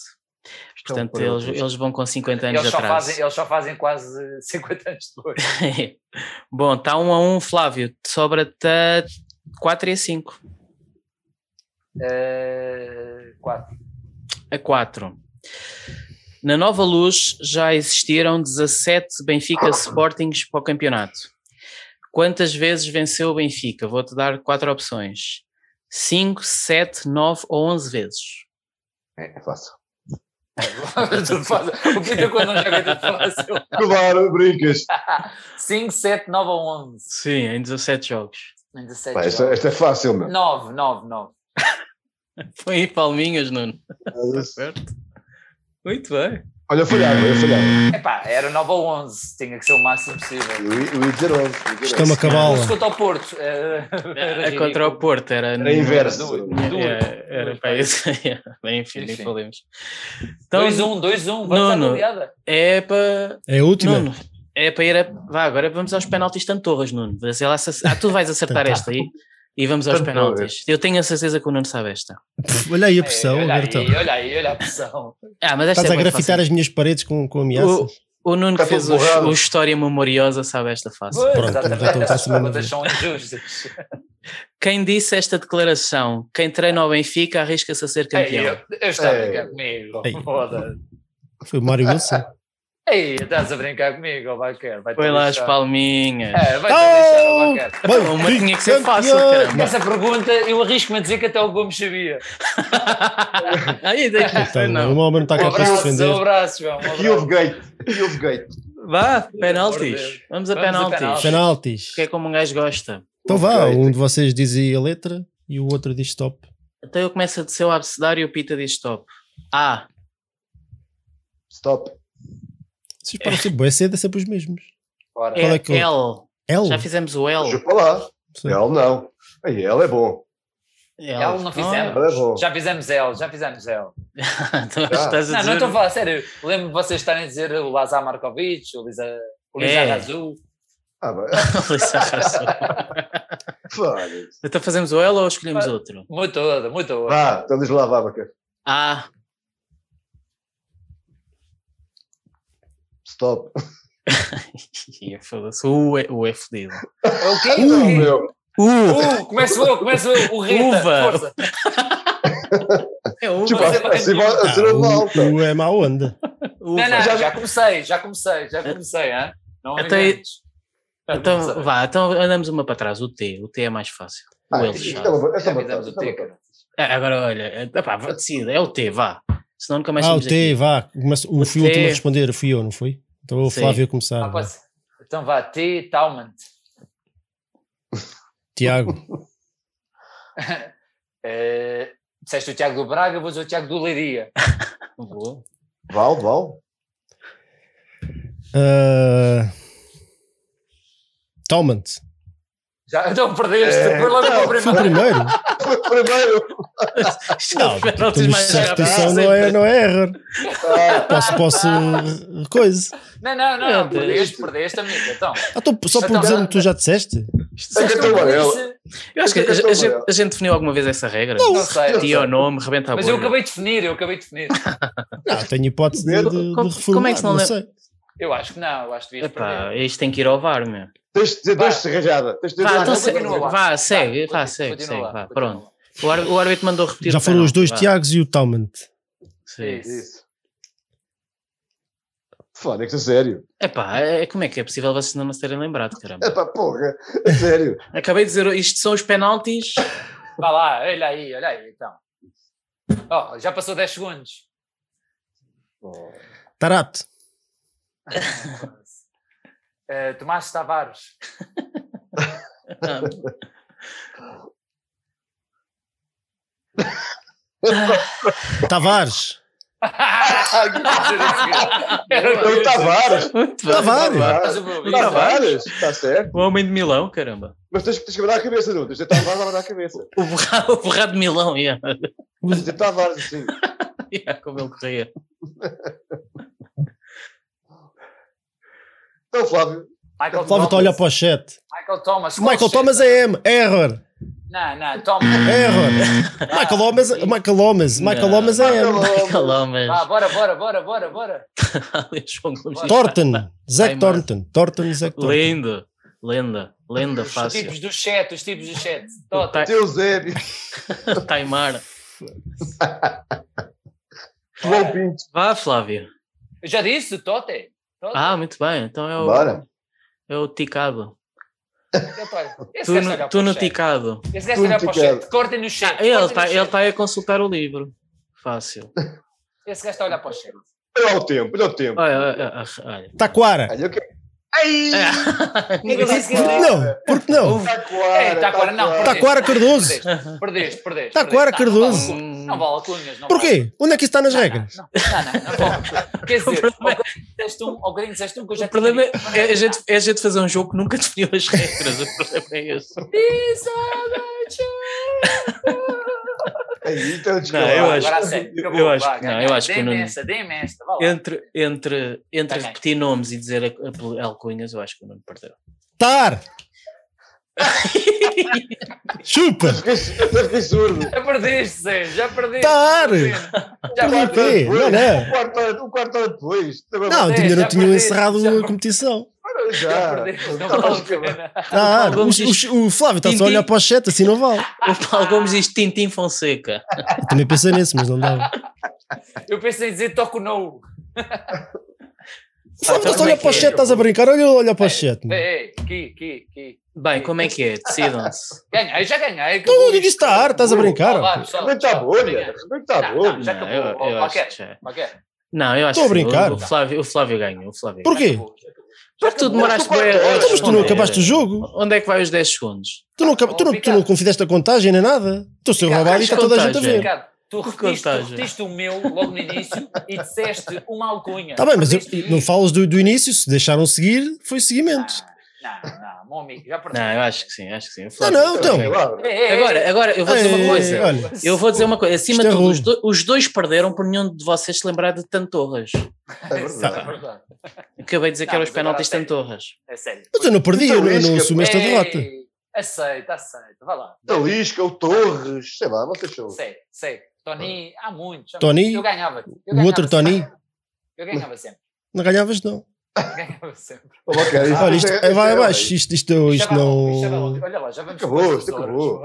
Portanto, eles, eles vão com 50 anos eles, só atraso. fazem, eles só fazem quase 50 anos depois. Bom, está 1 a 1, Flávio. Sobra-te a 4 e a 5. 4. A 4. Na Nova Luz já existiram 17 Benfica Sportings para o campeonato. Quantas vezes venceu o Benfica? Vou-te dar quatro opções: 5, 7, 9 ou 11 vezes. É. Tudo fácil. O Peter quando não joga é tudo fácil. Claro, brincas. 5, 7, 9 ou 11. Sim, em 17 jogos. Em 17 Pá, esta, esta é fácil, meu. 9, 9, 9. Foi aí palminhas, Nuno. Certo? Muito bem. Olha, eu falhava, eu falhava. Epá, era 9 ou 11, tinha que ser o máximo possível. Eu ia, eu ia dizer 11. eu ia dizer Isto é 11. uma cabala. Se contra o Porto. eh, era É contra o. Porto, era. Era inverso. É, é, era para isso. Bem, enfim, nem falemos. Então, 2-1, 2-1, vamos à Nuno. é para. É a última? Nuno, é para ir a. Vá, agora vamos aos penaltis tantorras, Nuno. Vê se ela se- Ah, tu vais acertar esta aí e vamos aos Tantorras. penaltis. Eu tenho a certeza que o Nuno sabe esta. Pff, Olha aí a pressão, Ei, olha, então. aí, olha aí, olha a pressão. Ah, mas esta Estás é a grafitar fácil. as minhas paredes com, com ameaças? O Nuno que Está fez todo o, o História Memoriosa sabe esta fácil. Pois, Pronto, já estou a injustas. Quem disse esta declaração? Quem treina ao Benfica arrisca-se a ser Ei, campeão. eu, eu estava a Ei. brincar comigo. Ei. Foda. Foi o Mário Wilson. Ei, estás a brincar comigo, ó Baquer. Vai Foi lá as palminhas. É, vai-te lixar, ó Oh! Baquer. Uma tinha que ser fácil, caramba. Essa pergunta, eu arrisco-me a dizer que até o Gomes sabia. Aí, deixa Então, não. o homem não está Um cá para se abraço, defender. um abraço, João. Um E houve abraço. gate. E houve gate. Vá, penaltis. Vamos a Vamos a penaltis. penaltis. Que é como um gajo gosta. Então vá, um de vocês diz aí a letra e o outro diz stop. Então eu começo a descer o abecedário e o Pita diz stop. A. Stop. Vocês param sempre, boa cedo é sempre os mesmos. Qual É é que eu- L. L? Já fizemos o L. Para lá. Ele não. Aí, ele é bom. L. L não fizemos. Ele é bom. Já fizemos L, já fizemos L. então Já. estás a Não, dizer... não estou a falar, sério. Lembro-me de vocês estarem a dizer o Lazar Markovic, o Lisa, o Lisa É. Razul. Ah, bem. Lisa Razul. Então fazemos o L ou escolhemos outro? Muito muito. Vá, então diz lá, vá, Baca. Stop. Ih, foda-se. O é, o é fodido. É o quê? Uh, meu. U. Uh, começo eu, começo eu. O Rita, Uva. força. É uva. Tipo, é assim vai Ah, ser uma o, alta. o é má onda. Uva. Não, não, Já- já, comecei, já comecei, já comecei, hein? Não Então, inventes. Já Então, vá, então andamos uma para trás. O T. O T é mais fácil. O Ah, L é é o essa é uma T, cara. É, agora, olha, é, epá, decida, é o T, vá. Senão nunca mais Ah, o T, aqui. vá. Começa, o, O fui o último a responder, fui eu, não foi? Então o. Flávio a começar. Ah, pode ser. Então vá, T, Talmant. Tiago. Eh, disseste o Tiago do Braga, vou dizer o Tiago do Leiria. Boa. Val, Val. Uh, Talmant. Já, então perdeste, É, foi logo não, para o Foi o primeiro. primeiro. Foi primeiro. Não, é penaltis Então, mais substituição não é, não é error. Ah, Posso, posso. Coisa. Não, não, Meu não, Deus. perdeste, perdeste, amigo. Então, Ah, então, só por Então, dizer o não, que tu já disseste? Isto É tô amarelo. Eu acho que a, a- a Cartão gente, a gente definiu alguma vez essa regra. não sei. Tio o nome, rebenta a Mas eu acabei de definir, eu acabei de definir. Não, tenho hipótese de, de, de Como- reformular. como é que se não não lembra- sei. Eu acho que não, eu acho que devias Epá, perder. isto tem que ir ao VAR, meu. Tens de dizer dois Vá. de. Tens de dizer Vá, então se- vá, segue, Vá, segue, lá, segue, vá, pronto. O, ar- o árbitro mandou repetir Já foram os dois vá. Tiagos e o Talmant. Sim. Isso. Isso. Foda, é que é sério. Epá, é, como é que é possível vocês não se terem lembrado, caramba? É pá, porra. É sério. Acabei de dizer, isto são os penaltis. Vá lá, olha aí, olha aí, então. Oh, já passou 10 segundos. Tarato. Eh, Tomás Tavares. Ah, Tavares. Era É o Tavares. Tavares. Tavares. Está certo. O homem de Milão, caramba. Mas tens, tens que abanar a cabeça, não. Tens de Tavares a a cabeça. O borrado, o borrado de Milão, yeah. Tens de Tavares, assim. Yeah, como ele corria. Então, Flávio. Michael Flávio está a olhar para Thomas. o chat. Michael Thomas. Michael Thomas é M. Error. Não, não, Thomas. Error. Michael Thomas, Michael Thomas, Michael. Thomas é M. Calma, mas. Vá, bora, bora, bora, bora, bora. Thornton. Zack Thornton. Thornton, Zack Thornton. Lindo. Lenda. Lenda Os fácil. tipos do chat, os tipos do chat. Tota. Ti- Teu Zébio. Taimar. João Pinto. Vá, Flávio. Eu já disse, Tote. Ah, muito bem. Então é o. Bora. É o ticado. Tu, gajo no- tu para o no ticado. Esse gajo Tu no olha para o chat. Cortem no chat. Ele está ele chat. tá a consultar o livro. Fácil. Esse gajo está a olhar para o chat. Olha o tempo, olha o tempo. Olha, olha. Taquara. Olha o que Ai! que não? Por que não? Taquara, É, Taquara, não, Taquara. perdeste. Taquara Cardoso. Perdeste, perdeste. Taquara. Cardoso. Tá, Não vale alcunhas, não Porquê? Onde é que isso está nas vale. regras? Não, não, não, não, não vale. Quer dizer, ao bocadinho disseste um, ao bocadinho disseste um que eu já O problema é, é a gente, é a gente fazer um jogo que nunca definiu as regras. O problema é esse. Aí, então, Não, eu acho- eu acabou, acho não, eu acho que o Dê-me Nuno- essa, dê-me esta, vá lá. Entre, entre, entre repetir nomes e dizer alcunhas, eu acho que o Nuno perdeu. Tar! Chupa! Fiquei surdo. Já perdeste, Zé, já perdeste. Tar! Já quê? perdeste. Não, não. Um quarto hora, um quarto hora depois. Não, É, ainda já não tinham encerrado já- a competição. Já já. perdeste, não Tá vale a pena. O, o- o Flávio está só a olhar para o chat, assim não vale. O Paulo Gomes diz Tintim Fonseca. Eu também pensei nisso, mas não dava. Eu pensei em dizer toco no. O Flávio está só a é olhar para o é? chat, estás a brincar? Olha, olha para o chat. Ei, ei, aqui, aqui, aqui. Bem, como é que é? Decidam-se. Ganhei, já ganhei. Tu não disse tar, estás a brincar? Rebenta a bolha. Rebenta a Não, bolha. já acabou. eu, eu acho já. Não, eu acho Estou a brincar. O, o Flávio, o Flávio ganhou. O Flávio Porquê? Porque tu demoraste bem Então, mas tu não acabaste o jogo? Onde é que vai os 10 segundos? Tu não, tu não, tu não confideste a contagem nem nada? Estou a ser Ricardo, roubado e está toda a gente a ver. Tu repetiste, tu repetiste o meu logo no início e disseste uma alcunha. Está Tá bem, mas eu- não falas do, do início, se deixaram seguir, foi seguimento. Não, não, meu amigo, já perdeu. Não, eu acho que sim, acho que sim. O Não, Flávio- não, então. Agora, agora, eu vou dizer uma coisa. olha. Eu vou dizer uma coisa. Acima de é tudo, os, roubo. do- os dois perderam por nenhum de vocês se lembrar de Tantorras. É verdade. é verdade. Acabei de dizer que Não, eram os penaltis. Tantorras. É sério. Mas eu não perdi, eu não, assumi esta derrota. Aceita, aceita. Vai lá. O Lisca, o Torres, sei lá, vocês são. Sei, sei. Tony, há muitos. há Tony? muitos. Eu ganhava. Eu O ganhava outro Tony? Eu ganhava sempre. Não ganhavas, não. Ganhava sempre. Isso- Olha, isto isso é, vai. Isto, isto, Isto isto vai isto já vai não. Olha lá, já vamos Acabou, para isto acabou.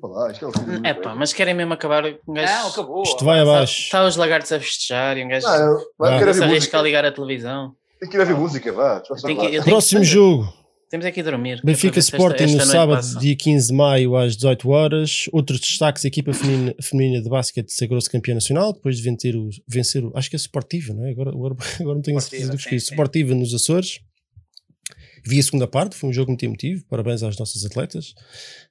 para lá, isto é um É pá, mas querem mesmo acabar com um gajo. Não, acabou. Isto vai abaixo. Está os lagartos a festejar e um gajo Não, vai, Vá. quero se ouvir arrisca a música. ligar a televisão. Tem que ir ouvir música, vá. Próximo que- jogo. Temos aqui a dormir. é Benfica esta- Sporting no esta noite sábado, passa. dia 15 de maio, às 18 horas. Outros destaques: a equipa feminina, feminina de basquete sagrou-se campeã nacional depois de vencer o, vencer o. Acho que é Sportiva, não é? Agora, agora, agora não tenho a certeza do que sim. Sportiva nos Açores. Vi a segunda parte, foi um jogo muito emotivo. Parabéns às nossas atletas.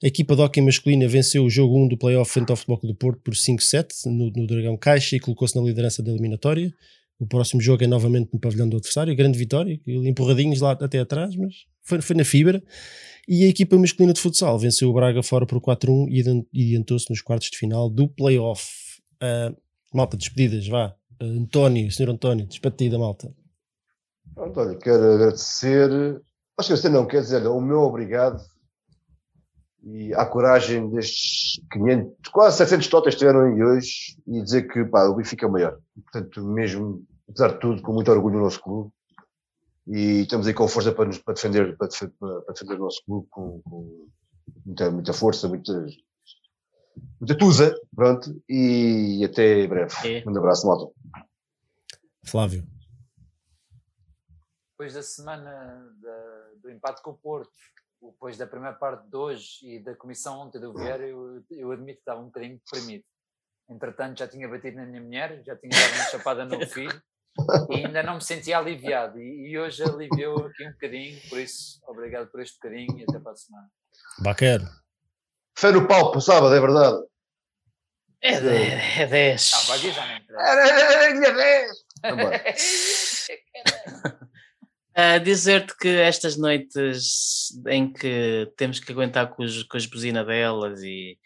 A equipa de hockey masculina venceu o jogo 1 do playoff frente ao Futebol Clube do Porto por 5-7 no, no Dragão Caixa e colocou-se na liderança da eliminatória. O próximo jogo é novamente no pavilhão do adversário. Grande vitória, empurradinhos lá até atrás, mas foi, foi na fibra. E a equipa masculina de futsal venceu o Braga fora por 4-1 e adiantou-se nos quartos de final do playoff. Ah, malta, despedidas, vá. Ah, António, senhor António, despedida, malta. Olha, quero agradecer. Acho que você não quer dizer, o meu obrigado e à coragem destes 500, quase 700 totas que estiveram aí hoje e dizer que pá, o Benfica é o maior. Portanto, mesmo, apesar de tudo, com muito orgulho no nosso clube e estamos aí com força para, nos, para, defender, para, para defender o nosso clube com, com muita, muita força, muita, muita tusa, pronto, e até breve. É. Um abraço, malta. Flávio. Depois da semana da- do empate com o Porto, depois da primeira parte de hoje e da comissão ontem do Vieira, eu, eu admito que estava um bocadinho deprimido. Entretanto, já tinha batido na minha mulher, já tinha dado uma chapada no filho e ainda não me sentia aliviado. E, e hoje aliviou aqui um bocadinho, por isso, obrigado por este bocadinho e até para a semana. Baquero. Fé no palco, sábado, é verdade. É 10. É 10. Ah, vai já não interessa. Vambora. A dizer-te que estas noites em que temos que aguentar com, os, com as buzinas delas e,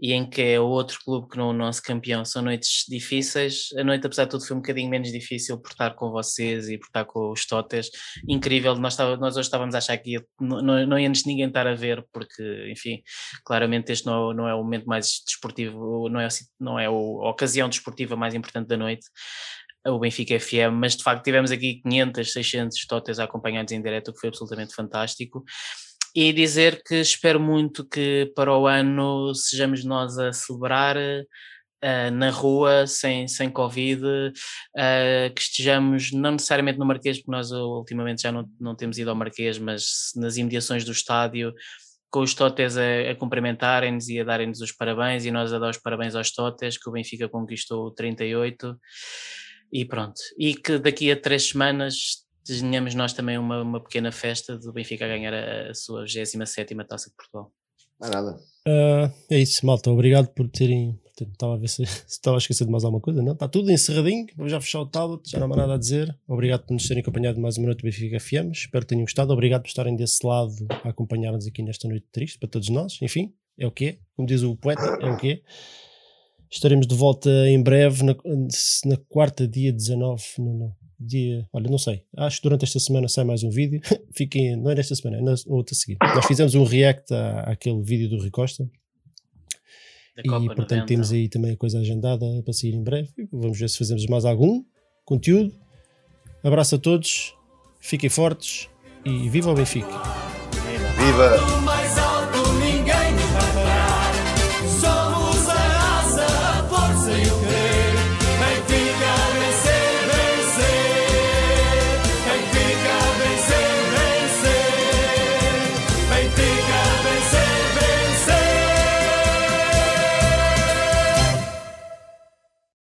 e em que é o outro clube que não é o nosso campeão. São noites difíceis, a noite apesar de tudo foi um bocadinho menos difícil por estar com vocês e por estar com os Totes, incrível, nós, estava, nós hoje estávamos a achar que ia, não, não, não ninguém estar a ver porque, enfim, claramente este não, é- não é o momento mais desportivo, não é, não é a ocasião desportiva mais importante da noite, o Benfica FM, mas de facto tivemos aqui 500, 600 totas a acompanhar-nos em direto, o que foi absolutamente fantástico. E dizer que espero muito que para o ano sejamos nós a celebrar eh, na rua, sem, sem Covid, eh, que estejamos não necessariamente no Marquês, porque nós uh, ultimamente já não, não temos ido ao Marquês, mas nas imediações do estádio, com os Totes a, a cumprimentarem-nos e a darem-nos os parabéns, e nós a dar os parabéns aos Totes, que o Benfica conquistou o 38. E pronto. E que daqui a três semanas desenhamos nós também uma, uma pequena festa do Benfica a ganhar a, a sua 27 taça de Portugal. Não é nada. Ah, é isso, malta. Obrigado por terem, Estava a ver se, se estava a esquecer de mais alguma coisa. Não, está tudo encerradinho. Vou já fechar o tablet, já não há nada a dizer. Obrigado por nos terem acompanhado mais uma noite do Benfica FM. Espero que tenham gostado. Obrigado por estarem desse lado a acompanhar-nos aqui nesta noite triste para todos nós. Enfim, é o que é. Como diz o poeta, é o que é. Estaremos de volta em breve, na, na quarta, dia 19. Não, não. Dia, olha, não sei. Acho que durante esta semana sai mais um vídeo. Fiquem, não é nesta semana, é na outra seguinte. Nós fizemos um react à, àquele vídeo do Rui Costa. Da E Copa portanto 90. temos aí também a coisa agendada para sair em breve. Vamos ver se fazemos mais algum conteúdo. Abraço a todos, fiquem fortes e viva o Benfica! Viva. Viva!